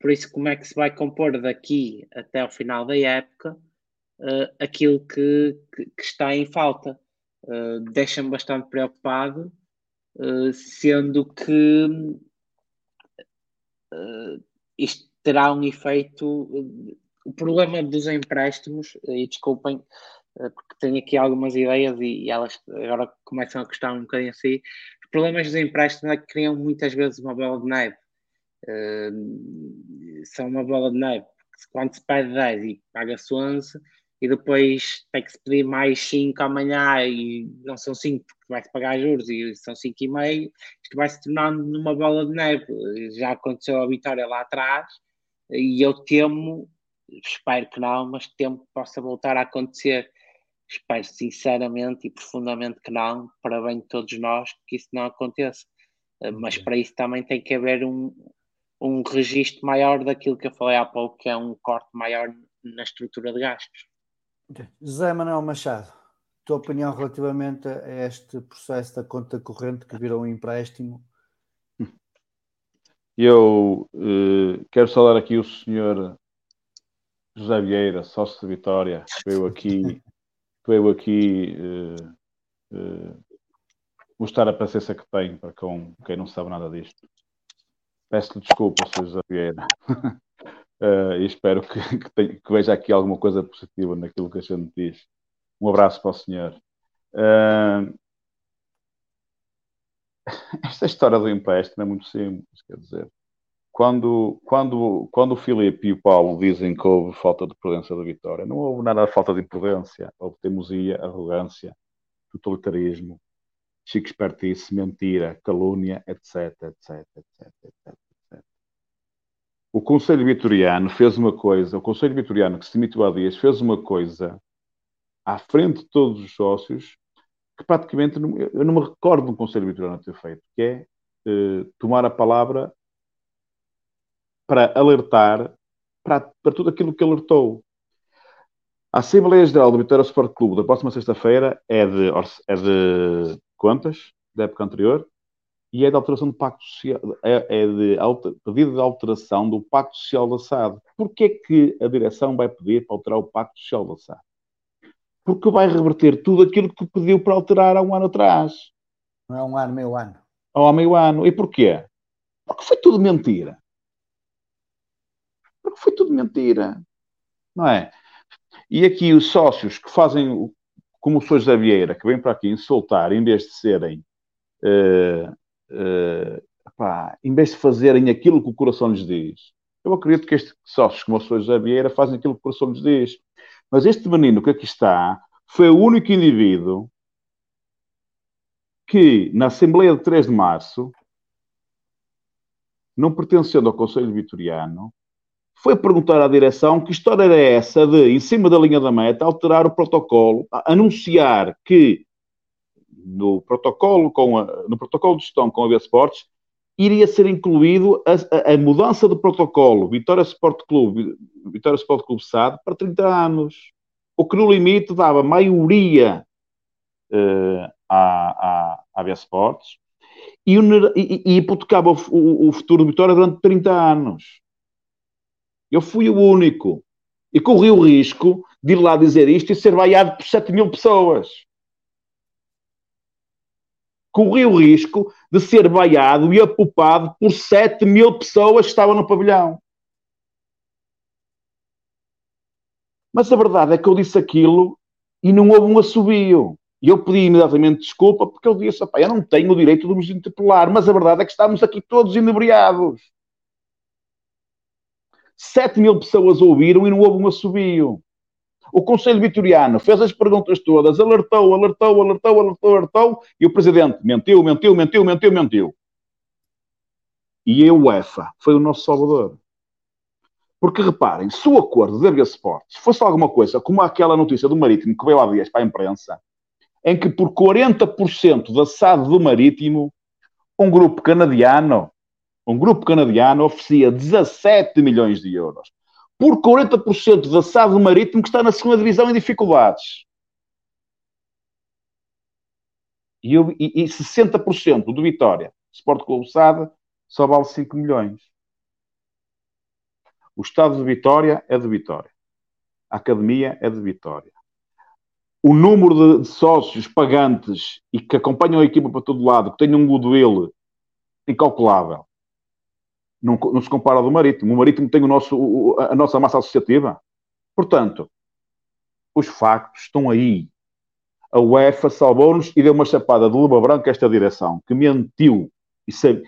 por isso como é que se vai compor daqui até o final da época uh, aquilo que, que, que, está em falta. Uh, Deixa-me bastante preocupado eh, sendo que uh, isto terá um efeito. Uh, o problema dos empréstimos, e desculpem, porque tenho aqui algumas ideias e, elas agora começam a custar um bocadinho assim. Os problemas dos empréstimos é que criam muitas vezes uma bola de neve. são uma bola de neve. Quando se pede 10 e paga-se 11, e depois tem que se pedir mais 5 amanhã e não são 5 porque vai-se pagar juros e são 5,5, isto vai se tornando numa bola de neve. Já aconteceu a vitória lá atrás e eu temo, espero que não, mas temo que possa voltar a acontecer. Espero sinceramente e profundamente que não, para bem de todos nós, que isso não aconteça. Mas para isso também tem que haver um, um registro maior daquilo que eu falei há pouco, que é um corte maior na estrutura de gastos. José Manuel Machado, tua opinião relativamente a este processo da conta corrente que virou um empréstimo? Eu uh, quero saudar aqui o senhor José Vieira, sócio de Vitória, veio aqui, veio aqui uh, uh, mostrar a paciência que tem para com quem não sabe nada disto. Peço-lhe desculpa, Sr. José Vieira. Uh, e espero que, que, tenha, que, veja aqui alguma coisa positiva naquilo que a gente diz. Um abraço para o senhor. Esta história do empréstimo é muito simples, quer dizer, quando, quando, quando o Filipe e o Paulo dizem que houve falta de prudência da vitória, não houve nada de falta de imprudência, houve teimosia, arrogância, totalitarismo, chico espertice, mentira, calúnia, etc, etc, etc, etc, etc. O Conselho Vitoriano fez uma coisa, o Conselho Vitoriano que se demitiu há dias fez uma coisa à frente de todos os sócios que praticamente eu não me recordo um Conselho Vitoriano ter feito, que é eh, tomar a palavra para alertar para, para tudo aquilo que alertou. A Assembleia Geral do Vitória Sport Clube da próxima sexta-feira é de, é de contas da época anterior e é de alteração do Pacto Social, é, é de alter, pedido de alteração do Pacto Social da SAD. Porquê que a direção vai pedir para alterar o Pacto Social da SAD? Porque vai reverter tudo aquilo que pediu para alterar há um ano atrás. Não é um ano, meio ano. Há meio ano. E porquê? Porque foi tudo mentira. Porque foi tudo mentira. Não é? E aqui os sócios que fazem, como o Sr. José Vieira, que vem para aqui insultar, em vez de serem, uh, uh, pá, em vez de fazerem aquilo que o coração lhes diz, eu acredito que estes sócios, como o Sr. José Vieira, fazem aquilo que o coração lhes diz. Mas este menino que aqui está foi o único indivíduo que, na Assembleia de 3 de Março, não pertencendo ao Conselho Vitoriano, foi perguntar à direção que história era essa de, em cima da linha da meta, alterar o protocolo, anunciar que no protocolo, com a, no protocolo de gestão com a Sports iria ser incluído a, a, a, mudança do protocolo Vitória Sport Clube, Vitória Sport Clube SAD para 30 anos. O que no limite dava maioria uh, à, à, à Sports e, e, e hipotecava o, o, o futuro do Vitória durante 30 anos. Eu fui o único. E corri o risco de ir lá dizer isto e ser vaiado por 7 mil pessoas. Corri o risco de ser vaiado e apupado por 7 mil pessoas que estavam no pavilhão. Mas a verdade é que eu disse aquilo e não houve um assobio. E eu pedi imediatamente desculpa porque eu disse: eu não tenho o direito de nos interpelar, mas a verdade é que estamos aqui todos inebriados. 7 mil pessoas ouviram e não houve um assobio. O Conselho Vitoriano fez as perguntas todas, alertou, alertou, alertou, alertou, alertou, e o Presidente mentiu, mentiu, mentiu, mentiu, mentiu. E a UEFA foi o nosso salvador. Porque reparem, se o acordo da Via Sports fosse alguma coisa como aquela notícia do Marítimo que veio há dias para a imprensa, em que por 40% da SAD do Marítimo, um grupo canadiano um grupo canadiano oferecia 17 milhões de euros por 40% da SAD Marítimo que está na segunda divisão em dificuldades. E, eu, e, e 60% do Vitória, Sport Clube SAD, só vale 5 milhões. O estado de Vitória é de Vitória. A academia é de Vitória. O número de, de sócios pagantes e que acompanham a equipa para todo lado, que têm um goodwill incalculável, não, não se compara ao do Marítimo. O Marítimo tem o nosso, a nossa massa associativa. Portanto, os factos estão aí. A UEFA salvou-nos e deu uma chapada de luva branca a esta direção, que mentiu. E, sabe,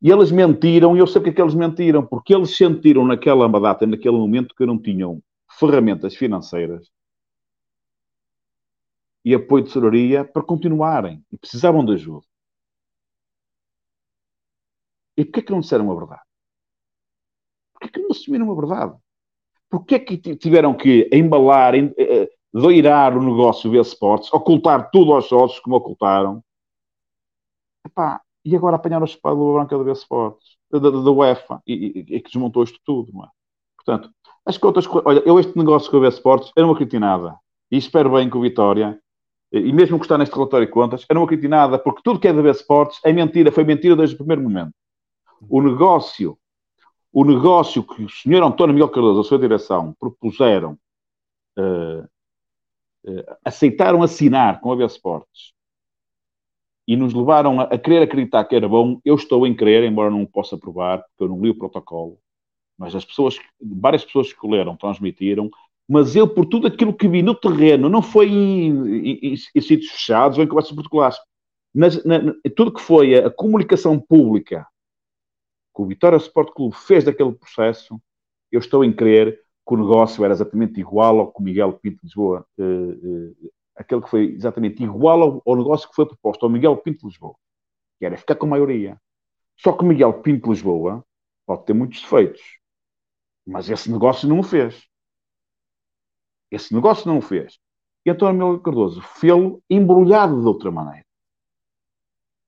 e eles mentiram, e eu sei porque é que eles mentiram, porque eles sentiram naquela data, naquele momento, que não tinham ferramentas financeiras e apoio de tesouraria para continuarem. E precisavam de ajuda. E porquê que não disseram a verdade? Porquê que não assumiram a verdade? Porquê que tiveram que embalar, eh, doirar o negócio via Sports, ocultar tudo aos sócios, como ocultaram? Epá, e agora apanharam a espada branca da via Sports, da, da, UEFA, e, e, e, que desmontou isto tudo, não é? Portanto, as contas... Olha, eu este negócio com a via Sports, eu não acredito em nada. E espero bem que o Vitória e mesmo que está neste relatório de contas, eu não acredito nada, porque tudo que é da B Sports é mentira, foi mentira desde o primeiro momento o negócio, o negócio que o senhor António Miguel Cardoso, a sua direção, propuseram, uh, uh, aceitaram assinar com a B Sports e nos levaram a, a, querer acreditar que era bom, eu estou em crer, embora não possa provar, porque eu não li o protocolo, mas as pessoas, várias pessoas que leram, transmitiram, mas eu, por tudo aquilo que vi no terreno, não foi em, em, em sítios fechados ou em conversas particulares, nas, na, tudo que foi a, a, comunicação pública que o Vitória Sport Clube fez daquele processo, eu estou em crer que o negócio era exatamente igual ao que o Miguel Pinto de Lisboa, uh, uh, aquele que foi exatamente igual ao, ao, negócio que foi proposto ao Miguel Pinto de Lisboa, que era ficar com a maioria. Só que o Miguel Pinto de Lisboa pode ter muitos defeitos, mas esse negócio não o fez. Esse negócio não o fez. E António Miguel Cardoso fê-lo embrulhado de outra maneira.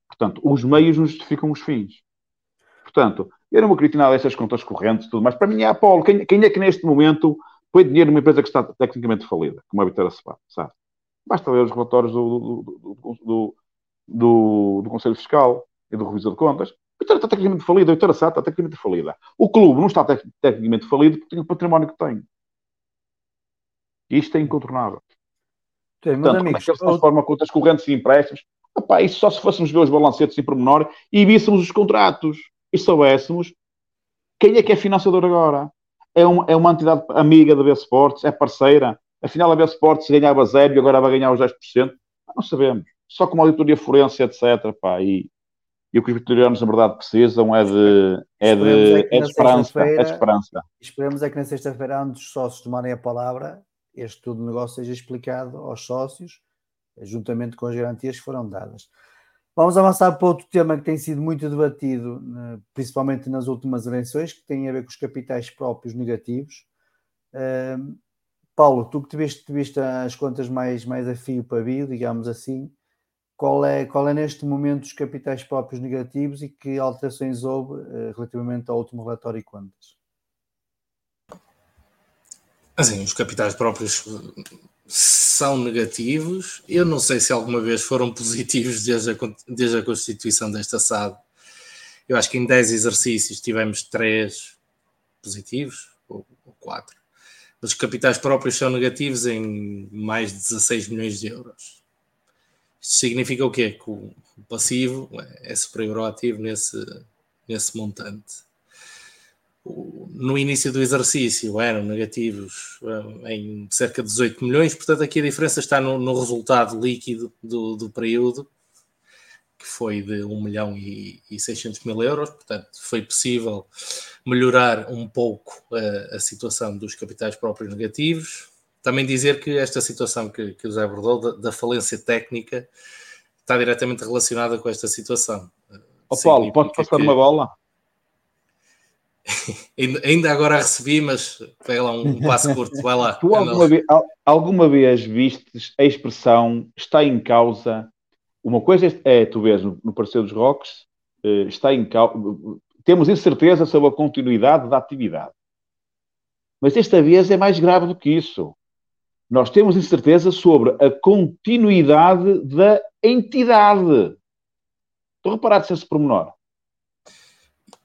Portanto, os meios não justificam os fins. Portanto, eu não vou querer nada dessas contas correntes tudo mais. Para mim é a Paulo. Quem, quem, é que neste momento põe dinheiro numa empresa que está tecnicamente falida, como a Vitória sabe? Basta ler os relatórios do, do, do, do, do Conselho Fiscal e do Revisor de Contas. A Vitória está tecnicamente falida, a Vitória Sá está tecnicamente falida. O clube não está tec tecnicamente falido porque tem o património que tem. Isto é incontornável. Sim, Portanto, amigos, como é que ele se transforma outro... contas correntes e empréstimos? Epá, isso só se fôssemos ver os balancetes em pormenor e víssemos os contratos e soubéssemos quem é que é financiador agora. É, um, é uma entidade amiga da B Sports, é parceira. Afinal, a B Sports ganhava zero e agora vai ganhar os 10%. Não sabemos. Só com uma auditoria forense, etc. Pá, e, e o que os vitorianos, na verdade, precisam é de, é de, é, é de esperança. É de esperança. Esperemos é que na sexta-feira, antes dos sócios tomarem a palavra, este tudo negócio seja explicado aos sócios, juntamente com as garantias que foram dadas. Vamos avançar para outro tema que tem sido muito debatido, principalmente nas últimas eleições, que tem a ver com os capitais próprios negativos. Uh, Paulo, tu que tiveste, tiveste as contas mais, mais a fio para bio, digamos assim, qual é, qual é neste momento os capitais próprios negativos e que alterações houve uh, relativamente ao último relatório e contas? Assim, os capitais próprios são negativos. Eu não sei se alguma vez foram positivos desde a, desde a constituição desta SAD. Eu acho que em 10 exercícios tivemos 3 positivos, ou, ou 4. Mas os capitais próprios são negativos em mais de 16 milhões de euros. Isto significa o quê? Que o passivo é superior ao ativo nesse, nesse montante no início do exercício eram negativos eh, em cerca de 18 milhões, portanto aqui a diferença está no, no resultado líquido do, do, período, que foi de 1 milhão e, e 600 mil euros, portanto foi possível melhorar um pouco a, eh, a situação dos capitais próprios negativos. Também dizer que esta situação que, que o José abordou, da, da falência técnica, está diretamente relacionada com esta situação. Ó oh, Paulo, pode passar que... uma bola? Ainda agora recebi, mas pega lá um passo curto, vai lá. Tu alguma vez, alguma vez vistes a expressão está em causa? Uma coisa é, tu vês no, no parecer dos Rocks, eh, está em causa. Temos incerteza sobre a continuidade da atividade. Mas desta vez é mais grave do que isso. Nós temos incerteza sobre a continuidade da entidade. Estou a reparar esse pormenor.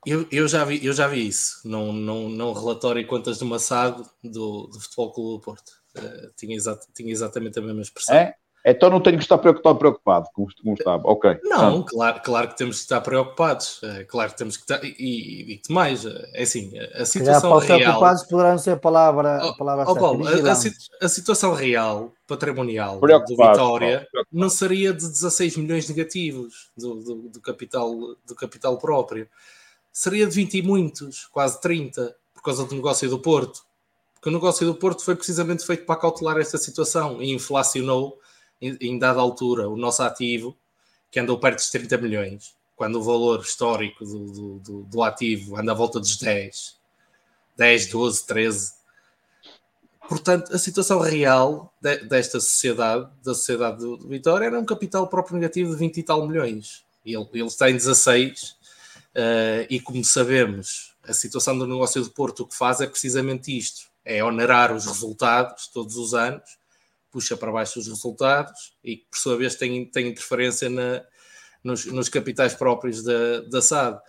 Eu, eu, já vi, eu já vi isso num, num, num relatório em contas do Massado do, do Futebol Clube do Porto. Uh, tinha, exat, tinha exatamente a mesma expressão. É? Então não tenho que estar preocupado, preocupado como, como estava. Ok. Não, claro, claro que temos que estar preocupados. É, claro que temos que estar. E, e, e mais, é assim, a situação real. preocupados poderão ser a palavra, a palavra oh, Paulo, a, a, a, situação real, patrimonial do Vitória, não seria de 16 milhões negativos do, do, do, capital, do capital próprio seria de 20 e muitos, quase 30, por causa do negócio do Porto. Porque o negócio do Porto foi precisamente feito para cautelar esta situação e inflacionou em, dada altura o nosso ativo, que andou perto dos 30 milhões, quando o valor histórico do, do, do, do ativo anda à volta dos 10, 10, 12, 13. Portanto, a situação real de, desta sociedade, da sociedade do, Vitória, era um capital próprio negativo de 20 e tal milhões. Ele, ele em 16 Uh, e como sabemos, a situação do negócio do Porto o que faz é precisamente isto: é onerar os resultados todos os anos, puxa para baixo os resultados e, por sua vez, tem, tem interferência na, nos, nos, capitais próprios da, da SAD.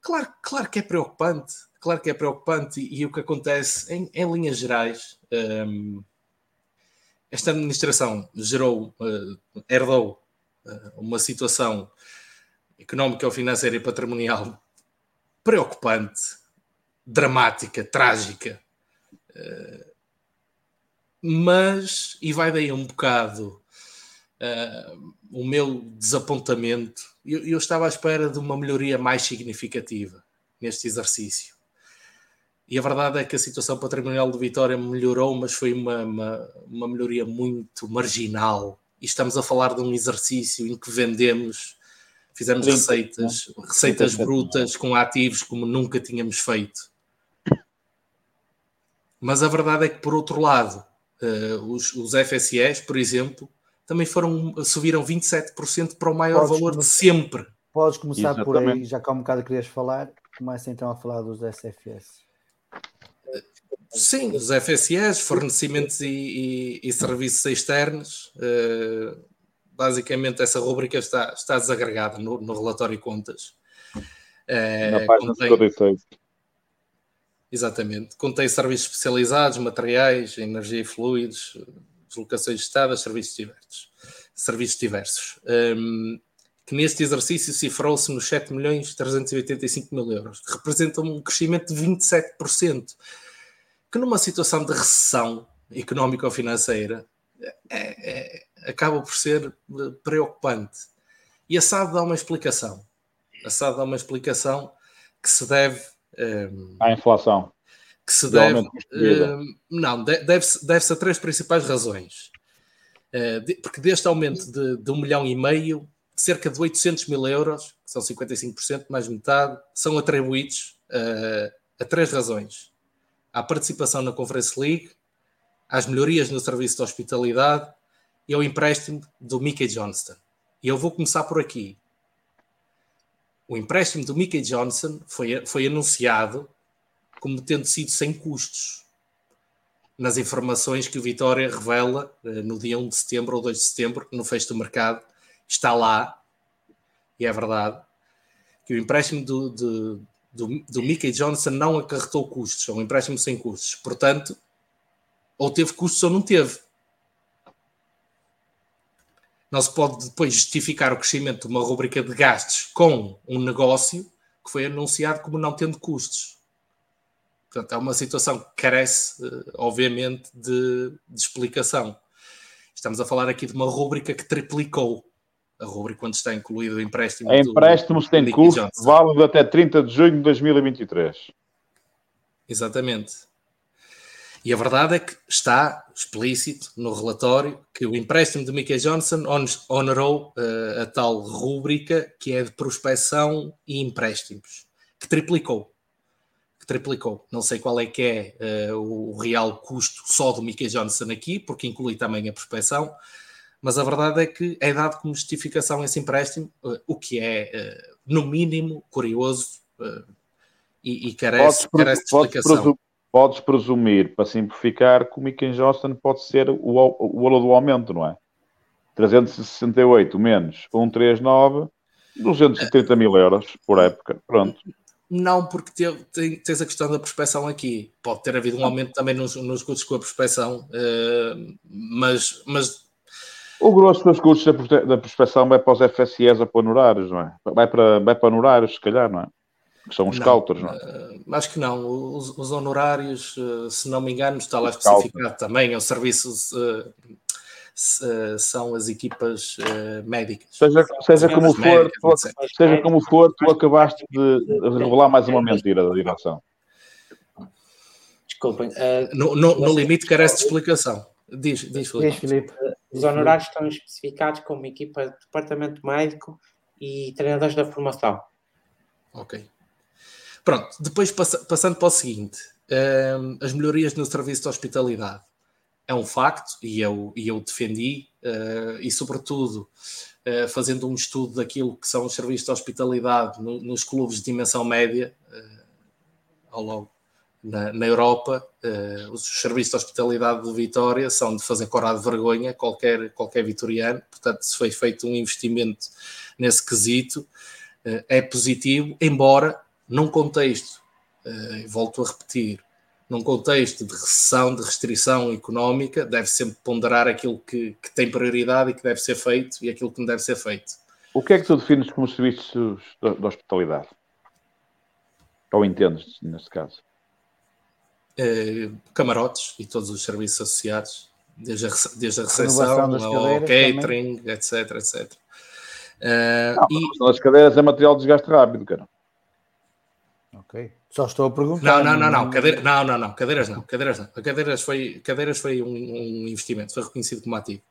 Claro, claro que é preocupante, claro que é preocupante, e, e o que acontece em, em linhas gerais. Um, ehm, esta administração gerou, uh, herdou uh, uma situação económica financeira e patrimonial preocupante, dramática, trágica. Uh, mas, e vai daí um bocado uh, o meu desapontamento, eu, eu estava à espera de uma melhoria mais significativa neste exercício. E a verdade é que a situação patrimonial do Vitória melhorou, mas foi uma, uma, uma, melhoria muito marginal. E estamos a falar de um exercício em que vendemos, fizemos receitas, receitas brutas com ativos como nunca tínhamos feito. Mas a verdade é que, por outro lado, uh, os, os FSEs, por exemplo, também foram, subiram 27% para o maior Podes valor de sempre. Podes começar Exatamente. por aí, já que há um bocado querias falar, começa então a falar dos SFS. Sim, os FSEs, fornecimentos e, e, e serviços externos. Uh, basicamente, essa rubrica está, está desagregada no, no relatório contas. Uh, Na página contém, 56. Exatamente. Contém serviços especializados, materiais, energia e fluidos, deslocações de Estado, serviços diversos. Serviços diversos. Um, que neste exercício cifrou-se nos 7 milhões 385 mil euros, que representa um crescimento de 27%, que numa situação de recessão económica ou financeira é, é, acaba por ser preocupante. E a SAD dá uma explicação. A SAD dá uma explicação que se deve... Um, à inflação. Que se deve... Um, não, deve-se deve a três principais razões. Uh, de, porque deste aumento de, de um milhão e meio cerca de 800 mil euros, que são 55%, mais metade, são atribuídos uh, a três razões: à participação na Conference League, às melhorias no serviço de hospitalidade e ao empréstimo do Mickey Johnston. E eu vou começar por aqui. O empréstimo do Mickey Johnson foi, foi anunciado como tendo sido sem custos nas informações que o Vitória revela uh, no dia 1 de setembro ou 2 de setembro, no fecho do mercado, está lá, e é verdade, que o empréstimo do, do, do, do Mickey Johnson não acarretou custos, é um empréstimo sem custos. Portanto, ou teve custos ou não teve. Não se pode depois justificar o crescimento de uma rubrica de gastos com um negócio que foi anunciado como não tendo custos. Portanto, é uma situação que carece, eh, obviamente, de, de explicação. Estamos a falar aqui de uma rubrica que triplicou a rubrica quando está incluído o empréstimo. É empréstimo do, tem custo válido até 30 de junho de 2023. Exatamente. E a verdade é que está explícito no relatório que o empréstimo de Mickey Johnson honorou uh, a tal rúbrica que é de prospecção e empréstimos, que triplicou. Que triplicou. Não sei qual é que é uh, o real custo só do Mickey Johnson aqui, porque inclui também a prospecção, mas a verdade é que é dado como justificação esse empréstimo, eh, o que é, eh, no mínimo, curioso eh, e, e carece, carece de explicação. Podes presumir, para simplificar, que o Mickey Johnston pode ser o, o valor do aumento, não é? 368 menos 139, 230 mil euros por época. Pronto. Não, porque te, tens a questão da prospecção aqui. Pode ter havido um aumento também nos, nos custos com a prospecção, uh, mas, mas o grosso dos custos da, da prospeção vai para os FSEs ou para honorários, não é? Vai para, vai para honorários, se calhar, não é? Que são os não, não é? Uh, acho que não. Os, os honorários, uh, se não me engano, está lá especificado também. É o serviço, uh, são as equipas médicas. Seja, seja como for, tu, seja como for, tu acabaste de revelar mais uma mentira da direção. Desculpem. no, no, no limite carece de explicação. Diz, diz, Filipe. Diz, Filipe. Os honorários estão especificados como equipa de departamento médico e treinadores da formação. Ok. Pronto, depois passando para o seguinte: um, ehm, as melhorias no serviço de hospitalidade. É um facto, e eu, e eu defendi, uh, e sobretudo uh, fazendo um estudo daquilo que são os serviços de hospitalidade no, nos clubes de dimensão média, uh, ao longo na, na Europa, uh, os serviços de hospitalidade de Vitória são de fazer corar de vergonha qualquer, qualquer vitoriano, portanto, se foi feito um investimento nesse quesito, é positivo, embora num contexto, uh, volto a repetir, num contexto de recessão, de restrição económica, deve sempre ponderar aquilo que, que tem prioridade e que deve ser feito e aquilo que não deve ser feito. O que é que tu defines como serviços de hospitalidade? Ou entendes, neste caso? Eh, camarotes e todos os serviços associados, desde a, desde a recepção ao catering, também. etc, etc. Uh, não, e... As cadeiras é material de desgaste rápido, cara. Ok. Só estou a perguntar. Não, não, não, não. Cadeira, não, não, não. Cadeiras não. Cadeiras não. Cadeiras foi, cadeiras foi um, um investimento, foi reconhecido como ativo.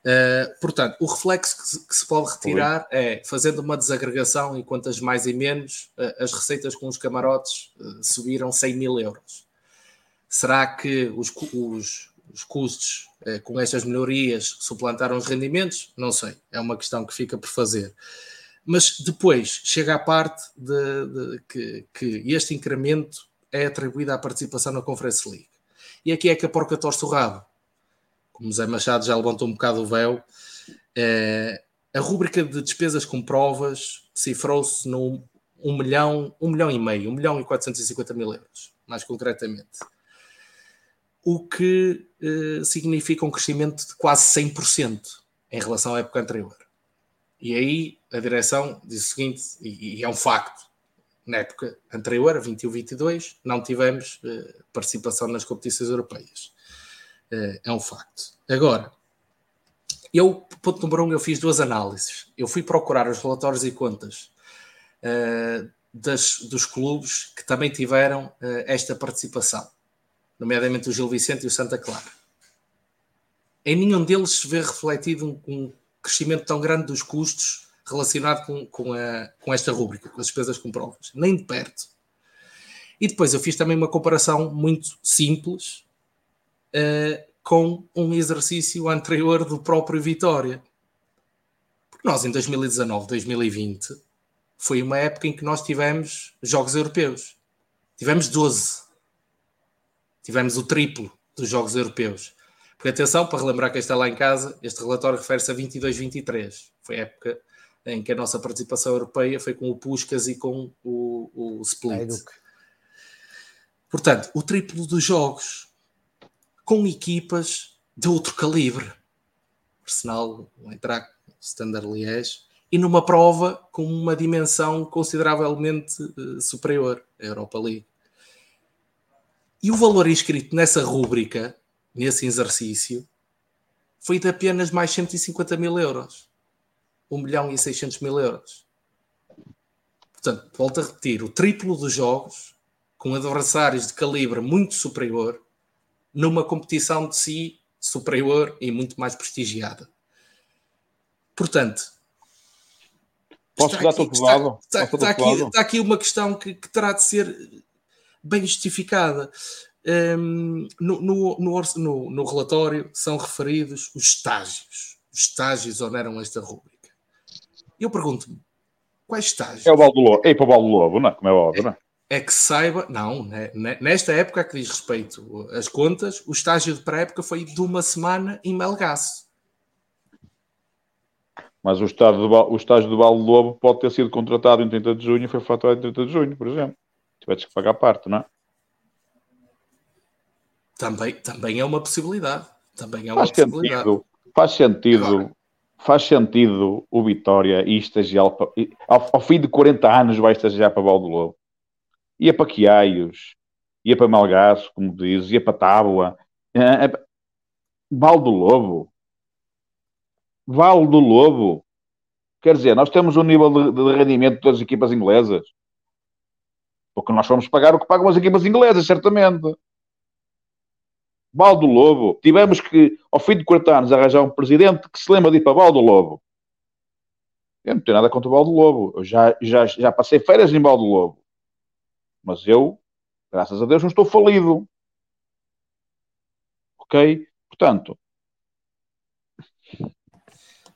Uh, portanto, o reflexo que se, que se pode retirar Oi. é fazendo uma desagregação e quantas mais e menos, uh, as receitas com os camarotes uh, subiram 100 mil euros. Será que os, os, os custos com estas melhorias suplantaram os rendimentos? Não sei, é uma questão que fica por fazer. Mas depois chega a parte de, de que, que, este incremento é atribuído à participação na Conference League. E aqui é que a porca torce o rabo como Zé Machado já levantou um bocado o véu, é, a rúbrica de despesas com provas cifrou-se num 1 milhão, 1 milhão e meio, 1 milhão e 450 mil euros, mais concretamente. O que eh, significa um crescimento de quase 100% em relação à época anterior. E aí a direção diz o seguinte, e, e é um facto, na época anterior, a 21-22, não tivemos eh, participação nas competições europeias. Eh, é um facto. Agora, eu, ponto número um, eu fiz duas análises. Eu fui procurar os relatórios e contas uh, das, dos clubes que também tiveram uh, esta participação, nomeadamente o Gil Vicente e o Santa Clara. Em nenhum deles se vê refletido um, um crescimento tão grande dos custos relacionado com, com, a, com esta rúbrica, com as despesas com provas, nem de perto. E depois eu fiz também uma comparação muito simples uh, com um exercício anterior do próprio Vitória. Porque nós, em 2019, 2020, foi uma época em que nós tivemos Jogos Europeus. Tivemos 12. Tivemos o triplo dos Jogos Europeus. Porque atenção, para relembrar quem está lá em casa, este relatório refere-se a 22-23. Foi a época em que a nossa participação europeia foi com o Puskas e com o, o Split. Portanto, o triplo dos jogos com equipas de outro calibre. Arsenal, o Eintracht, Standard Liège, e numa prova com uma dimensão consideravelmente uh, superior, a Europa League. E o valor inscrito nessa rúbrica, nesse exercício, foi de apenas mais 150 mil euros. 1 milhão e 600 mil euros. Portanto, volto a repetir, o triplo dos jogos, com adversários de calibre muito superior, numa competição de si superior e muito mais prestigiada. Portanto, Posso está, aqui, está, está, está, aqui, está, aqui, uma questão que, que, terá de ser bem justificada. Um, no, no, no, no, relatório são referidos os estágios. Os estágios oneram esta rúbrica. Eu pergunto-me, quais estágios? É o Baldo Lobo, é para o Baldo Lobo, não é? Como é óbvio, não é? é que saiba, não, né, né, nesta época que diz respeito às contas, o estágio de pré-época foi de uma semana em Melgaço. Mas o, estágio do, o estágio do Lobo pode ter sido contratado em 30 de junho e foi faturado em 30 de junho, por exemplo. Tiveste que pagar parte, não é? Também, também é uma possibilidade. Também é uma faz possibilidade. Sentido, faz sentido, Agora, faz sentido o Vitória e estagiar ao, ao, fim de 40 anos vai estagiar para Baldo Lobo ia para Quiaios, ia para Malgaço, como diz, ia para Tábua, é, é, Val do Lobo. Val do Lobo. Quer dizer, nós temos um nível de, de rendimento de todas as equipas inglesas. Porque nós vamos pagar o que pagam as equipas inglesas, certamente. Val do Lobo. Tivemos que, ao fim de 40 anos, arranjar um presidente que se lembra de ir para Val do Lobo. Eu não tenho nada contra o Val do Lobo. Eu já, já, já passei férias em Val do Lobo. Mas eu, graças a Deus, não estou falido. Ok? Portanto,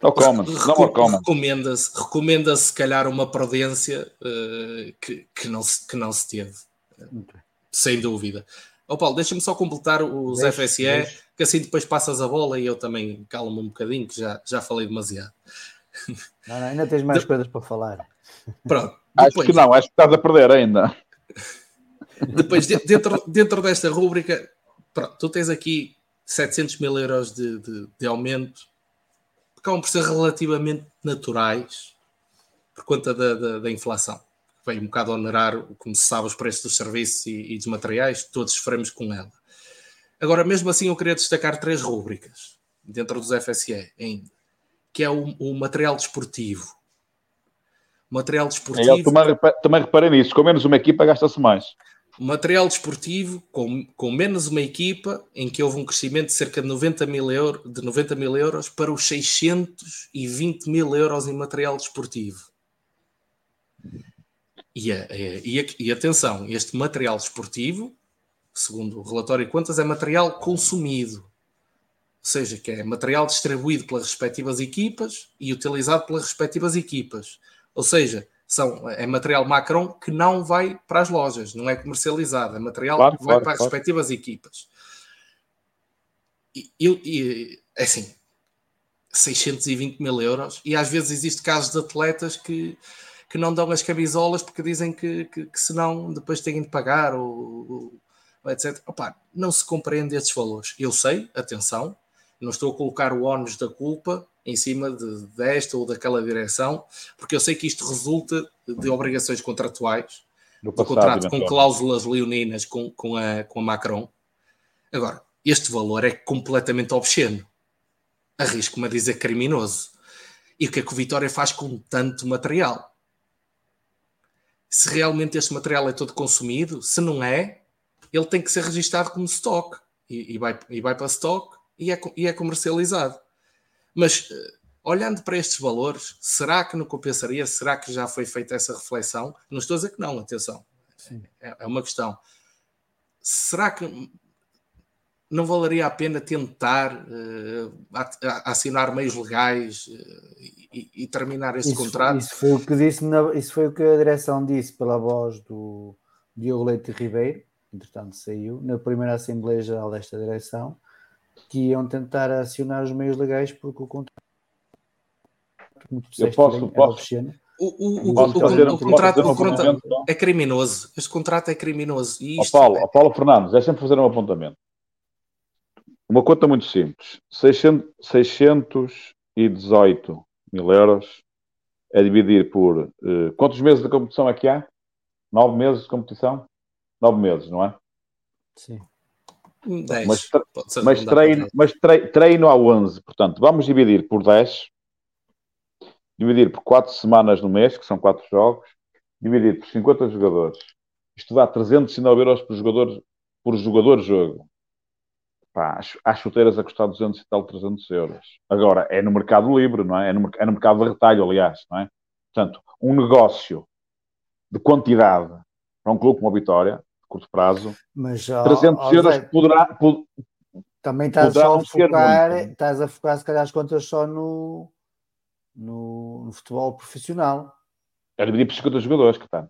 no comment, no comment. Recomenda-se, recomenda se calhar uma prudência uh, que, que, não se, que não se teve. Sem dúvida. Ó oh, Paulo, deixa-me só completar os deixe, FSE, deixe. que assim depois passas a bola e eu também calmo um bocadinho, que já, já falei demasiado. Não, não, ainda tens mais de... coisas para falar. Pronto. Depois... Acho que não, acho que estás a perder ainda. Depois, dentro, dentro desta rúbrica, pronto, tu tens aqui 700 mil euros de, de, de aumento, que acabam por ser relativamente naturais por conta da, da, da inflação. Vem um bocado onerar, como se sabe, os preços dos serviços e, e dos materiais, todos sofremos com ela. Agora, mesmo assim, eu queria destacar três rúbricas dentro dos FSE ainda, que é o, o material desportivo. O material desportivo. É, também, também reparei nisso, com menos uma equipa gasta-se mais. Material desportivo com, com menos uma equipa, em que houve um crescimento de cerca de 90 mil, euro, de 90 mil euros para os 620 mil euros em material desportivo. E, e, e, atenção, este material esportivo, segundo o relatório de contas, é material consumido. Ou seja, que é material distribuído pelas respectivas equipas e utilizado pelas respectivas equipas. Ou seja, são, é material Macron que não vai para as lojas, não é comercializado, é material claro, que vai claro, para as claro. respectivas equipas. E, e, é assim, 620 mil euros, e às vezes existe casos de atletas que que não dão as camisolas porque dizem que, que, que senão depois têm de pagar ou, ou etc. Opa, não se compreende estes valores. Eu sei, atenção, não estou a colocar o ónus da culpa em cima de, desta ou daquela direção, porque eu sei que isto resulta de obrigações contratuais, do contrato com cláusulas leoninas com, com, a, com a Macron. Agora, este valor é completamente obsceno. Arrisco-me a dizer criminoso. E o que é que o Vitória faz com tanto material? Se realmente este material é todo consumido. Se não é, ele tem que ser registado como stock e, e, vai, e vai para stock e é, e é comercializado. Mas eh, olhando para estes valores, será que não compensaria? Será que já foi feita essa reflexão? Não estou a dizer que não, atenção. É, é uma questão. Será que não valeria a pena tentar uh, assinar meios legais uh, e, e, terminar este isso, contrato? Isso foi, o que disse na, isso foi o que a direção disse pela voz do Diogo Leite Ribeiro, entretanto saiu, na primeira Assembleia Geral desta direção, que iam tentar acionar os meios legais porque o contrato eu posso, posso. O, o, o, o, contrato, o contrato é criminoso. Este contrato é criminoso. E isto... Paulo, é... Paulo Fernandes, é sempre fazer um apontamento. Uma conta muito simples. 600, 618 mil euros é dividir por. Uh, quantos meses de competição é que há? Nove meses de competição? Nove meses, não é? Sim. Dez. Mas, mas, treino, mas treino há 11. Portanto, vamos dividir por 10. Dividir por 4 semanas no mês, que são 4 jogos. Dividir por 50 jogadores. Isto dá 309 euros por jogador, por jogador jogo pá, há chuteiras a custar 200 e tal, 300 euros. Agora, é no mercado livre, não é? É no, é no mercado de retalho, aliás, não é? Portanto, um negócio de quantidade para um clube como a Vitória, de curto prazo, Mas, 300 euros Zé, poderá, pod, Também estás só a focar, estás a focar, se calhar, as contas só no, no, no futebol profissional. É dividir por 50 jogadores, que está.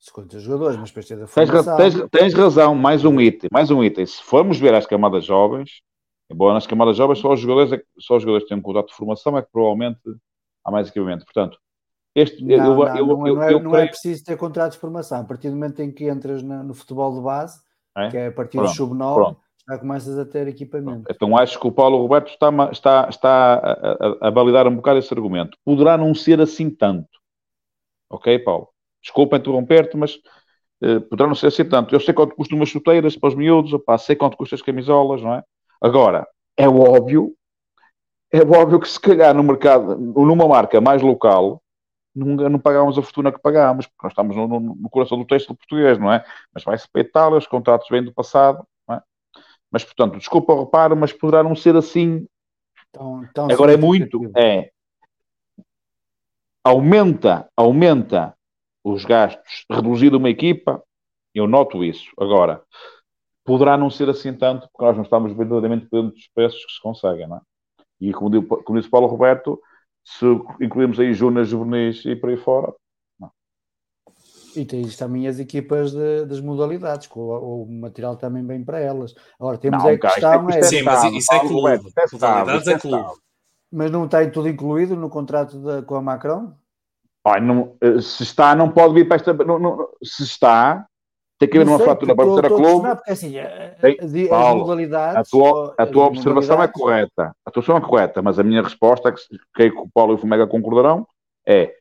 50 jogadores, mas depois tens a formação. Tens, tens, tens, razão, mais um item, mais um item. Se formos ver as camadas jovens, embora nas camadas jovens só os jogadores, é só os jogadores que têm um contrato de formação é que provavelmente há mais equipamento. Portanto, este, não, eu, não, eu, não, eu, não, é, não é preciso ter contrato de formação. A partir do momento em que entras na, no futebol de base, é? que é a partir pronto, do sub-9, já começas a ter equipamento. Então acho que o Paulo Roberto está, está, está a, a, a validar um bocado esse argumento. Poderá não ser assim tanto. Ok, Paulo? Desculpa interromper-te, mas uh, poderá não ser assim tanto. Eu sei quanto custa umas chuteiras para os miúdos, opa, sei quanto custa as camisolas, não é? Agora, é óbvio, é óbvio que se calhar no mercado, numa marca mais local, não, não pagávamos a fortuna que pagámos, porque nós estamos no, no, no coração do texto português, não é? Mas vai-se para Itália, os contratos vêm do passado, não é? Mas, portanto, desculpa o reparo, mas poderá não ser assim. Então, então Agora é muito, é. Aumenta, aumenta os gastos, reduzir uma equipa, eu noto isso. Agora, poderá não ser assim tanto, porque nós não estamos verdadeiramente dentro dos preços que se conseguem, não é? E como, como disse Paulo Roberto, se incluirmos aí Junas, Juvenis e por aí fora, não. E tens também as equipas de, das modalidades, com o, o, material também bem para elas. Agora temos não, a questão é, é, Sim, mas isso é clube. Modalidades é clube. Mas não está tudo incluído no contrato de, com a Macron? Olha, não, eh, se está, não pode vir para esta. Não, não, se está, tem que haver uma fatura para meter a clube. Porque assim, tem, as Paulo. A tua, a tua observação é correta. A tua observação é correta, mas a minha resposta, que creio que o Paulo e o Fomega concordarão, é: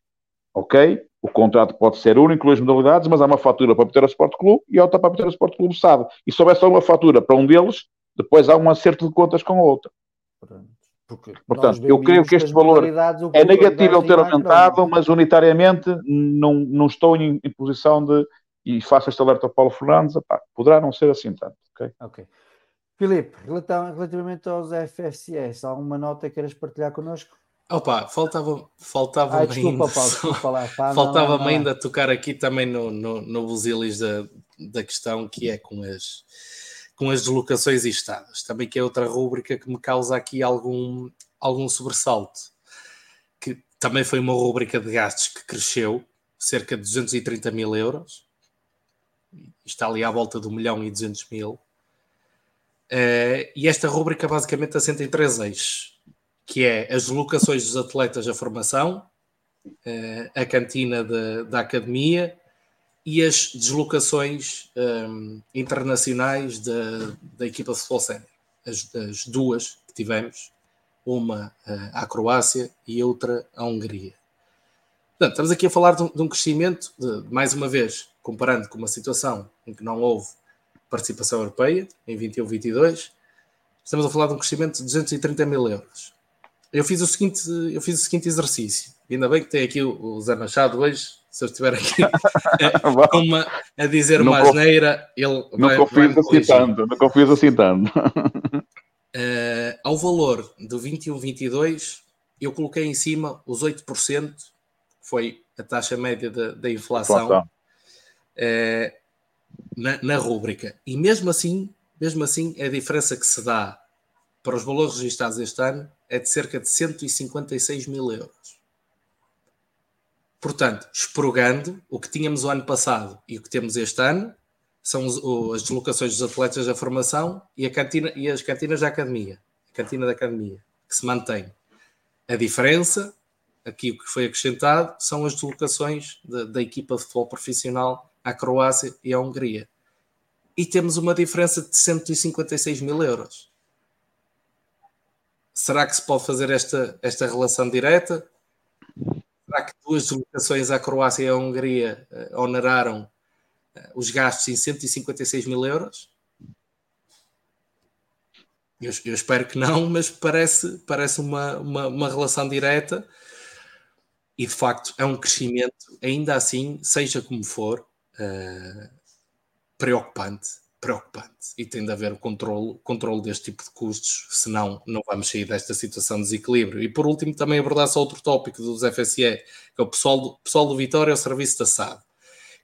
ok, o contrato pode ser único, as modalidades, mas há uma fatura para meter a Sport Clube e outra para meter a Sport Clube sabe. E se houver só uma fatura para um deles, depois há um acerto de contas com a outra. Pronto. Porque Portanto, eu creio que este valor é negativo ele ter aumentado, mas unitariamente não, não estou em, em posição de, e faço este alerta ao Paulo Fernandes, opá, poderá não ser assim tanto. Ok. okay. Filipe, relativamente aos FSS, alguma nota que queiras partilhar connosco? Opa, faltava, faltava Ai, desculpa, ainda, Paulo, desculpa lá, pá, faltava não, não, ainda tocar aqui também no, no, no busilis da, da questão que é com as, com as deslocações e estados. Também que é outra rúbrica que me causa aqui algum, algum sobressalto. Que também foi uma rúbrica de gastos que cresceu cerca de 230 mil euros. Está ali à volta de 1 milhão e 200 mil. Uh, e esta rúbrica basicamente assenta em três eixos que é as locações dos atletas da formação, eh, a cantina de, da academia e as deslocações um, internacionais da, da equipa de futebol sénior. As, as, duas que tivemos, uma uh, à Croácia e outra à Hungria. Portanto, estamos aqui a falar de um, de um crescimento, de, mais uma vez, comparando com uma situação em que não houve participação europeia, em 21-22, estamos a falar de um crescimento de 230 mil euros eu fiz o seguinte, eu fiz o seguinte exercício. Ainda bem que tem aqui o, o Zé Machado hoje. Se eu estiver aqui a, uma, a dizer uma asneira, ele não vai, confies assim tanto, não confies assim tanto. Uh, ao valor do 21-22, eu coloquei em cima os 8%, que foi a taxa média da, da inflação, uh, na, na rúbrica. E mesmo assim, mesmo assim, a diferença que se dá para os valores registados este ano é de cerca de 156 mil euros. Portanto, expurgando o que tínhamos o ano passado e o que temos este ano, são as deslocações dos atletas da formação e, a cantina, e as cantinas da academia, a cantina da academia, que se mantém. A diferença, aqui o que foi acrescentado, são as deslocações da, da equipa de futebol profissional à Croácia e à Hungria. E temos uma diferença de 156 mil euros. Será que se pode fazer esta, esta relação direta? Duas deslocações à Croácia e à Hungria uh, oneraram uh, os gastos em 156 mil euros? Eu, eu, espero que não, mas parece, parece uma, uma, uma, relação direta e de facto é um crescimento, ainda assim, seja como for, uh, preocupante preocupante e tem de haver o controle, controle deste tipo de custos, senão não vamos sair desta situação de desequilíbrio. E por último, também abordar só outro tópico dos FSE, que é o pessoal do, pessoal do Vitória ao serviço da SAD,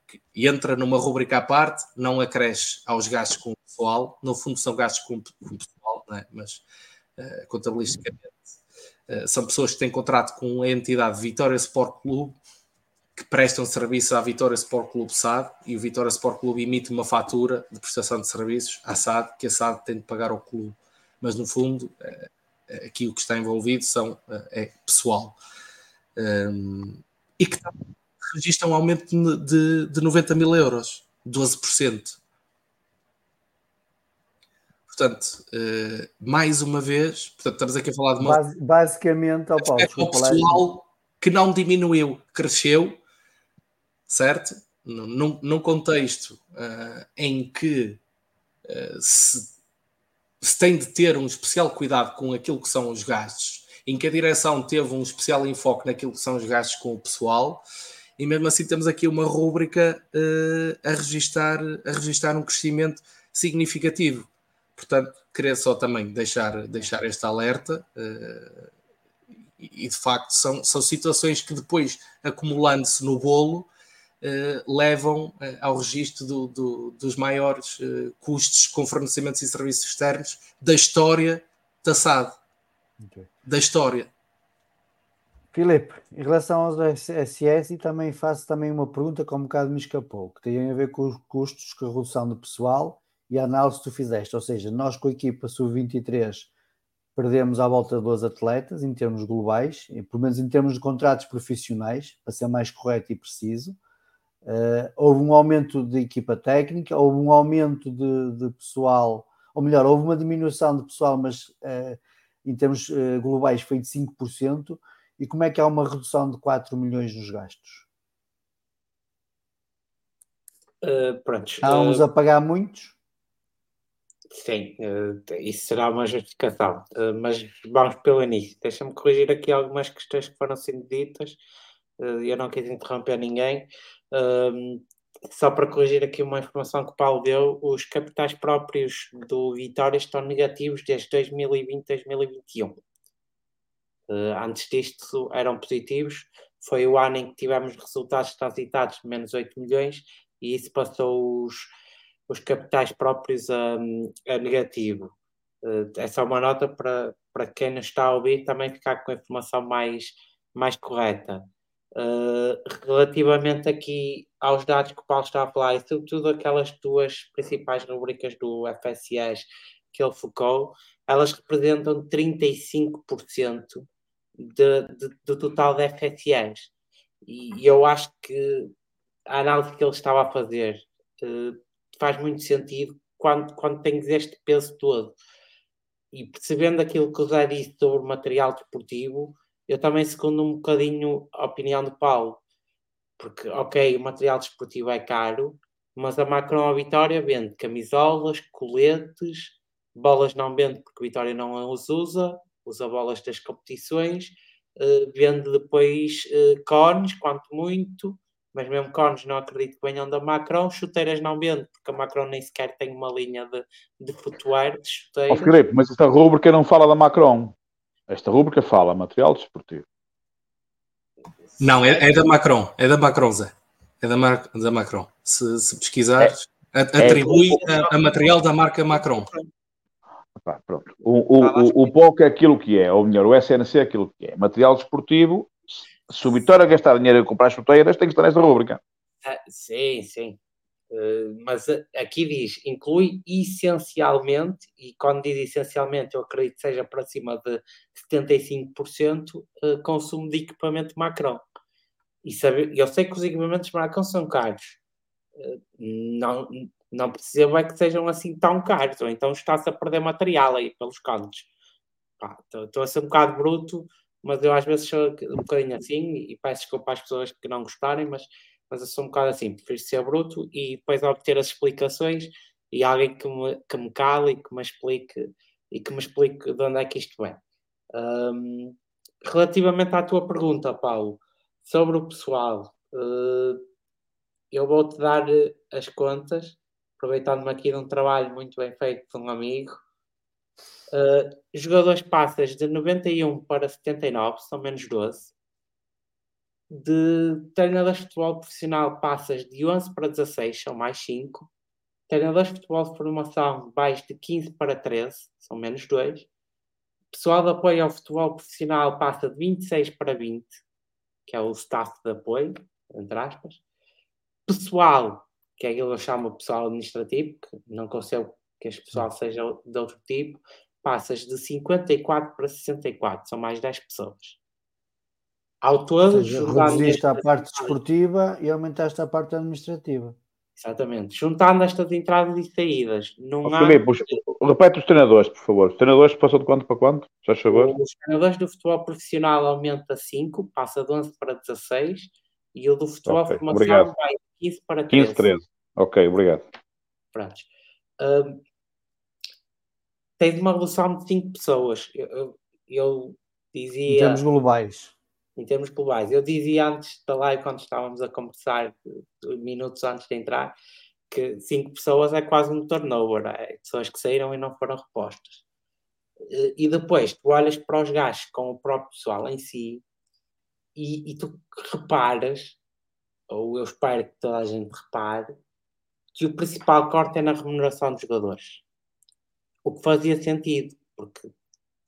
que entra numa rubrica à parte, não acresce aos gastos com o pessoal, no fundo são gastos com, com o pessoal, é? mas uh, contabilisticamente uh, são pessoas que têm contrato com a entidade Vitória Sport Clube que prestam serviço à Vitória Sport Clube SAD e o Vitória Sport Clube emite uma fatura de prestação de serviços à SAD que a SAD tem de pagar ao clube. Mas no fundo, eh, eh, aqui o que está envolvido são, eh, é pessoal. Um, e que registra um aumento de, de 90 mil euros, 12%. Portanto, uh, mais uma vez, portanto, estamos aqui a falar de uma. basicamente, ao Paulo, é o pessoal que não diminuiu, cresceu, certo? Num, num contexto uh, em que uh, se, se, tem de ter um especial cuidado com aquilo que são os gastos, em que a direção teve um especial enfoque naquilo que são os gastos com o pessoal, e mesmo assim temos aqui uma rúbrica uh, a, registar, a registar um crescimento significativo. Portanto, queria só também deixar, deixar este alerta. E de facto são, são situações que depois, acumulando-se no bolo, levam eh, ao registro do, do, dos maiores eh, custos com fornecimentos e serviços externos da história da SAD. Okay. Da história. Filipe, em relação aos SS, e também faço também uma pergunta que um bocado me escapou, que tem a ver com os custos, com a redução do pessoal e a análise que tu fizeste. Ou seja, nós com a equipa sub-23 perdemos à volta de 12 atletas em termos globais, pelo menos em termos de contratos profissionais, para ser mais correto e preciso. Uh, houve um aumento de equipa técnica, houve um aumento de, de pessoal, ou melhor, houve uma diminuição de pessoal, mas uh, em termos uh, globais foi de 5%. E como é que há uma redução de 4 milhões nos gastos? Uh, pronto. Há uns a pagar muitos? Sim, isso será uma justificação, mas vamos pelo início. Deixa-me corrigir aqui algumas questões que foram sendo ditas. Eu não quis interromper ninguém. Ehm, só para corrigir aqui uma informação que o Paulo deu, os capitais próprios do Vitória estão negativos desde 2020 2021. antes disto eram positivos. Foi o ano em que tivemos resultados transitados de menos 8 milhões e isso passou os os capitais próprios a, a negativo. Uh, é só uma nota para, para quem não está a ouvir também ficar com a informação mais, mais correta. Uh, relativamente aqui aos dados que o Paulo está a falar, e sobretudo aquelas duas principais rubricas do FSS que ele focou, elas representam 35% de, de, do total de FSS. E, e eu acho que a análise que ele estava a fazer uh, faz muito sentido quando, quando tens este peso todo. E percebendo aquilo que o Zé disse sobre o material desportivo, eu também segundo um bocadinho a opinião do Paulo. Porque, ok, o material desportivo é caro, mas a Macron a Vitória vende camisolas, coletes, bolas não vende porque a Vitória não as usa, usa bolas das competições, uh, vende depois uh, cones, quanto muito, mas mesmo cones não acredito que venham da Macron, chuteiras não vende, porque a Macron nem sequer tem uma linha de, de footwear, de chuteiras. Oh, Filipe, mas esta rúbrica não fala da Macron. Esta rúbrica fala material desportivo. Não, é, é, da Macron, é da Macron, Zé. É da, Mar, da Macron. Se, se pesquisares, é, atribui é, a, a, material da marca Macron. pronto. O, o, o, o POC é aquilo que é, ou melhor, o SNC é aquilo que é. Material desportivo se o Vitória gastar dinheiro a comprar chuteiras, tem que estar nesta rúbrica. Ah, sim, sim. Uh, mas aqui diz, inclui essencialmente, e quando diz essencialmente, eu acredito que seja para cima de 75% uh, eh, consumo de equipamento Macron. E sabe, eu sei que os equipamentos Macron são caros. Uh, não, não percebo é que sejam assim tão caros, ou então está-se a perder material aí pelos cantos. Estou a ser um bocado bruto, mas eu às vezes sou um bocadinho assim e peço desculpa às pessoas que não gostarem, mas, mas eu sou um bocado assim, prefiro ser bruto e depois obter as explicações e alguém que me, que me cale e que me explique e que me explique de onde é que isto vem. Um, relativamente à tua pergunta, Paulo, sobre o pessoal, uh, eu vou-te dar as contas, aproveitando-me aqui de um trabalho muito bem feito de um amigo, Uh, jogadores passas de 91 para 79, são menos 12. De treinadores de futebol profissional passas de 11 para 16, são mais 5. Treinadores de futebol de formação baixo de 15 para 13, são menos 2. Pessoal de apoio ao futebol profissional passa de 26 para 20, que é o staff de apoio, entre aspas. Pessoal, que é aquilo que eu chamo pessoal administrativo, que não consigo que este pessoal seja de outro tipo, passas de 54 para 64, são mais 10 pessoas. Ao todo, seja, reduziste a parte desportiva e aumentaste a parte administrativa. Exatamente. Juntando estas entradas e saídas. Não há... Filipe, repete os treinadores, por favor. Os treinadores passam de quanto para quanto? Já chegou? Os treinadores do futebol profissional aumenta 5, passa de 11 para 16 e o do futebol okay, formação obrigado. vai de 15 para 13. 15, 13. Ok, obrigado. Pronto. Uh, tens uma redução de 5 pessoas. Eu, eu, eu, dizia. Em termos globais. Em termos globais. Eu dizia antes da live, quando estávamos a conversar, minutos antes de entrar, que 5 pessoas é quase um turnover. É pessoas que saíram e não foram repostas. E depois tu olhas para os gastos com o próprio pessoal em si e, e tu reparas, ou eu espero que toda a gente repare, que o principal corte é na remuneração dos jogadores o que fazia sentido, porque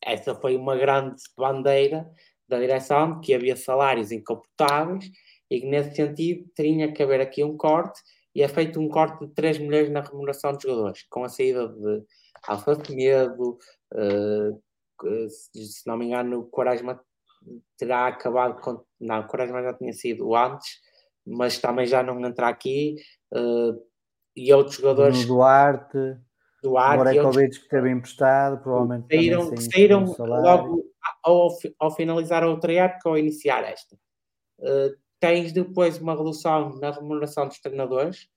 essa foi uma grande bandeira da direção, que havia salários incomportáveis e que nesse sentido tinha que haver aqui um corte e é feito um corte de 3 milhões na remuneração dos jogadores, com a saída de Alfonso Medo, uh, se não me engano, o Quaresma terá acabado com. Não, o Quaresma já tinha sido antes, mas também já não entra aqui. Uh, e outros jogadores. Duarte do ar. Morekovic que teve emprestado, provavelmente. Saíram, saíram logo ao, ao, finalizar a outra época ou iniciar esta. Uh, tens depois uma redução na remuneração dos treinadores,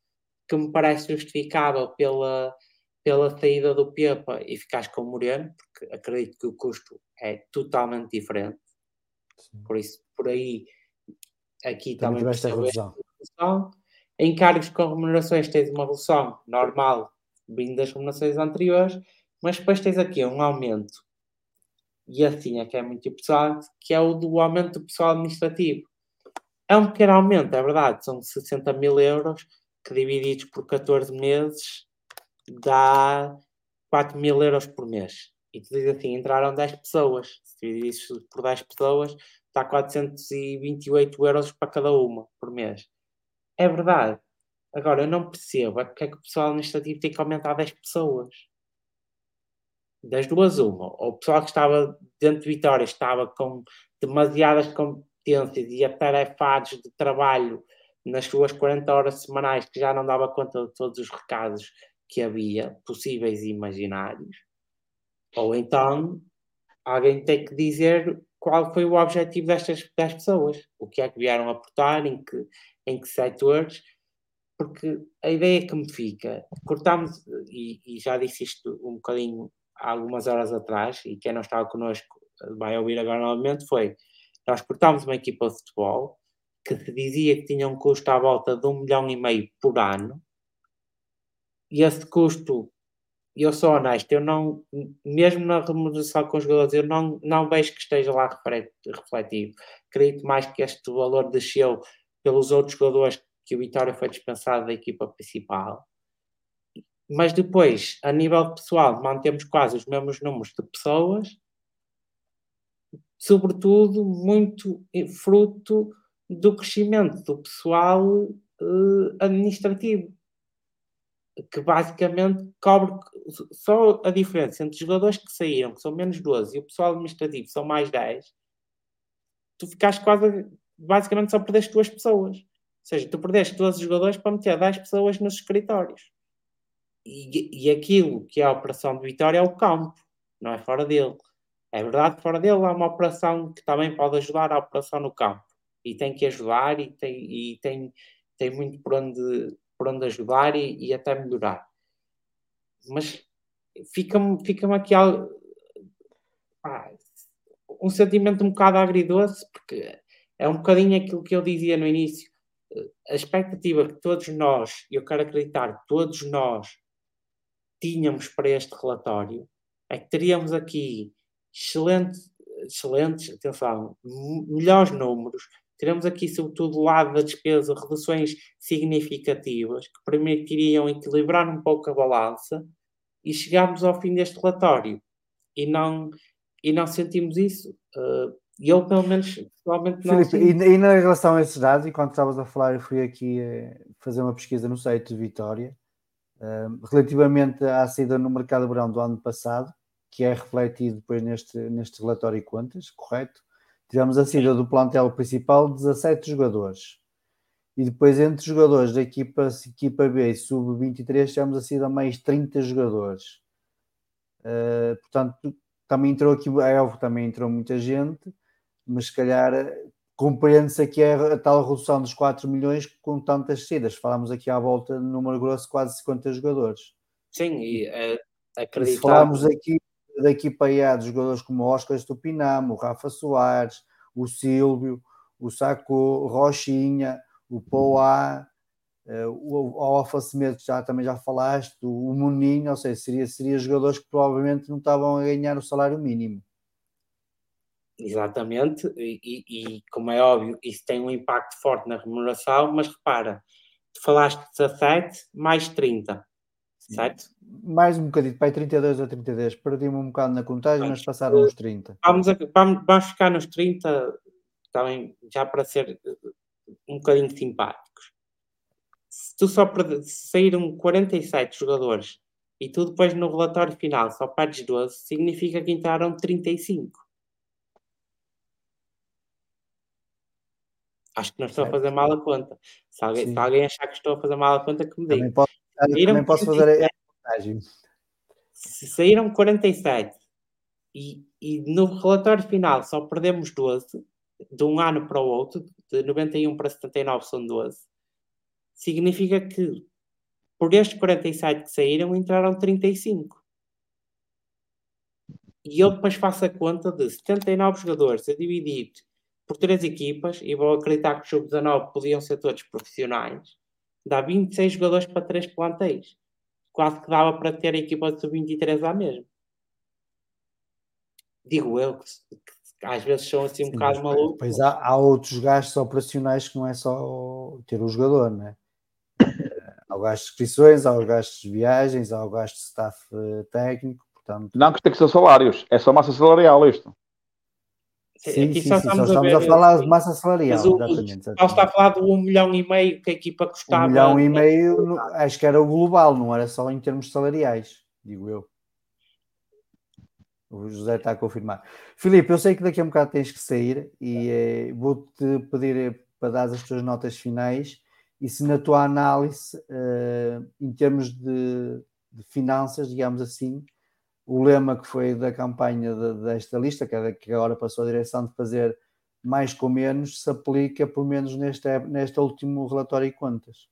que me parece justificável pela, pela saída do Pepa e ficares com o Moreno, porque acredito que o custo é totalmente diferente. Sim. Por isso, por aí, aqui também, também esta redução. Em cargos com remunerações tens uma redução normal vindo das remunerações anteriores, mas depois tens aqui um aumento, e assim é que é muito importante, que é o do aumento do pessoal administrativo. É um pequeno aumento, é verdade, são 60 mil euros, que divididos por 14 meses dá 4 mil euros por mês. E tu dizes assim, entraram 10 pessoas. Se dividir isso por 10 pessoas, dá 428 euros para cada uma por mês. É verdade. Agora, eu não percebo é porque é que o pessoal administrativo tem que aumentar 10 pessoas. Das duas, uma. Ou o pessoal que estava dentro de Vitória estava com demasiadas competências e atarefados de trabalho nas suas 40 horas semanais que já não dava conta de todos os recados que havia, possíveis e imaginários. Ou então alguém tem que dizer qual foi o objetivo destas 10 pessoas, o que é que vieram aportar, em que, em que setores, porque a ideia que me fica, cortámos, e, e já disse isto um bocadinho há algumas horas atrás, e quem não estava connosco vai ouvir agora novamente, foi nós cortámos uma equipa de futebol que se dizia que tinha um custo à volta de um milhão e meio por ano, e esse custo, eu sou honesto, eu não, mesmo na remuneração com os jogadores, eu não, não vejo que esteja lá refletido. Acredito mais que este valor desceu pelos outros jogadores que o Vitória foi dispensado da equipa principal. Mas depois, a nível pessoal, mantemos quase os mesmos números de pessoas, sobretudo muito fruto do crescimento do pessoal uh, administrativo, que basicamente cobre só a diferença entre os jogadores que saíram, que são menos 12, e o pessoal administrativo são mais 10, tu ficaste quase, basicamente só perdeste duas pessoas. Seja, tu perdeste 12 jogadores para meter 10 pessoas nos escritórios. E, e aquilo que é a operação de Vitória é o campo, não é fora dele. É verdade fora dele há uma operação que também pode ajudar a operação no campo e tem que ajudar e tem, e tem, tem muito por onde, por onde ajudar e, e até melhorar. Mas fica-me fica aqui algo, um sentimento um bocado agridoce, porque é um bocadinho aquilo que eu dizia no início. A expectativa que todos nós, eu quero acreditar, todos nós tínhamos para este relatório é que teríamos aqui excelente, excelentes, atenção, melhores números, Teremos aqui, sobretudo, do lado da despesa, reduções significativas que permitiriam equilibrar um pouco a balança e chegarmos ao fim deste relatório. E não, e não sentimos isso. Uh, eu, pelo menos, pessoalmente não. Filipe, e, e, na relação a esses dados, enquanto estavas a falar, eu fui aqui uh, fazer uma pesquisa no site de Vitória, uh, relativamente à saída no mercado verão do ano passado, que é refletido depois neste, neste relatório e contas, correto? Tivemos a saída do plantel principal 17 jogadores. E depois, entre jogadores da equipa, equipa B e sub-23, tivemos a saída mais 30 jogadores. Uh, portanto, também entrou aqui, a Elvo também entrou muita gente, mas se calhar compreende-se aqui a, a, tal redução dos 4 milhões com tantas saídas. Falámos aqui à volta, no número grosso, quase 50 jogadores. Sim, e uh, acreditar... Se falarmos aqui da equipa A de jogadores como o Oscar Estupinamo, o Rafa Soares, o Silvio, o Saco, o Rochinha, o Poá, uh, o Alfa Semedo, já também já falaste, o, o Muninho, ou seja, seria, seria jogadores que provavelmente não estavam a ganhar o salário mínimo. Exatamente, e, e, como é óbvio, isso tem um impacto forte na remuneração, mas repara, tu falaste 17 mais 30, certo? Mais um bocadinho, para 32 ou 32. Perdi-me um bocado na contagem, mas passaram os 30. Vamos, a, vamos, vamos ficar nos 30 também, já para ser um bocadinho simpáticos. Se tu só se saíram 47 jogadores e tu depois no relatório final só perdes 12, significa que entraram 35. Acho que não estou certo. a fazer mal a conta. Se alguém, se alguém achar que estou a fazer mal a conta, que me diga. Também posso, também posso fazer se saíram 47 e, e no relatório final só perdemos 12, de um ano para o outro, de 91 para 79 são 12, significa que por estes 47 que saíram, entraram 35. E eu depois faço a conta de 79 jogadores a dividir por três equipas, e vou acreditar que os sub-19 podiam ser todos profissionais, dá 26 jogadores para três plantéis. Quase que dava para ter a equipa de sub-23 lá mesmo. Digo eu, que, que, às vezes são assim um Sim, bocado malucos. Pois há, há, outros gastos operacionais que não é só ter o jogador, né? há o gasto de inscrições, há os gastos de viagens, há o gasto de staff eh, técnico, portanto... Não, que tem que ser salários, é só massa salarial isto. Sim, sim, só, sim, estamos, só estamos a, a, falar de massa salarial. O, exatamente, exatamente. está a falar de um milhão e meio que a equipa custava. Um milhão e meio, acho que era o global, não era só em termos salariais, digo eu. O José está a confirmar. Filipe, eu sei que daqui a um bocado tens que sair e eh, vou-te pedir eh, para dar as tuas notas finais e se na tua análise, eh, em termos de, de finanças, digamos assim, o lema que foi da campanha de, desta lista, que, que agora passou a direção de fazer mais com menos, se aplica pelo menos neste, neste último relatório de contas.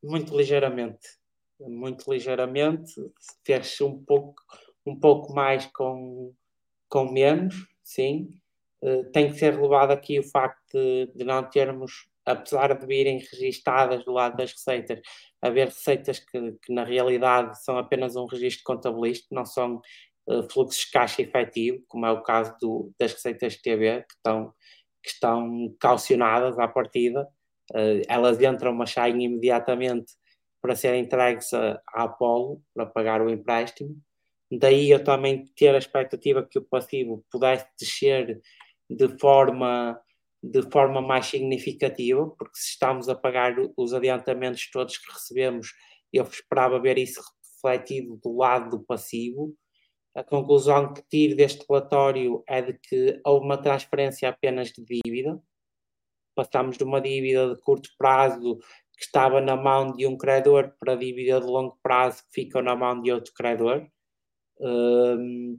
Muito ligeiramente, muito ligeiramente, fez um pouco, um pouco mais com, com menos, sim. Uh, tem que ser relevado aqui o facto de, de não termos apesar de virem registadas do lado das receitas, haver receitas que, que na realidade são apenas um registro contabilístico, não são uh, fluxos de caixa efetivo, como é o caso do, das receitas de TV, que estão, que estão calcionadas à partida. Uh, elas entram, mas saem imediatamente para serem entregues à Apolo, para pagar o empréstimo. Daí eu também ter a expectativa que o passivo pudesse descer de forma de forma mais significativa, porque se estamos a pagar os adiantamentos todos que recebemos, eu esperava ver isso refletido do lado do passivo. A conclusão que tiro deste relatório é de que houve uma transferência apenas de dívida. Passamos de uma dívida de curto prazo que estava na mão de um credor para dívida de longo prazo que fica na mão de outro credor. Um,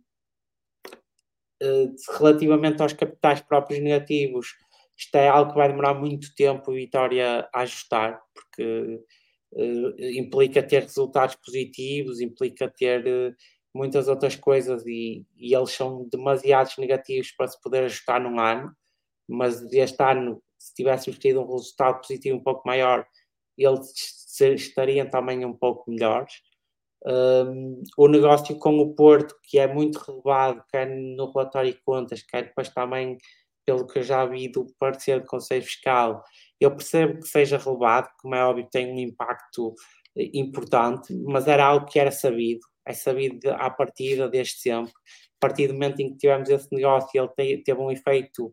eh, relativamente aos capitais próprios negativos, isto é algo que vai demorar muito tempo, Vitória, a ajustar, porque uh, implica ter resultados positivos, implica ter uh, muitas outras coisas e, e, eles são demasiados negativos para se poder ajustar num ano. Mas este ano, se tivéssemos tido um resultado positivo um pouco maior, eles estariam também um pouco melhores. Um, o negócio com o Porto, que é muito relevado, quer no relatório de contas, quer depois também pelo que eu já vi do parecer do Conselho Fiscal, eu percebo que seja relevado, como é óbvio, tem um impacto eh, importante, mas era algo que era sabido, é sabido à partida desde sempre. A partir do momento em que tivemos esse negócio, ele teve um efeito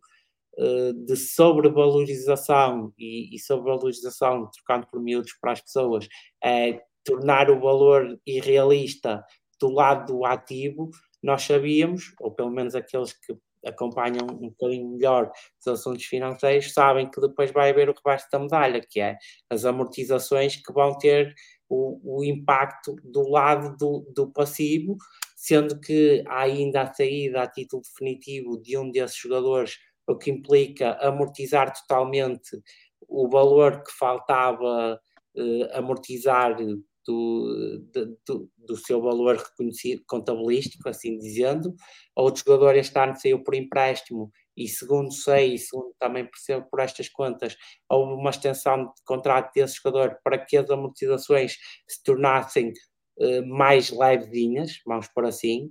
uh, de sobrevalorização e, e sobrevalorização, trocando por miúdos para as pessoas, é tornar o valor irrealista do lado do ativo, nós sabíamos, ou pelo menos aqueles que acompanham um bocadinho melhor os assuntos financeiros, sabem que depois vai haver o rebaixo da medalha, que é as amortizações que vão ter o, o impacto do lado do, do passivo, sendo que há ainda a saída a título definitivo de um desses jogadores, o que implica amortizar totalmente o valor que faltava eh, amortizar do, do, do, seu valor reconhecido contabilístico, assim dizendo. Outro jogador este ano saiu por empréstimo e segundo sei, e segundo também percebo por estas contas, houve uma extensão de contrato desse jogador para que as amortizações se tornassem uh, mais levezinhas, vamos por assim,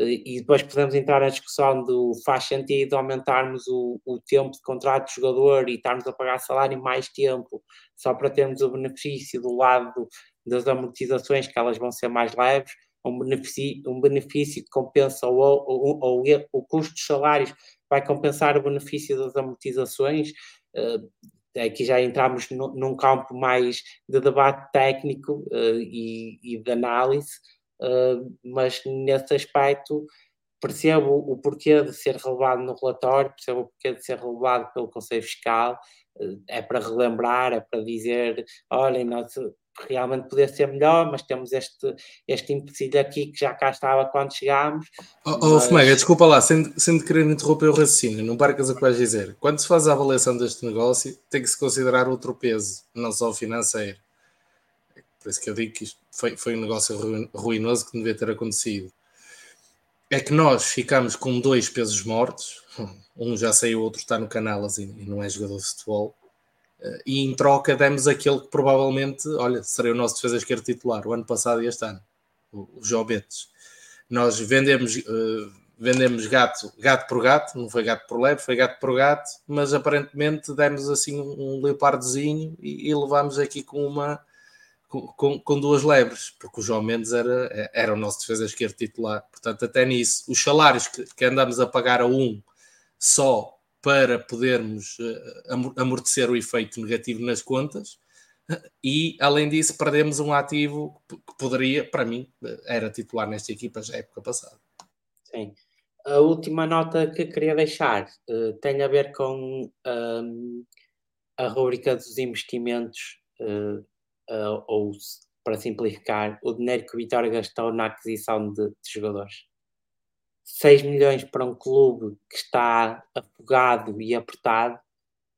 uh, e depois podemos entrar na discussão do faz sentido aumentarmos o, o tempo de contrato do jogador e estarmos a pagar salário mais tempo, só para termos o benefício do lado das amortizações, que elas vão ser mais leves, um benefício, um benefício que compensa ou, ou, ou, o custo dos salários vai compensar o benefício das amortizações. Uh, aqui já entramos no, num campo mais de debate técnico uh, e, e, de análise, uh, mas nesse aspecto percebo o porquê de ser relevado no relatório, percebo o porquê de ser relevado pelo Conselho Fiscal, é para relembrar, é para dizer, olhem, nós realmente poder ser melhor, mas temos este, este empecilho aqui que já cá estava quando chegámos. Oh, oh mas... Fomega, desculpa lá, sem, sem querer interromper o raciocínio, não parcas o que vais dizer. Quando se faz a avaliação deste negócio, tem que se considerar outro peso, não só o financeiro. por isso que eu digo que isto foi, foi um negócio ruinoso que não devia ter acontecido. É que nós ficamos com dois pesos mortos, um já saiu, o outro está no Canalas e, e não é jogador de futebol, e em troca demos aquele que provavelmente, olha, seria o nosso defesa esquerdo titular, o ano passado e este ano, o, João Betes. Nós vendemos. Uh, vendemos gato, gato por gato, não foi gato por lebre, foi gato por gato, mas aparentemente demos assim um leopardozinho e, e levámos aqui com uma com, com, duas lebres, porque o João Mendes era, era o nosso defesa esquerdo titular. Portanto, até nisso, os salários que, que andamos a pagar a um só para podermos uh, amortecer o efeito negativo nas contas, e além disso, perdemos um ativo que poderia, para mim, era titular nesta equipa já época passada. Sim. A última nota que queria deixar uh, tem a ver com um, a rubrica dos investimentos, uh, uh, ou, para simplificar, o dinheiro que o Vitória gastou na aquisição de, de jogadores. 6 milhões para um clube que está afogado e apertado,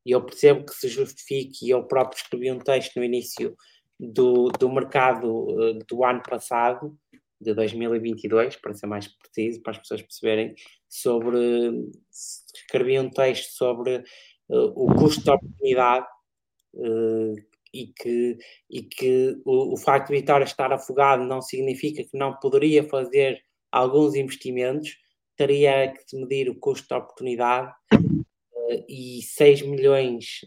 e eu percebo que se justifique, e eu próprio escrevi um texto no início do, do mercado do ano passado, de 2022, para ser mais preciso, para as pessoas perceberem, sobre. Escrevi um texto sobre uh, o custo de oportunidade uh, e que, e que o, o facto de Vitória estar afogado não significa que não poderia fazer alguns investimentos, teria que medir o custo de oportunidade uh, e 6 milhões,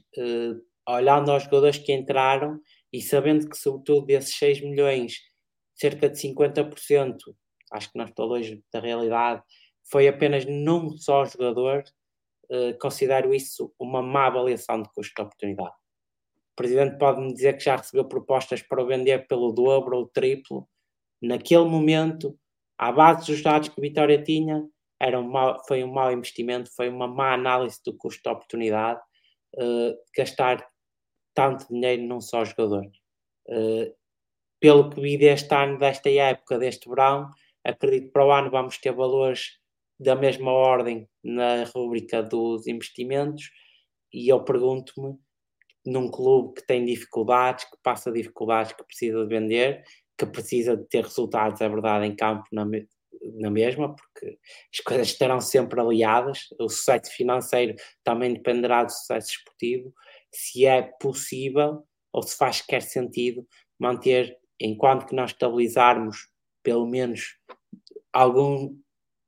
olhando aos jogadores que entraram e sabendo que, sobretudo, desses 6 milhões cerca de 50%, acho que não estou longe da realidade, foi apenas num só jogador, uh, considero isso uma má avaliação de custo de oportunidade. O presidente pode-me dizer que já recebeu propostas para o vender pelo dobro ou triplo. Naquele momento, à base dos dados que Vitória tinha, era um mau, foi um mau investimento, foi uma má análise do custo de oportunidade uh, gastar tanto dinheiro num só jogador. Uh, pelo que vi deste ano, desta época, deste verão, acredito que para o ano vamos ter valores da mesma ordem na rubrica dos investimentos e eu pergunto-me num clube que tem dificuldades, que passa dificuldades, que precisa de vender, que precisa de ter resultados, é verdade, em campo na, na mesma, porque as coisas estarão sempre aliadas, o sucesso financeiro também dependerá do sucesso esportivo, se é possível ou se faz qualquer sentido manter enquanto que nós estabilizarmos pelo menos algum,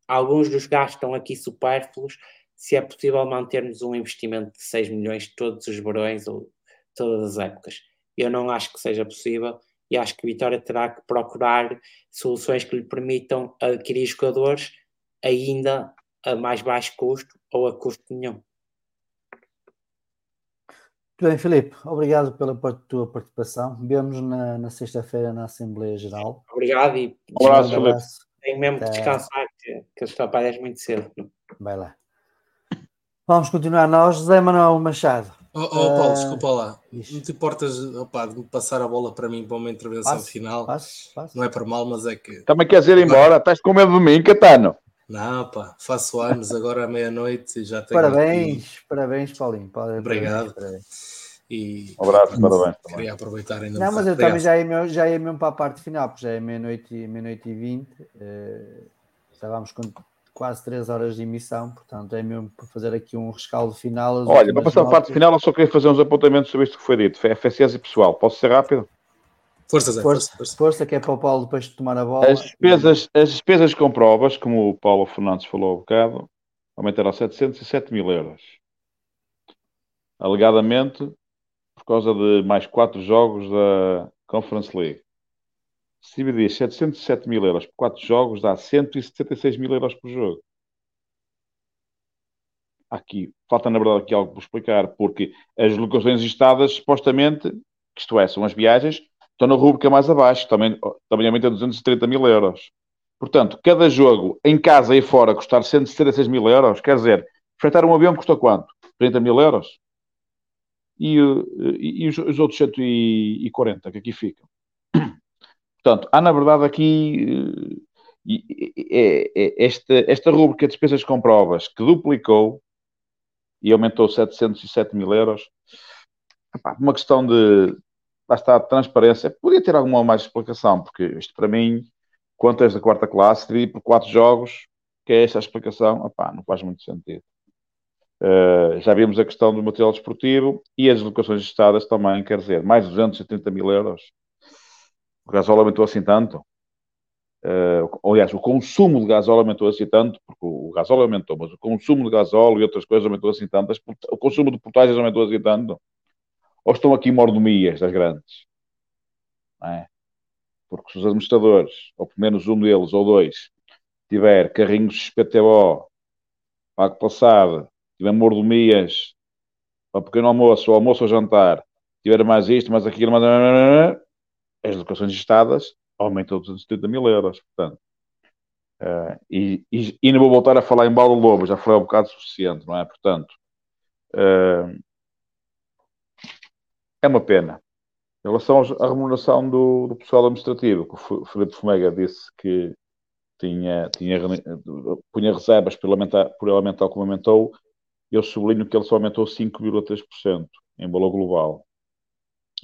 alguns dos gastos estão aqui supérfluos, se é possível mantermos um investimento de 6 milhões todos os verões ou todas as épocas. Eu não acho que seja possível e acho que a Vitória terá que procurar soluções que lhe permitam adquirir jogadores ainda a mais baixo custo ou a custo nenhum. Muito bem, Filipe, obrigado pela tua participação. Vemos na, na sexta-feira na Assembleia Geral. Obrigado e um abraço, Filipe. Tenho mesmo que descansar, que, que as trabalhas muito cedo. Vai lá. Vamos continuar nós, José Manuel Machado. Oh, oh Paulo, uh, desculpa lá. Não te importas opa, de me passar a bola para mim para uma intervenção passo, final? Passo, passo. Não é para mal, mas é que. Também queres ir embora? Estás com medo de mim, Catano? Não, pá, faço anos agora à meia-noite e já tenho. Parabéns, aqui... parabéns, Paulinho. Parabéns, Obrigado. Parabéns. E, um abraço, parabéns. Queria aproveitar ainda Não, mas eu também já ia, já ia mesmo para a parte final, porque já é meia-noite meia e vinte. Uh, estávamos com quase 3 horas de emissão, portanto é mesmo para fazer aqui um rescaldo final. Olha, para passar a parte final, eu só queria fazer uns apontamentos sobre isto que foi dito. FSS e pessoal, posso ser rápido? Força, Zé, força, força, força, que é para o Paulo depois de tomar a bola. As despesas, as despesas com provas, como o Paulo Fernandes falou há um bocado, aumentaram a 707 mil euros. Alegadamente, por causa de mais quatro jogos da Conference League. Dividir 707 mil euros por quatro jogos, dá 176 mil euros por jogo. Aqui, falta na verdade aqui algo para explicar, porque as locações listadas, supostamente, isto é, são as viagens, estão na rubrica mais abaixo, também, também aumenta 230 mil euros. Portanto, cada jogo em casa e fora custar 176 mil euros, quer dizer, fretar um avião custa quanto? 30 mil euros? e, e, e os, os, outros 140 que aqui ficam. Portanto, há na verdade aqui é, esta, esta rubrica de despesas com provas que duplicou e aumentou 707 mil euros, uma questão de lá está a transparência. Podia ter alguma mais explicação, porque isto para mim, quantas da quarta classe, dividido por quatro jogos, que é esta a explicação, opá, não faz muito sentido. Uh, já vimos a questão do material desportivo e as locações estadas também, quer dizer, mais 230 mil euros. O gasóleo aumentou assim tanto. Uh, aliás, o consumo de gasóleo aumentou assim tanto, porque o, gasóleo aumentou, mas o consumo de gasóleo e outras coisas aumentou assim tanto, o consumo de portagens aumentou assim tanto. Ou estão aqui mordomias das grandes? É? Porque se os administradores, ou pelo menos um deles ou dois, tiver carrinhos PTO, pago passado, tiver mordomias para pequeno almoço, ou almoço ou jantar, tiver mais isto, mais aquilo, mais... as locações estadas aumentam 270 mil euros, portanto. Uh, e, e, e, não vou voltar a falar em balde lobo, já foi um bocado suficiente, não é? Portanto, uh, é uma pena. Em relação à remuneração do, do pessoal administrativo, que o Felipe Fomega disse que tinha, tinha, punha reservas por aumentar, por aumentar como aumentou, eu sublinho que ele só aumentou 5,3% em valor global.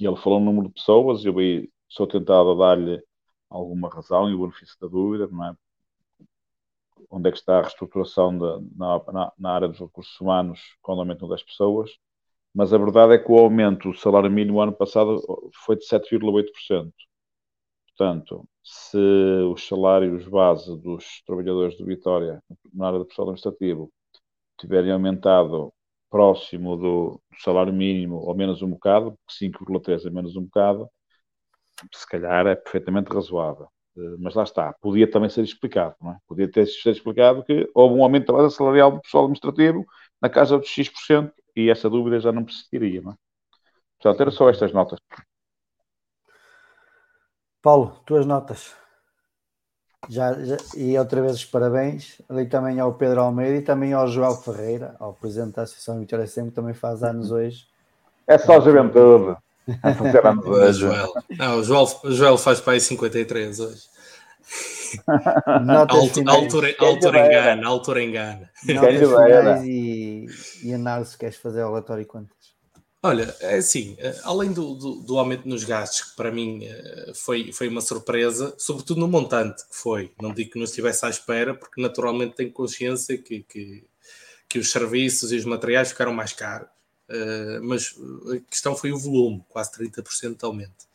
E ele falou no número de pessoas, eu sou tentado a dar-lhe alguma razão e o benefício da dúvida, não é? Onde é que está a reestruturação de, na, na, na, área dos recursos humanos quando aumentam 10 pessoas? Mas a verdade é que o aumento do salário mínimo ano passado foi de 7,8%. Portanto, se os salários base dos trabalhadores de Vitória, na área do pessoal administrativo, tiverem aumentado próximo do, salário mínimo, ou menos um bocado, 5,3 é menos um bocado, se calhar é perfeitamente razoável. Eh, mas lá está, podia também ser explicado, não é? Podia ter sido explicado que houve um aumento da base salarial do pessoal administrativo na casa dos X%, e essa dúvida já não persistiria, não é? Portanto, eram só estas notas. Paulo, tuas notas. Já, já, e outra vez os parabéns ali também ao Pedro Almeida e também ao João Ferreira, ao presidente da Associação Vitória Sempre, que também faz anos hoje. É só juventude. A fazer anos hoje. Joel. Não, o Joel, o Joel faz para aí 53 hoje. Alto. Altura, altura engana, altura engana. Notas e, e análise, queres fazer o relatório e quantas? Olha, é assim, eh, além do, do, do, aumento nos gastos, que para mim eh, foi, foi uma surpresa, sobretudo no montante que foi. Não digo que não estivesse à espera, porque naturalmente tenho consciência que, que, que os serviços e os materiais ficaram mais caros. Uh, mas a questão foi o volume, quase 30% de aumento.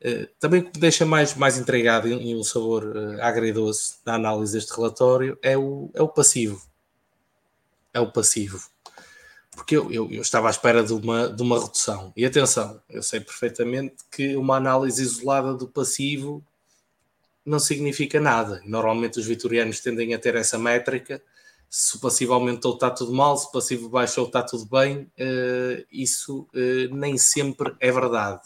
Uh, também o que me deixa mais, mais entregado e um sabor uh, agridoce na análise deste relatório é o, é o passivo. É o passivo porque eu, eu, eu, estava à espera de uma, de uma redução. E atenção, eu sei perfeitamente que uma análise isolada do passivo não significa nada. Normalmente os vitorianos tendem a ter essa métrica. Se o passivo aumentou, está tudo mal. Se o passivo baixou, está tudo bem. Uh, isso uh, nem sempre é verdade.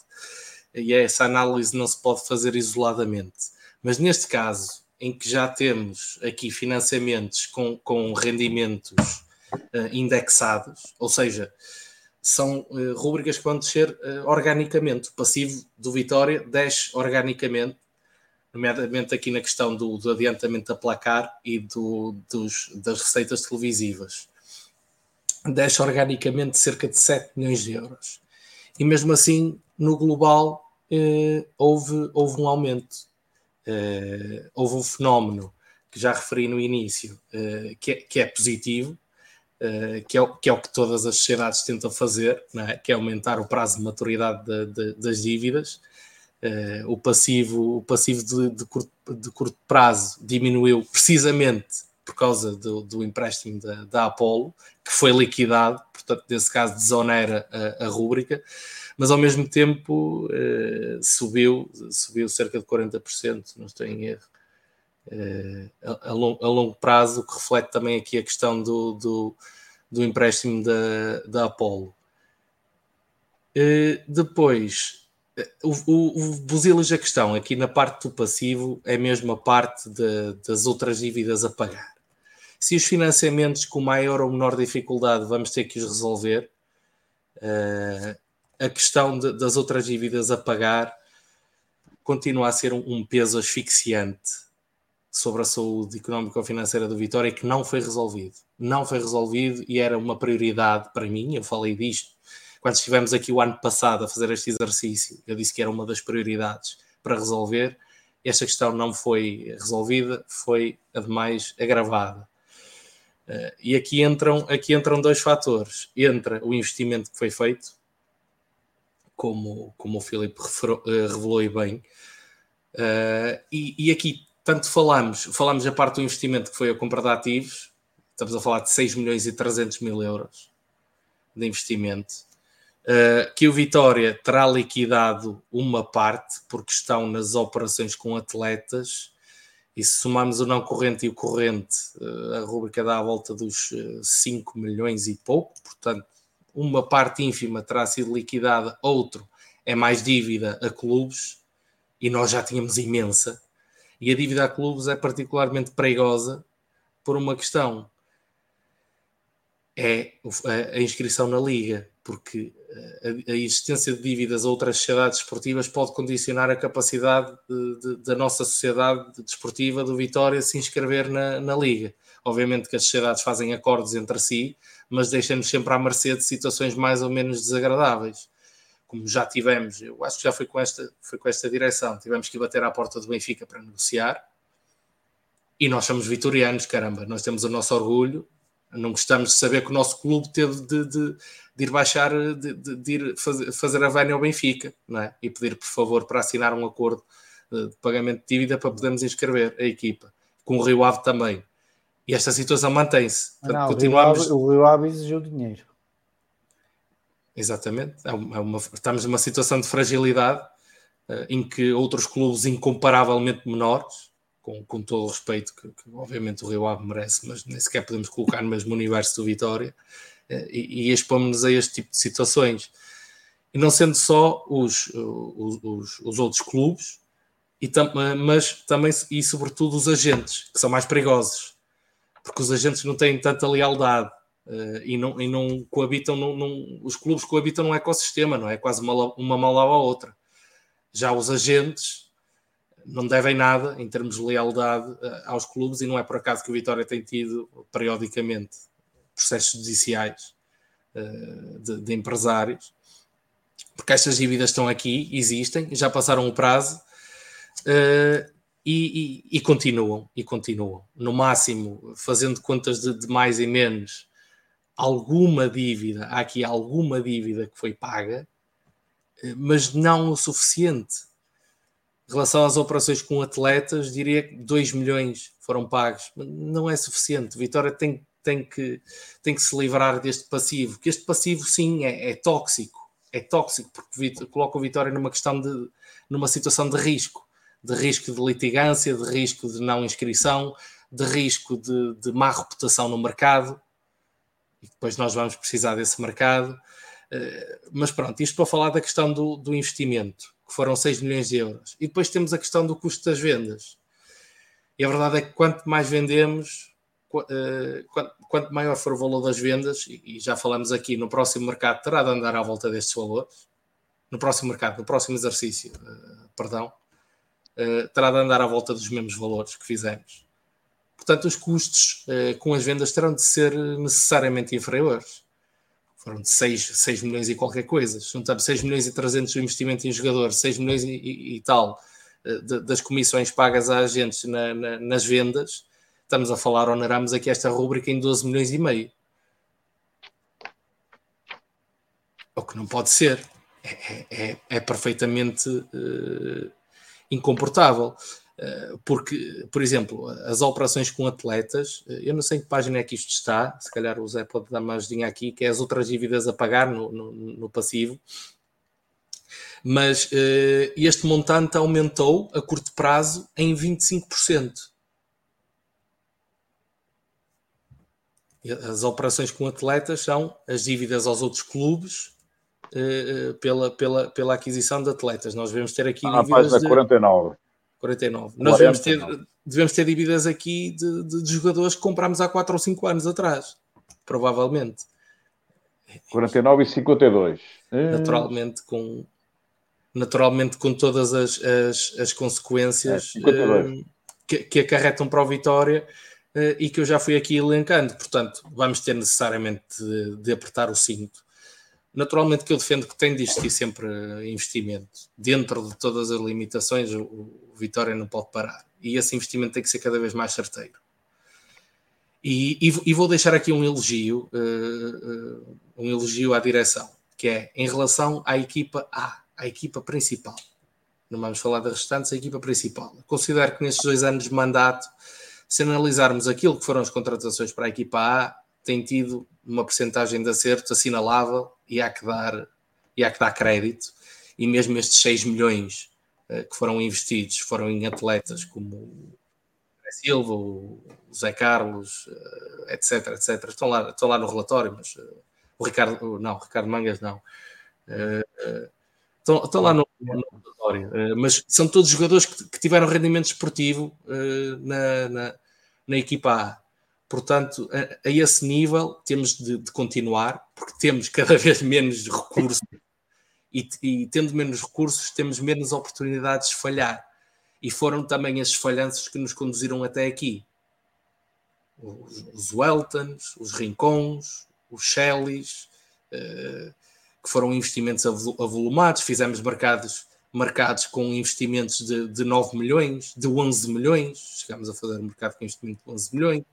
E essa análise não se pode fazer isoladamente. Mas neste caso, em que já temos aqui financiamentos com, com rendimentos uh, indexados, ou seja, são rúbricas que vão descer organicamente. O passivo do Vitória desce organicamente, nomeadamente aqui na questão do, do adiantamento a placar e do, dos, das receitas televisivas. Desce organicamente cerca de 7 milhões de euros. E mesmo assim, no global, houve, houve um aumento. houve um fenómeno que já referi no início, que é, que é positivo, Uh, que, é o, que, é o, que todas as sociedades tentam fazer, é? que é aumentar o prazo de maturidade de, de, das dívidas. Uh, o passivo, o passivo de, de, curto, de, curto, prazo diminuiu precisamente por causa do, do empréstimo da, da Apollo, que foi liquidado, portanto, nesse caso, desonera a, a rúbrica, mas ao mesmo tempo uh, subiu, subiu cerca de 40%, não estou em erro. Uh, a, a, long, a, longo prazo, que reflete também aqui a questão do, do, do empréstimo da, da Apollo. Depois, o, o, o buzilas a questão aqui na parte do passivo é mesmo a parte de, das outras dívidas a pagar. Se os financiamentos com maior ou menor dificuldade vamos ter que os resolver, uh, a questão de, das outras dívidas a pagar continua a ser um, um peso asfixiante sobre a saúde económica ou financeira do Vitória que não foi resolvido. Não foi resolvido e era uma prioridade para mim, eu falei disto quando estivemos aqui o ano passado a fazer este exercício, eu disse que era uma das prioridades para resolver. Esta questão não foi resolvida, foi ademais agravada. Uh, e aqui entram, aqui entram dois fatores. Entra o investimento que foi feito, como, como o Filipe uh, revelou e bem, uh, e, e, aqui tanto falamos, falamos a parte do investimento que foi a compra de ativos, estamos a falar de 6 milhões e 300 mil euros de investimento, que o Vitória terá liquidado uma parte, porque estão nas operações com atletas, e se somarmos o não corrente e o corrente, eh, a rubrica dá à volta dos 5 eh, milhões e pouco, portanto, uma parte ínfima terá sido liquidada, outro é mais dívida a clubes, e nós já tínhamos imensa. E a dívida a clubes é particularmente perigosa por uma questão: é a inscrição na liga porque eh, a, a, existência de dívidas a outras sociedades esportivas pode condicionar a capacidade de, de, da nossa sociedade desportiva do Vitória se inscrever na, na Liga. Obviamente que as sociedades fazem acordos entre si, mas deixam-nos sempre à mercê de situações mais ou menos desagradáveis. Como já tivemos, eu acho que já foi com esta, foi com esta direção, tivemos que bater à porta do Benfica para negociar, e nós somos vitorianos, caramba, nós temos o nosso orgulho, não gostamos de saber que o nosso clube teve de, de, de ir baixar, de, de ir fazer, fazer a vénia ao Benfica não é? e pedir, por favor, para assinar um acordo eh, de pagamento de dívida para podermos inscrever a equipa. Com o Rio Ave também. E esta situação mantém-se. Continuamos... O Rio Ave exigiu dinheiro. Exatamente. É uma, estamos numa situação de fragilidade uh, em que outros clubes incomparavelmente menores com, com todo o respeito que, que, obviamente o Rio Ave merece, mas nem sequer podemos colocar no mesmo universo do Vitória eh, e, e expomos-nos a este tipo de situações. E não sendo só os, os, os, os outros clubes, e tam, mas também e sobretudo os agentes, que são mais perigosos, porque os agentes não têm tanta lealdade uh, e, não, e não coabitam, não, não, os clubes coabitam num ecossistema, não é? Quase uma, uma mão lava a outra. Já os agentes não devem nada em termos de lealdade uh, aos clubes e não é por acaso que o Vitória tem tido periodicamente processos judiciais uh, de, de, empresários, porque estas dívidas estão aqui, existem, já passaram o prazo uh, e, e, e, continuam, e continuam. No máximo, fazendo contas de, de mais e menos, alguma dívida, há aqui alguma dívida que foi paga, mas não o suficiente em relação às operações com atletas, diria que 2 milhões foram pagos. Não é suficiente. Vitória tem, tem, que, tem que se livrar deste passivo, que este passivo, sim, é, é tóxico. É tóxico, porque coloca o Vitória numa questão de. numa situação de risco. De risco de litigância, de risco de não inscrição, de risco de, de má reputação no mercado. E depois nós vamos precisar desse mercado. Eh, mas pronto, isto para falar da questão do, do investimento foram 6 milhões de euros. E depois temos a questão do custo das vendas. E a verdade é que quanto mais vendemos, eh, quanto maior for o valor das vendas, e já falamos aqui, no próximo mercado terá de andar à volta destes valores, no próximo mercado, no próximo exercício, eh, perdão, eh, terá de andar à volta dos mesmos valores que fizemos. Portanto, os custos com as vendas terão de ser necessariamente inferiores foram de 6, 6 milhões e qualquer coisa. Juntamos 6 milhões e 300 de investimento em jogadores, 6 milhões e, e, e tal eh, de, das comissões pagas a agentes na, na, nas vendas. Estamos a falar, oneramos aqui esta rúbrica em 12 milhões e meio. O que não pode ser. É, é, é perfeitamente uh, incomportável. Eh, porque, por exemplo, as operações com atletas, eh, eu não sei em que página é que isto está, se calhar o Zé pode dar uma ajudinha aqui, que é as outras dívidas a pagar no, no, no passivo, mas uh, este montante aumentou a curto prazo em 25%. As operações com atletas são as dívidas aos outros clubes pela, pela, pela aquisição de atletas. Nós devemos ter aqui. Ah, página de... 49. 49. Nós devemos ter, devemos ter dívidas aqui de, de, de, jogadores que comprámos há 4 ou 5 anos atrás, provavelmente. 49 e 52. Naturalmente, com, naturalmente com todas as, as, as consequências é, que, que, acarretam para o Vitória uh, e que eu já fui aqui elencando. Portanto, vamos ter necessariamente de, de apertar o cinto. Naturalmente que eu defendo que tem de existir sempre investimento. Dentro de todas as limitações, o, o Vitória não pode parar. E esse investimento tem que ser cada vez mais certeiro. E, e, e vou deixar aqui um elogio, uh, uh, um elogio à direção, que é em relação à equipa A, à equipa principal. Não vamos falar das restantes, a equipa principal. Considero que nestes dois anos de mandato, se analisarmos aquilo que foram as contratações para a equipa A, tem tido uma percentagem de acerto assinalável e há que dar, e há que dar crédito. E mesmo estes 6 milhões uh, que foram investidos foram em atletas como o Silva, o Zé Carlos, uh, etc, etc. Estão lá, estão lá no relatório, mas uh, o Ricardo, não, o Ricardo Mangas não. Estão, estão, lá no, no relatório, mas são todos jogadores que, que tiveram rendimento esportivo na, na, na equipa A Portanto, a, a esse nível temos de, de, continuar, porque temos cada vez menos recursos e, e, tendo menos recursos, temos menos oportunidades de falhar. E foram também esses falhanços que nos conduziram até aqui. Os, os Weltons, os Rincons, os Shelleys, uh, que foram investimentos avolumados, fizemos mercados, mercados com investimentos de, de 9 milhões, de 11 milhões, chegámos a fazer um mercado com investimento de 11 milhões,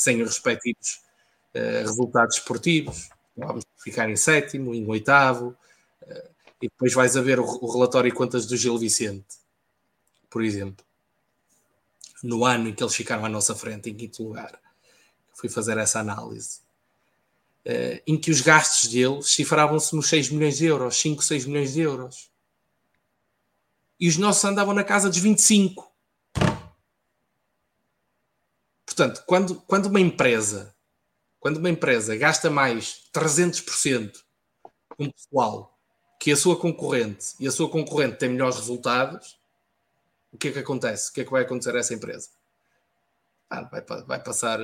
sem os respectivos uh, resultados esportivos. Vamos ficar em sétimo, em oitavo, uh, e depois vais a ver o, o relatório e contas do Gil Vicente, por exemplo, no ano em que eles ficaram à nossa frente, em quinto lugar. Fui fazer essa análise. Uh, em que os gastos deles cifravam-se nos 6 milhões de euros, 5, 6 milhões de euros. E os nossos andavam na casa dos 25. Portanto, quando, quando uma empresa quando uma empresa gasta mais 300% com pessoal que a sua concorrente e a sua concorrente tem melhores resultados, o que é que acontece? O que é que vai acontecer a essa empresa? Ah, vai, vai, passar,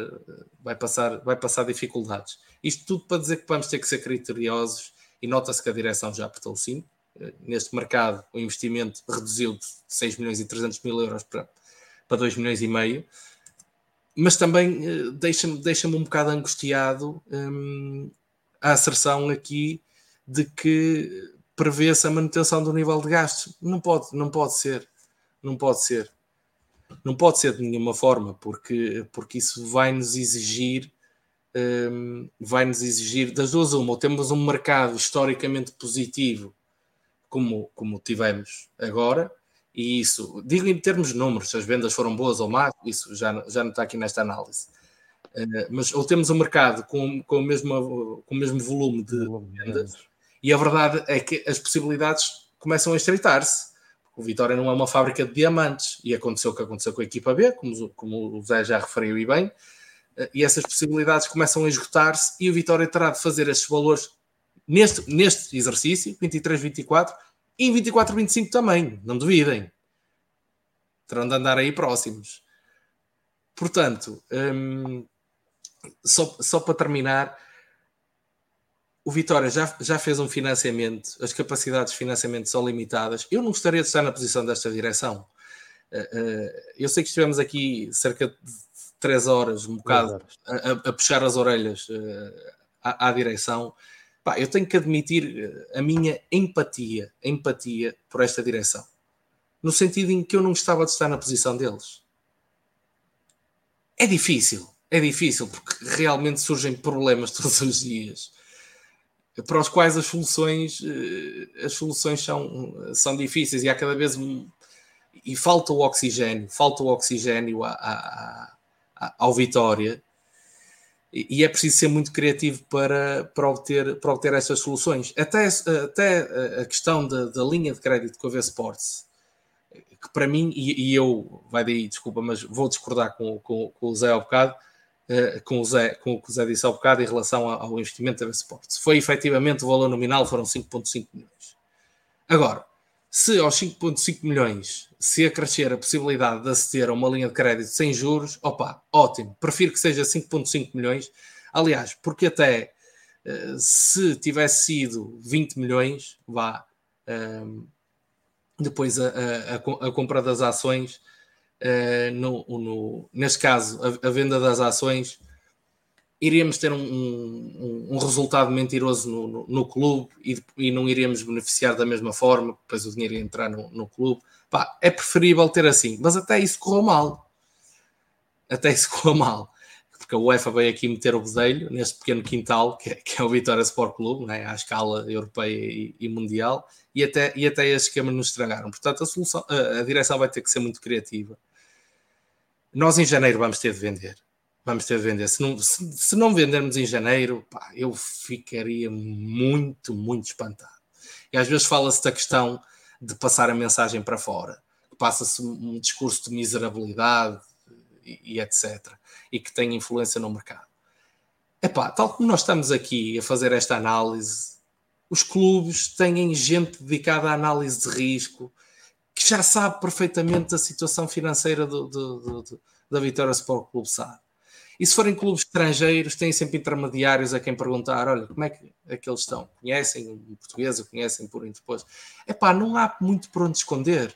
vai, passar, vai passar dificuldades. Isto tudo para dizer que vamos ter que ser criteriosos e nota-se que a direção já apertou sim. Neste mercado, o investimento reduziu de 6 milhões e 300 mil euros para, para 2 milhões e meio mas também uh, deixa-me deixa um bocado angustiado um, a asserção aqui de que prevê-se a manutenção do nível de gastos. Não pode, não pode ser. Não pode ser. Não pode ser de nenhuma forma, porque, porque isso vai-nos exigir um, vai-nos exigir das duas uma, ou temos um mercado historicamente positivo como, como tivemos agora, e isso, digo em termos de números, se as vendas foram boas ou más, isso já, já não está aqui nesta análise. Uh, mas ou temos um mercado com, com, o mesmo, com o mesmo volume de vendas, e a verdade é que as possibilidades começam a estreitar-se. O Vitória não é uma fábrica de diamantes, e aconteceu o que aconteceu com a equipa B, como, como o Zé já referiu e bem, uh, e essas possibilidades começam a esgotar-se, e o Vitória terá de fazer esses valores neste, neste exercício, 23-24, e em 24, 25 também, não duvidem. Terão de andar aí próximos. Portanto, hum, só, só para terminar, o Vitória já, já fez um financiamento, as capacidades de financiamento são limitadas. Eu não gostaria de estar na posição desta direção. Uh, uh, eu sei que estivemos aqui cerca de três horas, um bocado, a, a, puxar as orelhas uh, à, à direção Pá, eu tenho que admitir eh, a minha empatia, empatia por esta direção. No sentido em que eu não gostava de estar na posição deles. É difícil, é difícil, porque realmente surgem problemas todos os dias para os quais as soluções, eh, as soluções são, são difíceis e há cada vez e falta o oxigênio, falta o oxigênio a, a, a, ao Vitória e é preciso ser muito criativo para, para, obter, para obter essas soluções. Até, até a questão da, da linha de crédito com a V-Sports, que para mim, e, e, eu, vai daí, desculpa, mas vou discordar com, com, com o Zé ao bocado, eh, com o Zé, com o que o Zé disse ao bocado em relação ao investimento da V-Sports. Foi efetivamente o valor nominal, foram 5,5 milhões. Agora, se aos 5,5 milhões se acrescer a possibilidade de aceder a uma linha de crédito sem juros, opa, ótimo. Prefiro que seja 5,5 milhões. Aliás, porque até uh, se tivesse sido 20 milhões, vá, uh, depois a, a, a, compra das ações, uh, no, no, neste caso, a, a, venda das ações iríamos ter um, um, um resultado mentiroso no, no, no clube e, e, não iríamos beneficiar da mesma forma, depois o dinheiro ia entrar no, no clube. Pá, é preferível ter assim, mas até isso correu mal. Até isso correu mal. Porque a UEFA veio aqui meter o bedelho neste pequeno quintal que é, que é o Vitória Sport Clube, né, à escala europeia e, e, mundial, e até, e até esses esquemas nos estragaram. Portanto, a, solução, a, a direção vai ter que ser muito criativa. Nós em janeiro vamos ter de vender vamos ter de vender. Se não, se, se não vendermos em janeiro, pá, eu ficaria muito, muito espantado. E às vezes fala-se da questão de passar a mensagem para fora. Passa-se um discurso de miserabilidade e, e, etc. E que tem influência no mercado. Epá, tal como nós estamos aqui a fazer esta análise, os clubes têm gente dedicada à análise de risco que já sabe perfeitamente a situação financeira do, do, do, da Vitória Sport Clube sabe. E se forem clubes estrangeiros, têm sempre intermediários a quem perguntar: olha, como é que, é que eles estão? Conhecem o português, conhecem por interpôs? É pá, não há muito por onde esconder.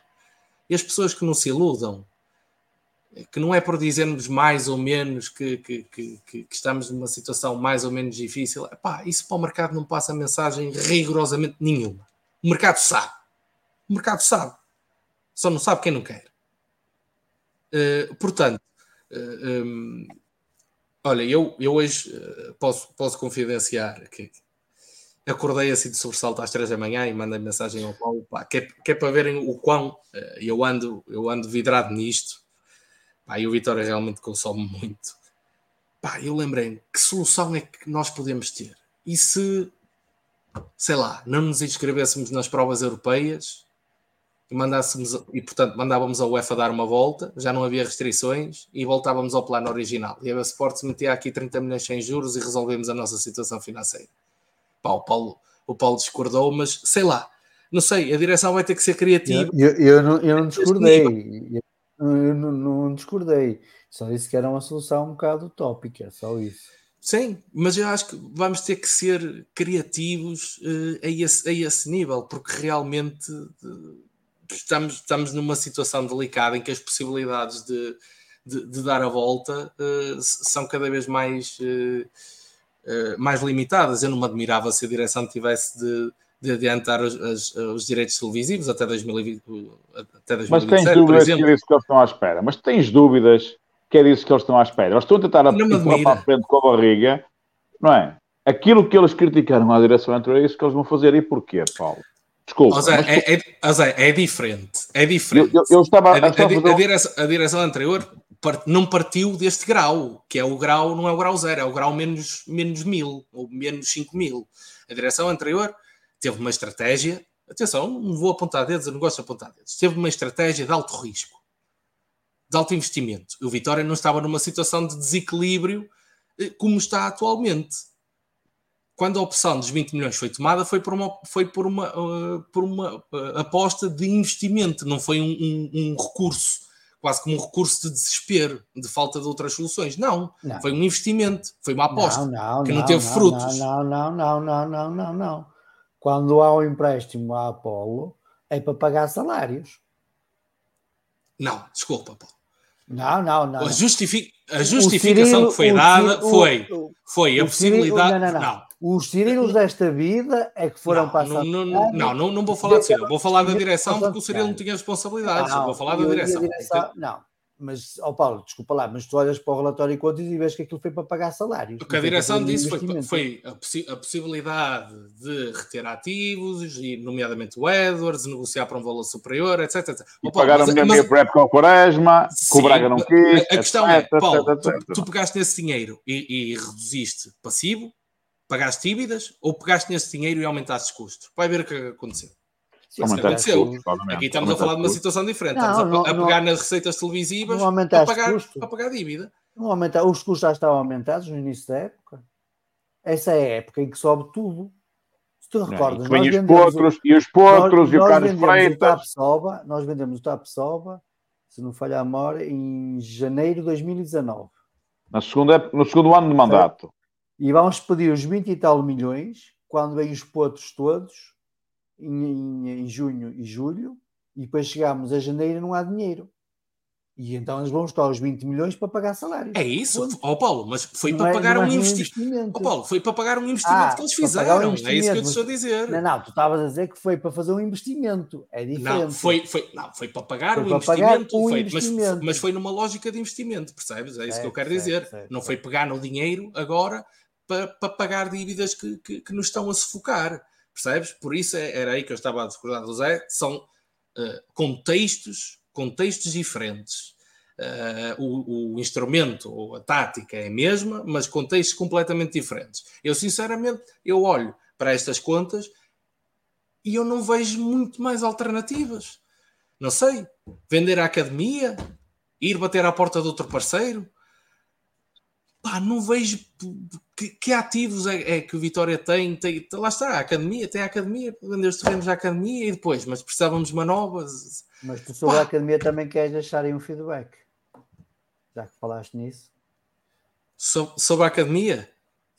E as pessoas que não se iludam, que não é por dizermos mais ou menos que, que, que, que, estamos numa situação mais ou menos difícil, é pá, isso para o mercado não passa mensagem rigorosamente nenhuma. O mercado sabe. O mercado sabe. Só não sabe quem não quer. Uh, portanto, uh, eh, um, Olha, eu, eu hoje uh, posso, posso confidenciar que acordei assim de sobressalto às três da manhã e mandei mensagem ao Paulo, pá, que, é, que é para verem o quão uh, eu, ando, eu ando vidrado nisto. Pá, e o Vitória realmente consome muito. Pá, eu lembrei que solução é que nós podemos ter? E se, sei lá, não nos inscrevêssemos nas provas europeias e mandássemos e portanto mandávamos a UEFA dar uma volta, já não havia restrições e voltávamos ao plano original. E a Sports metia aqui 30 milhões sem juros e resolvemos a nossa situação financeira. Pá, o Paulo, o Paulo discordou, mas sei lá, não sei, a direção vai ter que ser criativa. Eu, eu, eu não, eu não discordei, eu, eu não, não, discordei, só disse que era uma solução um bocado utópica, só isso. Sim, mas eu acho que vamos ter que ser criativos uh, a, esse, a esse nível, porque realmente uh, estamos, estamos numa situação delicada em que as possibilidades de, de, de dar a volta uh, são cada vez mais, uh, mais limitadas. Eu não me admirava se a direção tivesse de, de adiantar os, as, os direitos televisivos até 2020. Até 2027, Mas tens dúvidas que é disso que eles estão à espera. Mas tens dúvidas que é disso que eles estão à espera. Eles estão a tentar empurrar para a frente com a barriga, não é? Aquilo que eles criticaram à direção anterior é isso que eles vão fazer. E porquê, Paulo? Desculpa. Zé, mas... é, é, é diferente. É diferente. Eu, eu, eu estava, a, a, a, direção, a, direção, anterior não partiu deste grau, que é o grau, não é o grau zero, é o grau menos, menos mil ou menos cinco mil. A direção anterior teve uma estratégia. Atenção, não vou apontar dedos, eu não gosto de apontar dedos. Teve uma estratégia de alto risco, de alto investimento. O Vitória não estava numa situação de desequilíbrio eh, como está atualmente quando a opção dos 20 milhões foi tomada, foi por uma, foi por uma, uh, por uma uh, aposta de investimento, não foi um, um, um, recurso, quase como um recurso de desespero, de falta de outras soluções. Não, não. foi um investimento, foi uma aposta não, não, que não, teve frutos. Não, não, não, não, não, não, não. Quando há um empréstimo à Apolo, é para pagar salários. Não, desculpa, Paulo. Não, não, não. A, justific... a justificação Cirilo, que foi dada foi, foi a possibilidade. Cirilo, não, não, não. Os Cirilos desta vida é que foram não, passados. Não, não, não, não, não vou falar de Cirilo, vou falar da direção porque o Cirilo não tinha responsabilidades. Não, vou falar da direção. direção não, mas, ó oh Paulo, desculpa lá, mas tu olhas para o relatório e contas e vês que aquilo foi para pagar salários. O que a direção disse foi, foi a, possi a, possibilidade de reter ativos, e, nomeadamente o Edwards, negociar para um valor superior, etc. etc. E oh, Paulo, pagaram mas, mas, com o Quaresma, que o Braga não quis. A questão etc, é, Paulo, etc, tu, tu, pegaste esse dinheiro e, e reduziste passivo, pagaste dívidas ou pegaste nesse dinheiro e aumentaste custos? Vai ver o que aconteceu. Sim, isso aconteceu. Custos, Aqui estamos a falar de uma situação diferente. Não, estamos não, a, a não, pegar nas receitas televisivas a pagar, a pagar dívida. Não aumenta, os custos já estavam aumentados no início da época. Essa é a época em que sobe tudo. Se tu recordas, nós e, os potros, o, e os potros nós, e o Carlos Freitas. nós vendemos o TAP Soba, se não falhar a memória, em janeiro de 2019. Na segunda, no segundo ano de mandato. E vamos pedir os 20 e tal milhões, quando vêm os potros todos, em, em, em junho e julho, e depois chegamos a janeiro e não há dinheiro. E então eles vão buscar os 20 milhões para pagar salários. É isso, ó Paulo, mas foi Não para é- pagar não é um nenhum investimento. Ó Paulo, foi para pagar um investimento Ah, que eles pagar um fizeram. é isso que eu te estou a dizer. Não, não, tu estavas a dizer que foi para fazer um investimento. É diferente. Não, foi, foi, não, foi para pagar Foi o para pagar investimento, o foi, mas- investimento. Mas, foi numa lógica de investimento, percebes? É isso que eu quero dizer. não foi pegar no dinheiro agora para, para pagar dívidas que, que, que nos estão a sufocar, percebes? Por isso é- era aí que eu estava a discordar do Zé, são eh, contextos, contextos diferentes. Eh, o, o instrumento ou a tática é a mesma, mas contextos completamente diferentes. Eu, sinceramente, eu olho para estas contas e eu não vejo muito mais alternativas. Não sei, vender a academia, ir bater à porta de outro parceiro. Pá, não vejo que, que ativos é, é que o Vitória tem, tem. Lá está, a academia, tem a academia, vender os terrenos à academia e depois, mas precisávamos de manobras. Mas tu sobre Pá. a academia também queres deixarem um feedback. Já que falaste nisso. So- sobre a academia?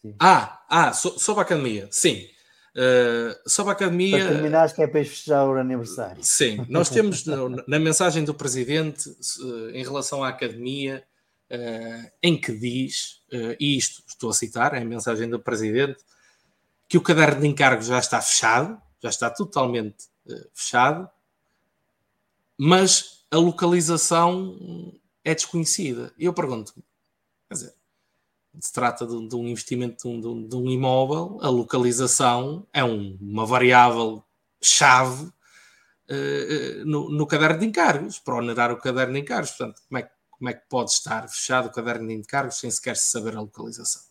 Sim. Ah, ah so- sobre a academia, sim. Uh, sobre a academia. Para terminares, que é para festejar o aniversário. Sim, nós temos na mensagem do Presidente se- em relação à academia, eh, em que diz, eh, e isto estou a citar, é a mensagem do Presidente, que o caderno de encargos já está fechado, já está totalmente eh, fechado, mas a localização é desconhecida. E eu pergunto-me, quer dizer, se trata de, de um investimento de um, de um- imóvel, a localização é um- uma variável chave eh, eh, no, no caderno de encargos, para onerar o caderno de encargos. Portanto, como é, que- como é que pode estar fechado o caderno de encargos sem sequer se saber a localização?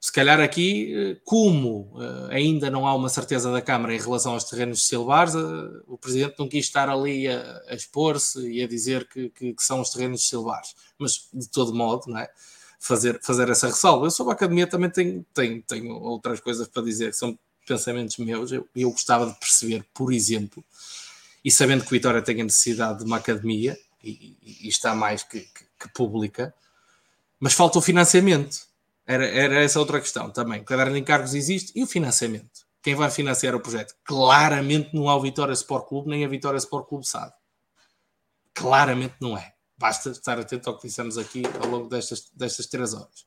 Se calhar aqui, eh, como eh, ainda não há uma certeza da Câmara em relação aos terrenos de Silvares, eh, o Presidente não quis estar ali a, a expor-se e a dizer que, que- que são os terrenos de Silvares. Mas, de todo modo, não é? fazer, fazer essa ressalva. Eu sobre a academia também tenho, tenho, tenho outras coisas para dizer, que são pensamentos meus. Eu, eu gostava de perceber, por exemplo, e sabendo que o Vitória tem a necessidade de uma academia, e, e- está mais que, que, que pública, mas falta o financiamento. Era, era essa outra questão também. O caderno de encargos existe e o financiamento. Quem vai financiar o projeto? Claramente não há o Vitória Sport Clube, nem a Vitória Sport Clube sabe. Claramente não é. Basta estar atento ao que dissemos aqui ao longo destas, destas três horas.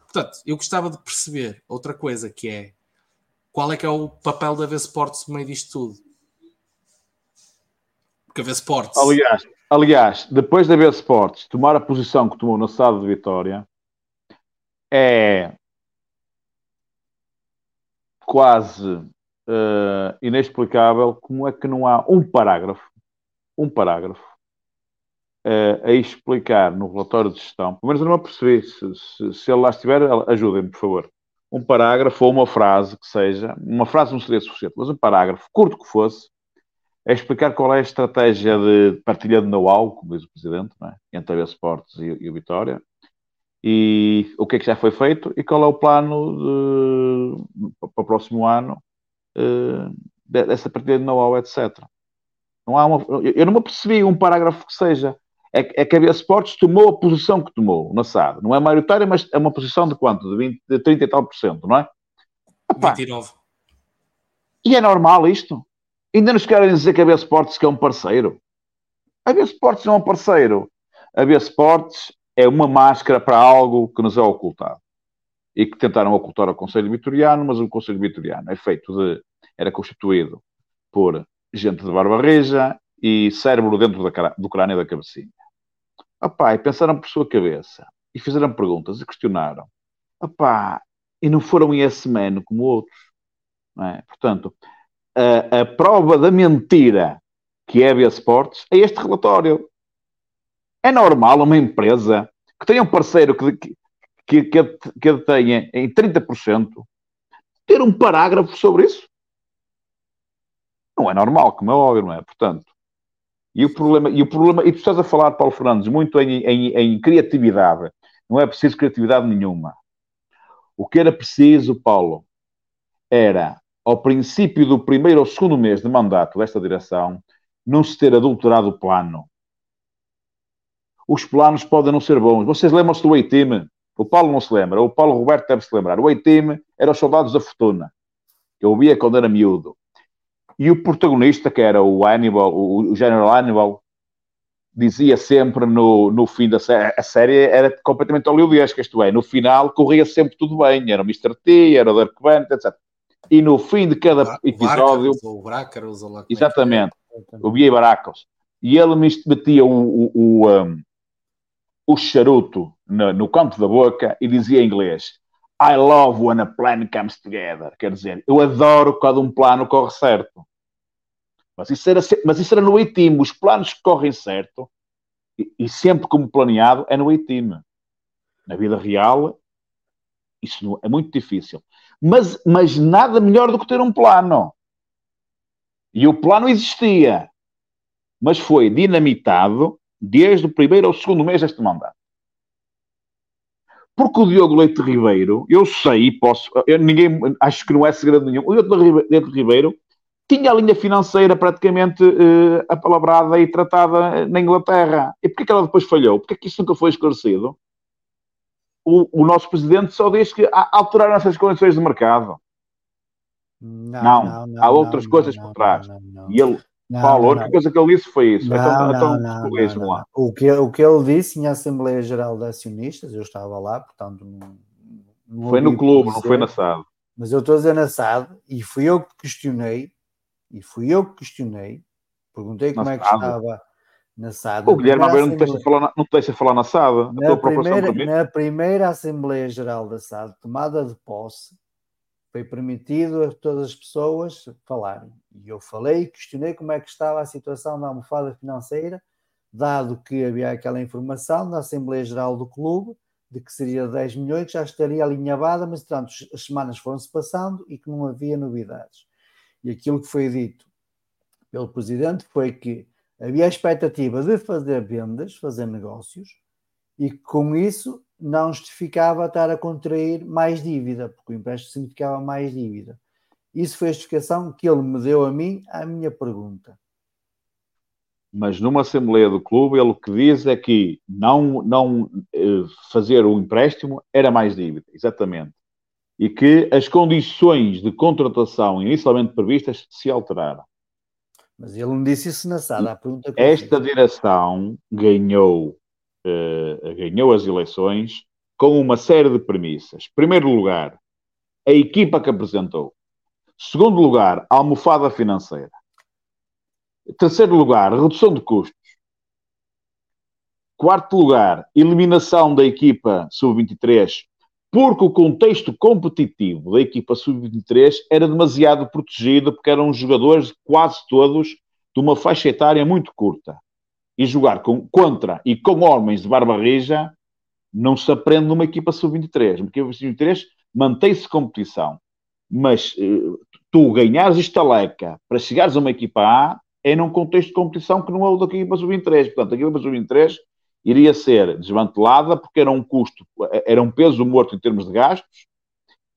Portanto, eu gostava de perceber outra coisa que é qual é que é o papel da V Sports no meio disto tudo. Porque a V Sports. Aliás, aliás, depois da B Sports tomar a posição que tomou na SAD de Vitória, é quase eh, inexplicável como é que não há um parágrafo, um parágrafo, eh, a explicar no relatório de gestão, pelo menos eu não percebi, se, se, se ele lá estiver, ajudem-me, por favor. Um parágrafo ou uma frase que seja, uma frase não seria suficiente, mas um parágrafo, curto que fosse, é explicar qual é a estratégia de partilha de know-how, como diz o Presidente, é? entre a Sports e, e o Vitória, e o que é que já foi feito e qual é o plano de- para o próximo ano eh, de- dessa partilha de know-how, etc. Não há uma, eu- não me apercebi um parágrafo que seja. É, é que a Sports tomou a posição que tomou na SAD. Não é maioritária, mas é uma posição de quanto? De, 20, de 30 e tal por cento, não é? Epá, 29. e é normal isto? Ainda nos querem dizer que a B Sports é um parceiro? A B Sports não é um parceiro. A B Sports é uma máscara para algo que nos é ocultado. E que tentaram ocultar ao Conselho Vitoriano, mas o Conselho Vitoriano é feito de... Era constituído por gente de barba rija e cérebro dentro da do crânio da cabecinha. Opá, e pensaram por sua cabeça. E fizeram perguntas e questionaram. Opá, e não foram esse man como outros. É? Portanto, a, a prova da mentira que é a Sports é este relatório. É normal uma empresa que tenha um parceiro que, que, que, que tenha em 30% ter um parágrafo sobre isso? Não é normal, como é óbvio, não é? Portanto, e o problema, e o problema, e tu estás a falar, Paulo Fernandes, muito em, em, em criatividade. Não é preciso criatividade nenhuma. O que era preciso, Paulo, era, ao princípio do primeiro ou segundo mês de mandato desta direção, não se ter adulterado o plano. Os planos podem não ser bons. Vocês lembram-se do A-Team? O Paulo não se lembra. O Paulo Roberto deve se lembrar. O A-Team era os soldados da fortuna. Que eu via quando era miúdo. E o protagonista, que era o Hannibal, o General Hannibal, dizia sempre no, no fim da série, a série era completamente oleodesca, isto é, no final corria sempre tudo bem, era o Mr. T, era o Dark Band, etc. E no fim de cada episódio... O Brácaros, lá, é exatamente, o Bia Baracos. E ele metia o, o, o, um, o charuto no, no canto da boca e dizia em inglês I love when a plan comes together. Quer dizer, eu adoro quando um plano corre certo. Mas isso era, mas isso era no A-Team. Os planos que correm certo, e, e, sempre como planeado, é no A-Team. Na vida real, isso não, é muito difícil. Mas, mas nada melhor do que ter um plano. E o plano existia, mas foi dinamitado desde o primeiro ao segundo mês deste mandato. Porque o Diogo Leite Ribeiro, eu sei, posso, eu, ninguém, acho que não é segredo nenhum, o Diogo Leite Ribeiro tinha a linha financeira praticamente uh, apalabrada e tratada na Inglaterra. E porquê que ela depois falhou? Porquê que isso nunca foi esclarecido? O, o nosso presidente só diz que alteraram essas condições de mercado. Não, não, não, não há outras coisas por trás. E ele, Paulo, a única coisa que ele disse foi isso. Então, não, então, não, lá. O, que, o que ele disse em Assembleia Geral de Acionistas, eu estava lá, portanto. Não, não foi no clube, não foi na SAD. Mas eu estou a dizer na SAD e fui eu que questionei e fui eu que questionei, perguntei como é que estava na SAD. O Guilherme Almeida não te deixa falar, não te deixa falar na SAD. Na primeira, na primeira Assembleia Geral da SAD, tomada de posse, foi permitido a todas as pessoas falarem. E eu falei, questionei como é que estava a situação da almofada financeira, dado que havia aquela informação na Assembleia Geral do Clube, de que seria 10 milhões, que já estaria alinhavada, mas, portanto, as semanas foram-se passando e que não havia novidades. E aquilo que foi dito pelo presidente foi que havia a expectativa de fazer vendas, fazer negócios, e com isso não justificava estar a contrair mais dívida, porque o empréstimo significava mais dívida. Isso foi a justificação que ele me deu a mim à minha pergunta. Mas numa Assembleia do Clube, ele o que diz é que não, não eh, fazer o empréstimo era mais dívida, exatamente e que as condições de contratação inicialmente previstas se alteraram. Mas ele não disse isso na sala. Esta direção ganhou, uh, ganhou as eleições com uma série de premissas. Primeiro lugar, a equipa que apresentou. Segundo lugar, a almofada financeira. Terceiro lugar, redução de custos. Quarto lugar, eliminação da equipa sub-23 porque o contexto competitivo da equipa sub-23 era demasiado protegido, porque eram jogadores quase todos de uma faixa etária muito curta. E jogar com, contra e com homens de barba rija não se aprende numa equipa sub-23. Uma equipa sub-23 mantém-se competição. Mas eh, tu ganhares estaleca para chegares a uma equipa A é num contexto de competição que não é o da equipa sub-23. Portanto, a equipa sub-23 iria ser desmantelada porque era um custo, era um peso morto em termos de gastos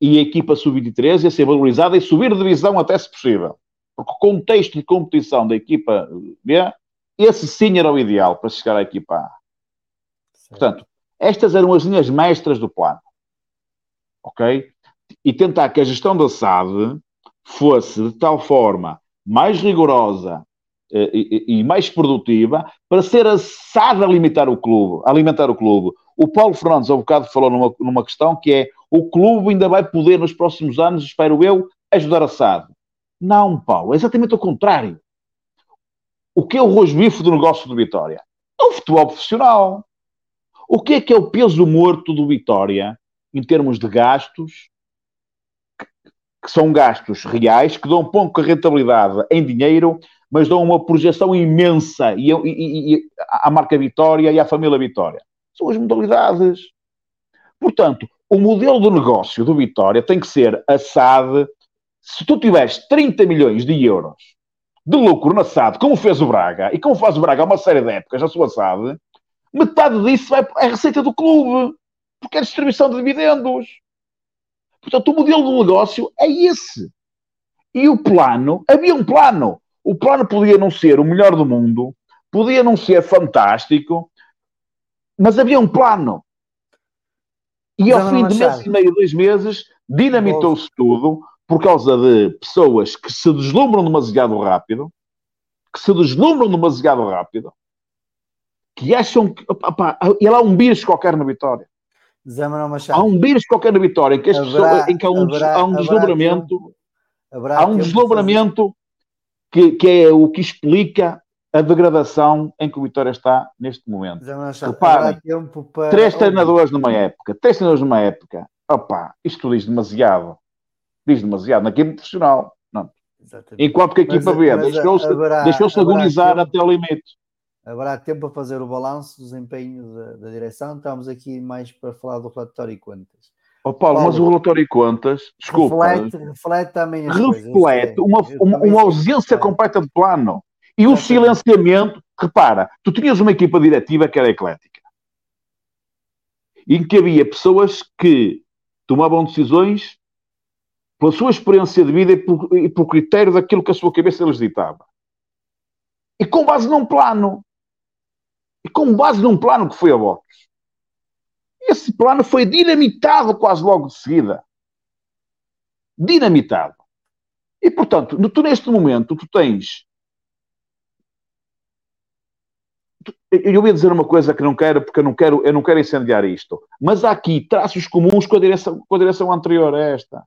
e a equipa sub-23 ia ser valorizada e subir de divisão até se possível. Porque o contexto de competição da equipa B, esse sim era o ideal para chegar à equipa A. Portanto, estas eram as linhas mestras do plano. Ok? E tentar que a gestão da SAD fosse de tal forma mais rigorosa e, e, mais produtiva para ser assada a alimentar o clube, alimentar o clube. O Paulo Fernandes, há um bocado, falou numa, numa questão que é o clube ainda vai poder nos próximos anos, espero eu, ajudar a SAD. Não, Paulo, é exatamente o contrário. O que é o rosbife do negócio do Vitória? É o futebol profissional. O que é que é o peso morto do Vitória em termos de gastos, que são gastos reais, que dão pouca rentabilidade em dinheiro, mas dão uma projeção imensa e, e, e, à marca Vitória e à família Vitória. São as modalidades. Portanto, o modelo de negócio do Vitória tem que ser a SAD. Se tu tiveres 30 milhões de euros de lucro na SAD, como fez o Braga, e como faz o Braga há uma série de épocas na sua SAD, metade disso vai é receita do clube, porque é distribuição de dividendos. Portanto, o modelo do negócio é esse. E o plano, havia um plano. O plano podia não ser o melhor do mundo, podia não ser fantástico, mas havia um plano. E ao fim de mês e meio, dois meses, dinamitou-se tudo por causa de pessoas que se deslumbram demasiado rápido, que se deslumbram demasiado rápido, que acham que. Opa, e lá há um bicho qualquer na vitória. Zé Manuel Machado. Há um bicho qualquer na vitória em que, as Haverá- pessoas, em que há um, haverá- há um desdobramento. tempo- haverá Há um desdobramento que, que é o que explica a degradação em que o Vitória está neste momento. Reparem, tempo para. Três treinadores numa época, três treinadores numa época. Opa, isto diz demasiado. Diz demasiado na equipa profissional. Não. Exatamente. Enquanto que a equipa B deixou-se haverá agonizar até ao limite. Haverá tempo para fazer o balanço do desempenho da, da direção. Estamos aqui mais para falar do relatório e contas. Ó Paulo, mas Paulo, o relatório e contas, desculpa, Reflete, reflete também as reflete uma, uma, uma ausência completa de plano. E o silenciamento, repara, tu tinhas uma equipa diretiva que era eclética, em que havia pessoas que tomavam decisões pela sua experiência de vida e por, e por critério daquilo que a sua cabeça lhes ditava. E com base num plano. E com base num plano que foi a votos. Esse plano foi dinamitado quase logo de seguida. Dinamitado. E, portanto, tu neste momento, tu tens... Eu ia dizer uma coisa que não quero, porque eu não quero, eu não quero incendiar isto. Mas há aqui traços comuns com a direção, com a direção anterior a esta.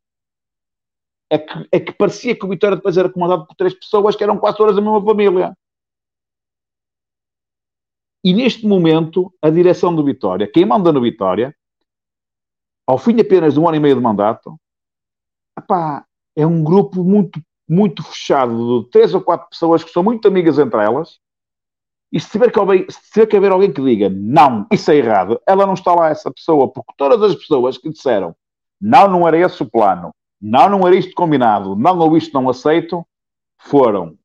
É que, é que parecia que o Vitória depois era comandado por três pessoas que eram quase todas da mesma família. E neste momento, a direção do Vitória, quem manda no Vitória, ao fim apenas de um ano e meio de mandato, epá, é um grupo muito, muito fechado de três ou quatro pessoas que são muito amigas entre elas. E se tiver, que alguém, se tiver que haver alguém que diga não, isso é errado, ela não está lá, essa pessoa, porque todas as pessoas que disseram não, não era esse o plano, não, não era isto combinado, não ou isto não aceito, foram.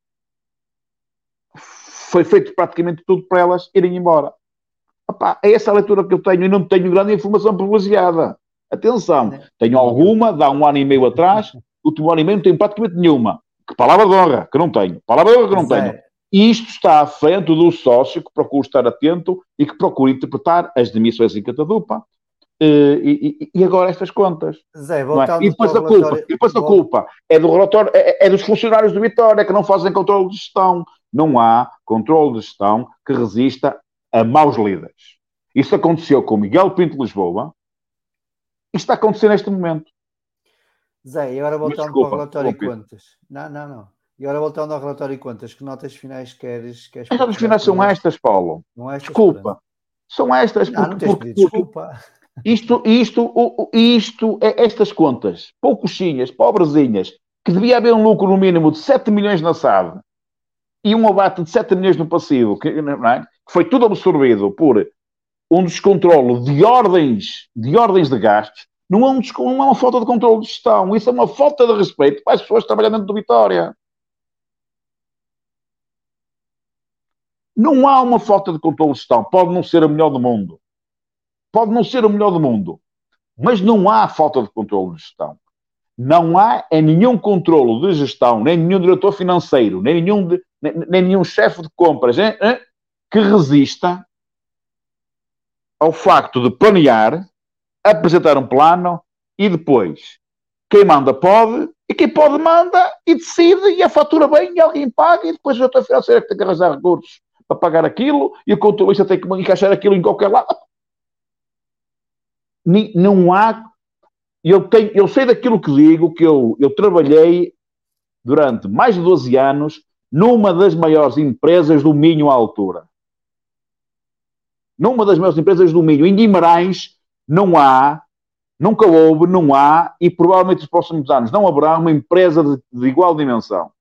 Foi feito praticamente tudo para elas irem embora. É essa a leitura que eu tenho e não tenho grande informação privilegiada. Atenção, tenho alguma, dá um ano e meio atrás, o último ano e meio não tenho praticamente nenhuma. Que palavra de honra, que não tenho. Palavra de honra que não tenho. E isto está à frente do sócio que procura estar atento e que procura interpretar as demissões em catadupa. Eh, E, e- e agora estas contas. Zé, é? E depois a culpa, e depois a culpa é do relatório, é, é dos funcionários do Vitória que não fazem controle de gestão. Não há controle de gestão que resista a maus líderes. Isso aconteceu com Miguel Pinto de Lisboa e está a acontecer neste momento. Zé, e agora voltando desculpa, para o relatório e contas. Não, não, não. E agora voltando ao relatório e contas, que notas finais queres? queres As notas finais são estas, Paulo. Não estas, Desculpa. São estas, Não, não porque, tens porque- pedido porque desculpa. isto, isto, isto, é estas contas, poucosinhas, pobrezinhas, que devia haver um lucro no mínimo de 7 milhões na SAD e um abate de 7 milhões no passivo, que, é? que foi tudo absorvido por um descontrolo de ordens de, ordens de gastos, não é, um não é uma falta de controle de gestão, isso é uma falta de respeito para as pessoas que trabalham dentro do Vitória. Não há uma falta de controle de gestão. Pode não ser a melhor do mundo. Pode não ser o melhor do mundo. Mas não há falta de controle de gestão. Não há é nenhum controle de gestão, nem nenhum diretor financeiro, nem nenhum, de- nem, nenhum chefe de compras hein, hein, que resista ao facto de planear, apresentar um plano e depois quem manda pode e quem pode manda e decide e a fatura vem e alguém paga e depois o diretor financeiro é que tem que arranjar recursos para pagar aquilo e o contabilista tem que encaixar aquilo em qualquer lado. Não há. Eu, tenho, eu sei daquilo que digo, que eu, eu trabalhei durante mais de 12 anos numa das maiores empresas do Minho à altura. Numa das maiores empresas do Minho. Em Guimarães não há, nunca houve, não há, e provavelmente nos próximos anos não haverá uma empresa de, de igual dimensão.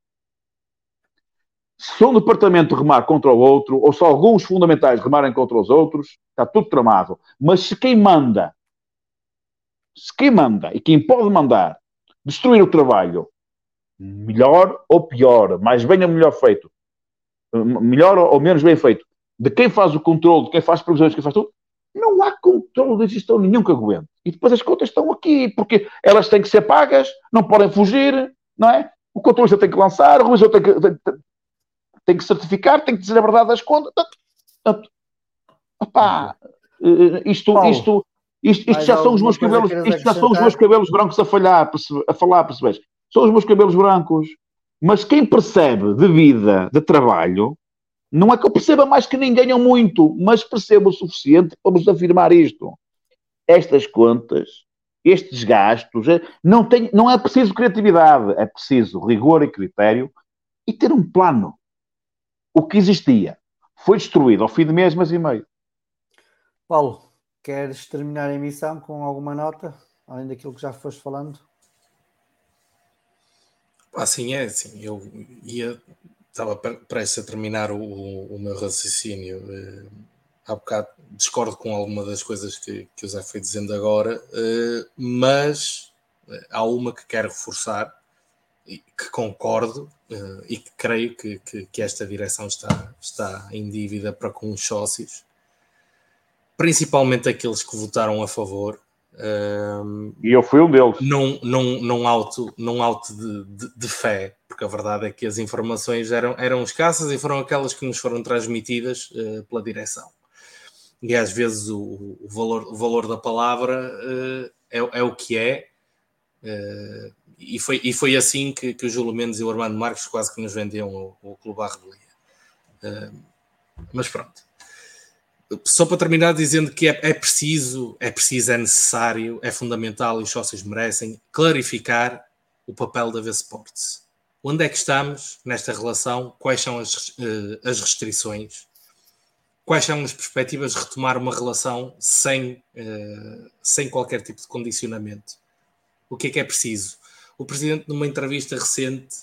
Se um departamento remar contra o outro, ou se alguns fundamentais remarem contra os outros, está tudo tramado. Mas se quem manda, se quem manda e quem pode mandar destruir o trabalho, melhor ou pior, mais bem ou melhor feito, melhor ou menos bem feito, de quem faz o controle, de quem faz previsões, de quem faz tudo, não há controle de gestão nenhum que aguente. E depois as contas estão aqui, porque elas têm que ser pagas, não podem fugir, não é? O controlista tem que lançar, o revisor tem que, tem, tem- que certificar, tem que dizer a verdade das contas. Portanto, opá, eh, isto, Paulo, isto, isto, isto mais já são os meus cabelos, isto já são os meus cabelos brancos a falhar, a falar, percebes? São os meus cabelos brancos. Mas quem percebe de vida, de trabalho, Não é que eu perceba mais que ninguém ou muito, mas percebo o suficiente para vos afirmar isto. Estas contas, estes gastos, eh, não, tem, não é preciso criatividade, é preciso rigor e critério e ter um plano. O que existia foi destruído ao fim de mês, mês e meio. Paulo, queres terminar a emissão com alguma nota, além daquilo que já foste falando? Assim é, assim, eu ia, estava prestes a terminar o, o meu raciocínio. Eh, há bocado discordo com alguma das coisas que, que o Zé foi dizendo agora, eh, mas eh, há uma que quero reforçar e que concordo e que creio que, que, que, esta direção está, está em dívida para com os sócios, principalmente aqueles que votaram a favor, um, e eu fui um deles. Num, num, num alto, num alto de, de, de, fé, porque a verdade é que as informações eram, eram escassas e foram aquelas que nos foram transmitidas uh, pela direção. E às vezes o, o, valor, o valor da palavra uh, é, é, o que é. Uh, e, foi, e foi assim que, que o Júlio Mendes e o Armando Marques quase que nos vendiam o, o Clube à Revelia. mas pronto só para terminar dizendo que é, é, preciso, é preciso, é necessário, é fundamental e os sócios merecem clarificar o papel da V-Sports. Onde é que estamos nesta relação? Quais são as, uh, as restrições? Quais são as perspectivas de retomar uma relação sem, uh, sem qualquer tipo de condicionamento? O que é que é preciso? O Presidente, numa entrevista recente,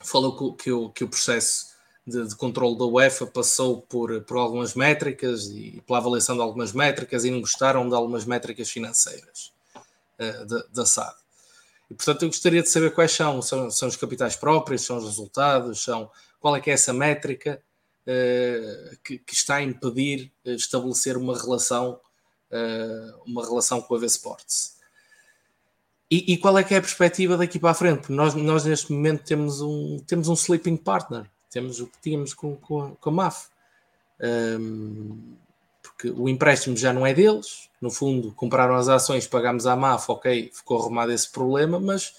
falou que, que, que o processo de, de controle da UEFA passou por, por algumas métricas e pela avaliação de algumas métricas e não gostaram de algumas métricas financeiras uh, da, SAD. E, portanto, eu gostaria de saber quais são, são, são os capitais próprios, são os resultados, são, qual é que é essa métrica uh, que, que, está a impedir estabelecer uma relação, uh, uma relação com a V-Sports. E, e, qual é que é a perspectiva daqui para a frente? Porque nós, nós neste momento temos um, temos um sleeping partner temos o que tínhamos com, com, com a MAF. Um, porque o empréstimo já não é deles, no fundo, compraram as ações, pagámos à MAF, ok, ficou arrumado esse problema, mas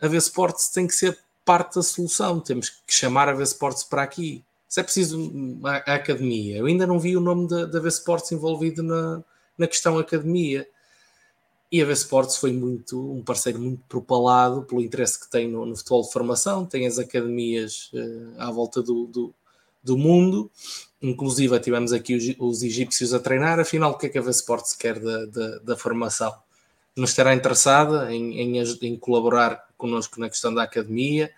a V-Sports tem que ser parte da solução, temos que chamar a V-Sports para aqui. Se é preciso a, academia, eu ainda não vi o nome da, da V-Sports envolvido na, na questão academia. E a V-Sports foi muito um parceiro muito propalado pelo interesse que tem no, no futebol de formação, tem as academias uh, à volta do, do, do, mundo, inclusive tivemos aqui os, os, egípcios a treinar, afinal o que é que a V-Sports quer da, da, da, formação? Não estará interessada em, em, em, colaborar connosco na questão da academia?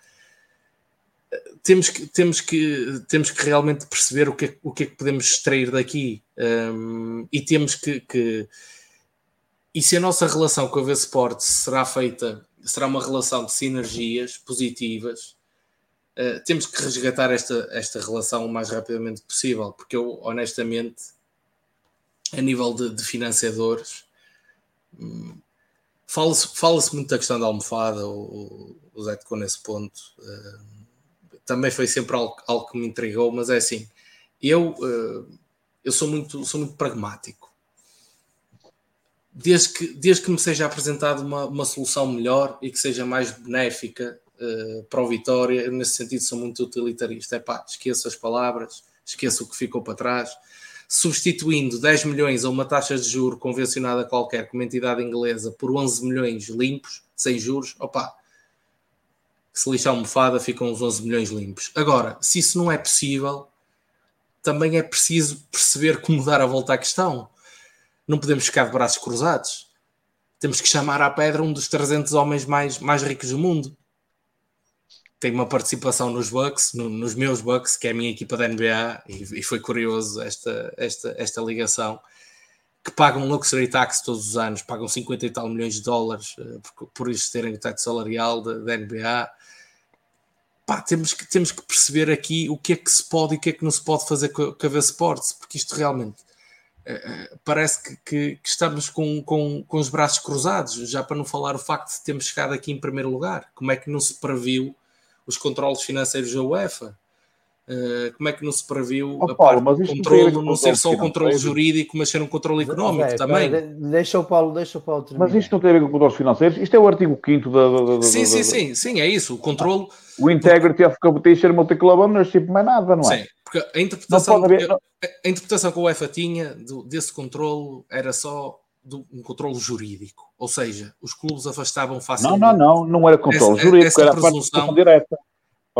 Temos que, temos que, temos que realmente perceber o que, o que é que podemos extrair daqui um, e temos que e se a nossa relação com a V-Sport será feita, será uma relação de sinergias positivas, uh, temos que resgatar esta, esta relação o mais rapidamente possível, porque eu, honestamente, a nível de, de financiadores, hum, fala-se fala muito da questão da almofada, o, o Zé tocou nesse ponto. Uh, também foi sempre algo, algo, que me intrigou, mas é assim, eu, uh, eu sou, muito, sou muito pragmático desde que, desde que me seja apresentada uma, uma solução melhor e que seja mais benéfica uh, para o Vitória, nesse sentido sou muito utilitarista. Esqueço as palavras, esqueço o que ficou para trás. Substituindo 10 milhões a uma taxa de juro convencionada qualquer, como entidade inglesa, por 11 milhões limpos, sem juros, opá, se lixar almofada ficam os 11 milhões limpos. Agora, se isso não é possível, também é preciso perceber como dar a volta à questão não podemos ficar de braços cruzados. Temos que chamar à pedra um dos 300 homens mais, mais ricos do mundo. Tem uma participação nos Bucks, no, nos meus Bucks, que é a minha equipa da NBA, e, e, foi curioso esta, esta, esta ligação, que pagam luxury tax todos os anos, pagam 50 e tal milhões de dólares uh, por, por isto terem o teto salarial da, NBA. Pá, temos, que, temos que perceber aqui o que é que se pode e o que é que não se pode fazer com, com a V-Sports, porque isto realmente eh, eh, parece que, que, que, estamos com, com, com os braços cruzados, já para não falar o facto de termos chegado aqui em primeiro lugar. Como é que não se previu os controles financeiros da UEFA? Uh, como é que não se previu oh, a Paulo, parte do controle não ser só o controle jurídico, mas ser um controle económico okay, também? deixa o Paulo, deixa o Paulo terminar. Mas isto não tem a ver com controles financeiros? Isto é o artigo 5 da, da, da, Sim, sim, sim, sim, é isso. O controle. O Integrity of Competition Multi-Club Ownership, mais nada, não é? Sim, porque a interpretação, haver, a interpretação que o UEFA tinha do, desse controle era só do, um controle jurídico. Ou seja, os clubes afastavam facilmente. Não, não, não, não era controle essa, jurídico, essa era presunção, a parte direta.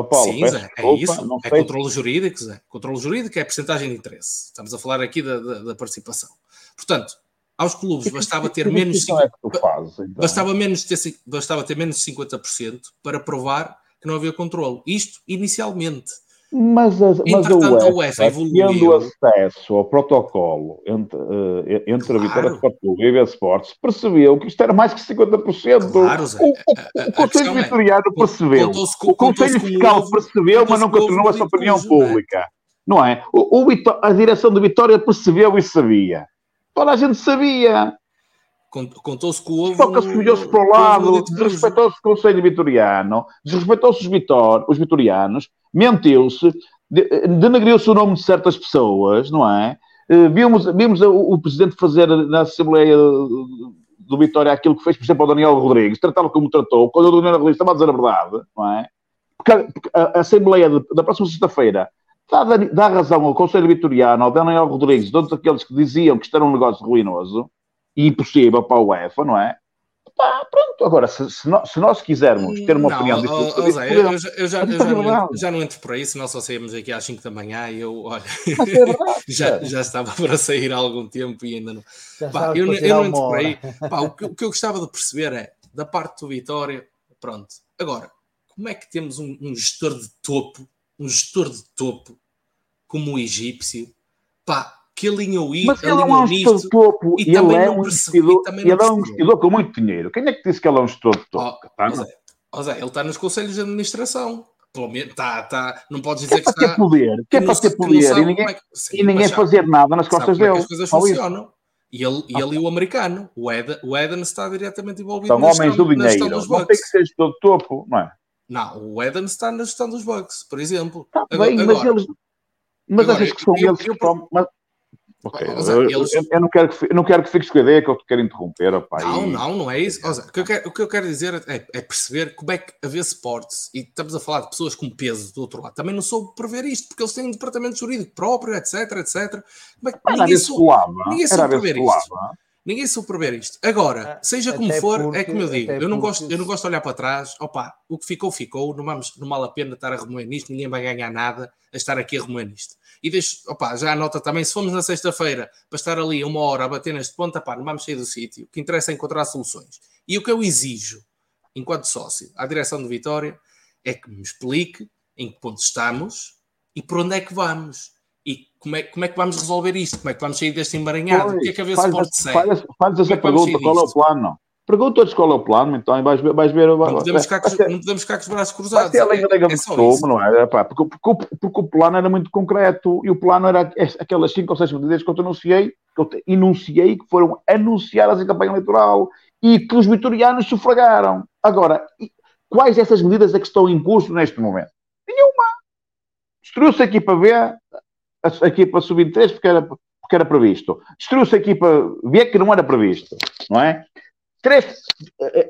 Oh, Paulo, Sim, Zé, é isso. Não é controle jurídico, Zé. Controle jurídico é a porcentagem de interesse. Estamos a falar aqui da, da, da participação. Portanto, aos clubes bastava ter menos. É fazes, então? bastava, menos ter, bastava ter menos de 50% para provar que não havia controle. Isto inicialmente. Mas a, mas a UEFA, evoluiu... tendo acesso ao protocolo entre, uh, entre claro. a Vitória Sport Clube e a Sports, percebeu que isto era mais que 50%. Claro, Zé. O, o, o Conselho é, Vitoriano é, percebeu. O Conselho Fiscal percebeu, mas não continuou essa opinião pública. Não é? O, a direção de Vitória percebeu e sabia. Toda a gente sabia. Contou-se com o ovo. Só que assumiu-se para o lado, desrespeitou-se o Conselho Vitoriano, desrespeitou-se os, vitor, os vitorianos, mentiu-se, denegriu-se o nome de certas pessoas, não é? Eh, vimos, vimos o, Presidente fazer na Assembleia do Vitória aquilo que fez, por exemplo, ao Daniel Rodrigues, tratá-lo como tratou, quando o Daniel Rodrigues estava a dizer a verdade, não é? Porque, a, a, Assembleia de, da próxima sexta-feira dá, dá razão ao Conselho Vitoriano, ao Daniel Rodrigues, todos aqueles que diziam que isto era um negócio ruinoso, impossível para a UEFA, não é? Pá, pronto, agora, se, se, nós, se, nós, quisermos ter uma não, opinião diferente... Oh, oh, eu, eu, já, eu, já, não, já, não, entro por aí, se nós só saímos aqui às 5 da manhã e eu, olha, é já, já estava para sair há algum tempo e ainda não... Pá, eu, eu não entro por aí. Pá, o, que, o que eu gostava de perceber é, da parte do Vitória, pronto, agora, como é que temos um, um gestor de topo, um gestor de topo, como o egípcio, pá, que alinhou isso. Mas ele é um gestor de topo e, ele é um investidor, ele é um investidor com muito dinheiro. Quem é que disse que ele é um gestor de topo? Oh, tá, oh, Zé, ele está nos conselhos de administração. Pelo menos, tá, tá, não pode dizer que, é que está... poder, que é para ter poder e ninguém, é que, sim, e ninguém fazer nada nas costas dele. as coisas funcionam. E ele, e ele e o americano, o Eden, o Eden está diretamente envolvido São homens do dinheiro, não tem que ser gestor de topo, não é? Não, o Eden está na gestão dos Bucks, por exemplo. Tá agora, bem, mas eles... Mas agora, achas que são eu, eles que tomam... Okay. eu, eles... eu, eu, não quero que, não quero que fiques com a ideia que eu te quero interromper. Opa, não, e... não, não é isso. Ouça, o, que eu quero, o que eu quero dizer é, é, perceber como é que haver sports, e estamos a falar de pessoas com peso do outro lado, também não soube prever isto, porque eles têm um departamento jurídico próprio, etc, etc. Como é que, ninguém, soube, ninguém soube prever isto. Ninguém soube prever isto. Agora, ah, seja como for, porque, é como eu digo, eu não, gosto, eu não gosto de olhar para trás. Opa, o que ficou, ficou. Não, vamos, não vale a pena estar a remoer nisto, ninguém vai ganhar nada a estar aqui a remoer nisto. E deixo, opa, já anota também, se formos na sexta-feira para estar ali uma hora a bater neste ponto, opa, não vamos sair do sítio. O que interessa é encontrar soluções. E o que eu exijo, enquanto sócio, à direção de Vitória, é que me explique em que ponto estamos e por onde é que vamos. E como é, como é que vamos resolver isto? Como é que vamos sair deste emaranhado? Pois, o que é que a ver se pode ser? Faz, faz essa é pergunta, qual é o plano? Pergunta-lhes qual é o plano, então, e vais ver. Vais ver não, podemos ficar com, não podemos ficar com os braços cruzados. Vai ser a Liga é, de costume, não é? Porque, porque, porque, o plano era muito concreto e o plano era aquelas 5 ou 6 medidas que eu te anunciei, que eu te enunciei, que foram anunciadas em campanha eleitoral e que os vitorianos sufragaram. Agora, quais dessas medidas é que estão em curso neste momento? Nenhuma. Destruiu-se a equipa B, a equipa sub-23 porque era, porque era previsto. Destruiu-se a equipa B que não era previsto, não é? Três,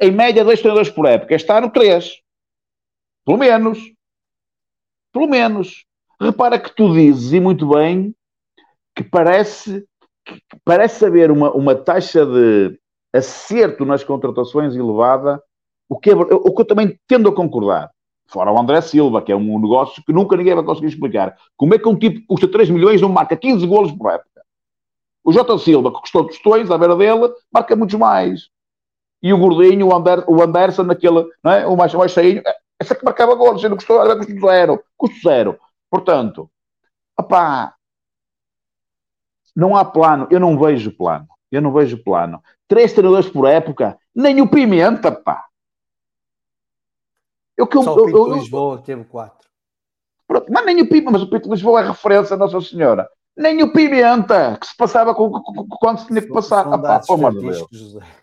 em média, dois treinadores por época. Este ano, três. Pelo menos. Pelo menos. Repara que tu dizes, e muito bem, que parece, que parece haver uma, uma taxa de acerto nas contratações elevada, o que, é, o que eu também tendo a concordar. Fora o André Silva, que é um negócio que nunca ninguém vai conseguir explicar. Como é que um tipo que custa 3 milhões não marca 15 golos por época? O Jota Silva, que custou tostões à beira dele, marca muitos mais e o gordinho, o, Ander, o Anderson, naquele, não é? o mais, mais cheinho, essa que marcava golos, não custou, era custo zero, custo zero. Portanto, opá, não há plano, eu não vejo plano, eu não vejo plano. Três treinadores por época, nem o Pimenta, pá. Eu, que, Só eu, o Pinto eu, Lisboa teve quatro. Pronto, mas nem o Pimenta, mas o Pinto Lisboa é referência a Nossa Senhora nem o Pimenta, que se passava com, com, quando se tinha que passar. Ah, pá, Deus.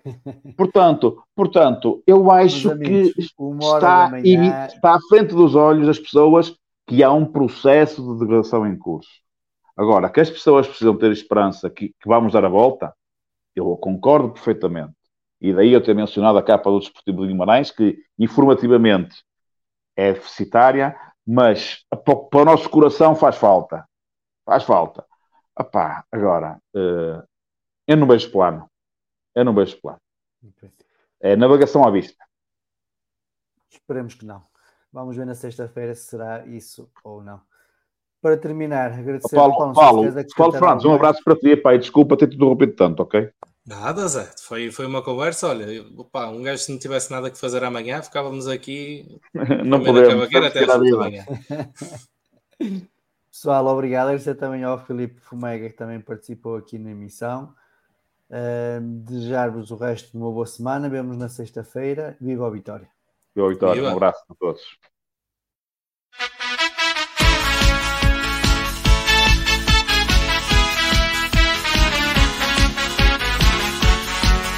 Portanto, portanto, eu acho amigos, que está, manhã... está à frente dos olhos das pessoas que há um processo de degradação em curso. Agora, que as pessoas precisam ter esperança que, que vamos dar a volta, eu concordo perfeitamente. E daí eu ter mencionado a capa do Desportivo de Guimarães, que informativamente é deficitária, mas para o nosso coração faz falta. Faz falta. Epá, agora, eu não vejo plano. Eu não vejo plano. É navegação à vista. Esperemos que não. Vamos ver na sexta-feira se será isso ou não. Para terminar, agradecer Paulo, ao Paulo. Paulo, Paulo Franz, um abraço para ti. Pai, desculpa ter te interrompido tanto, ok? Nada, Zé. Foi, foi uma conversa. Olha, opa, um gajo, se não tivesse nada que fazer amanhã, ficávamos aqui. não podemos. Até às amanhã. Pessoal, obrigado. Agradecer também ao Filipe Fumega, que também participou aqui na emissão. Uh, Desejar-vos o resto de uma boa semana. Vemos na sexta-feira. Viva a Vitória! Viva a Vitória! Viva. Um abraço a todos.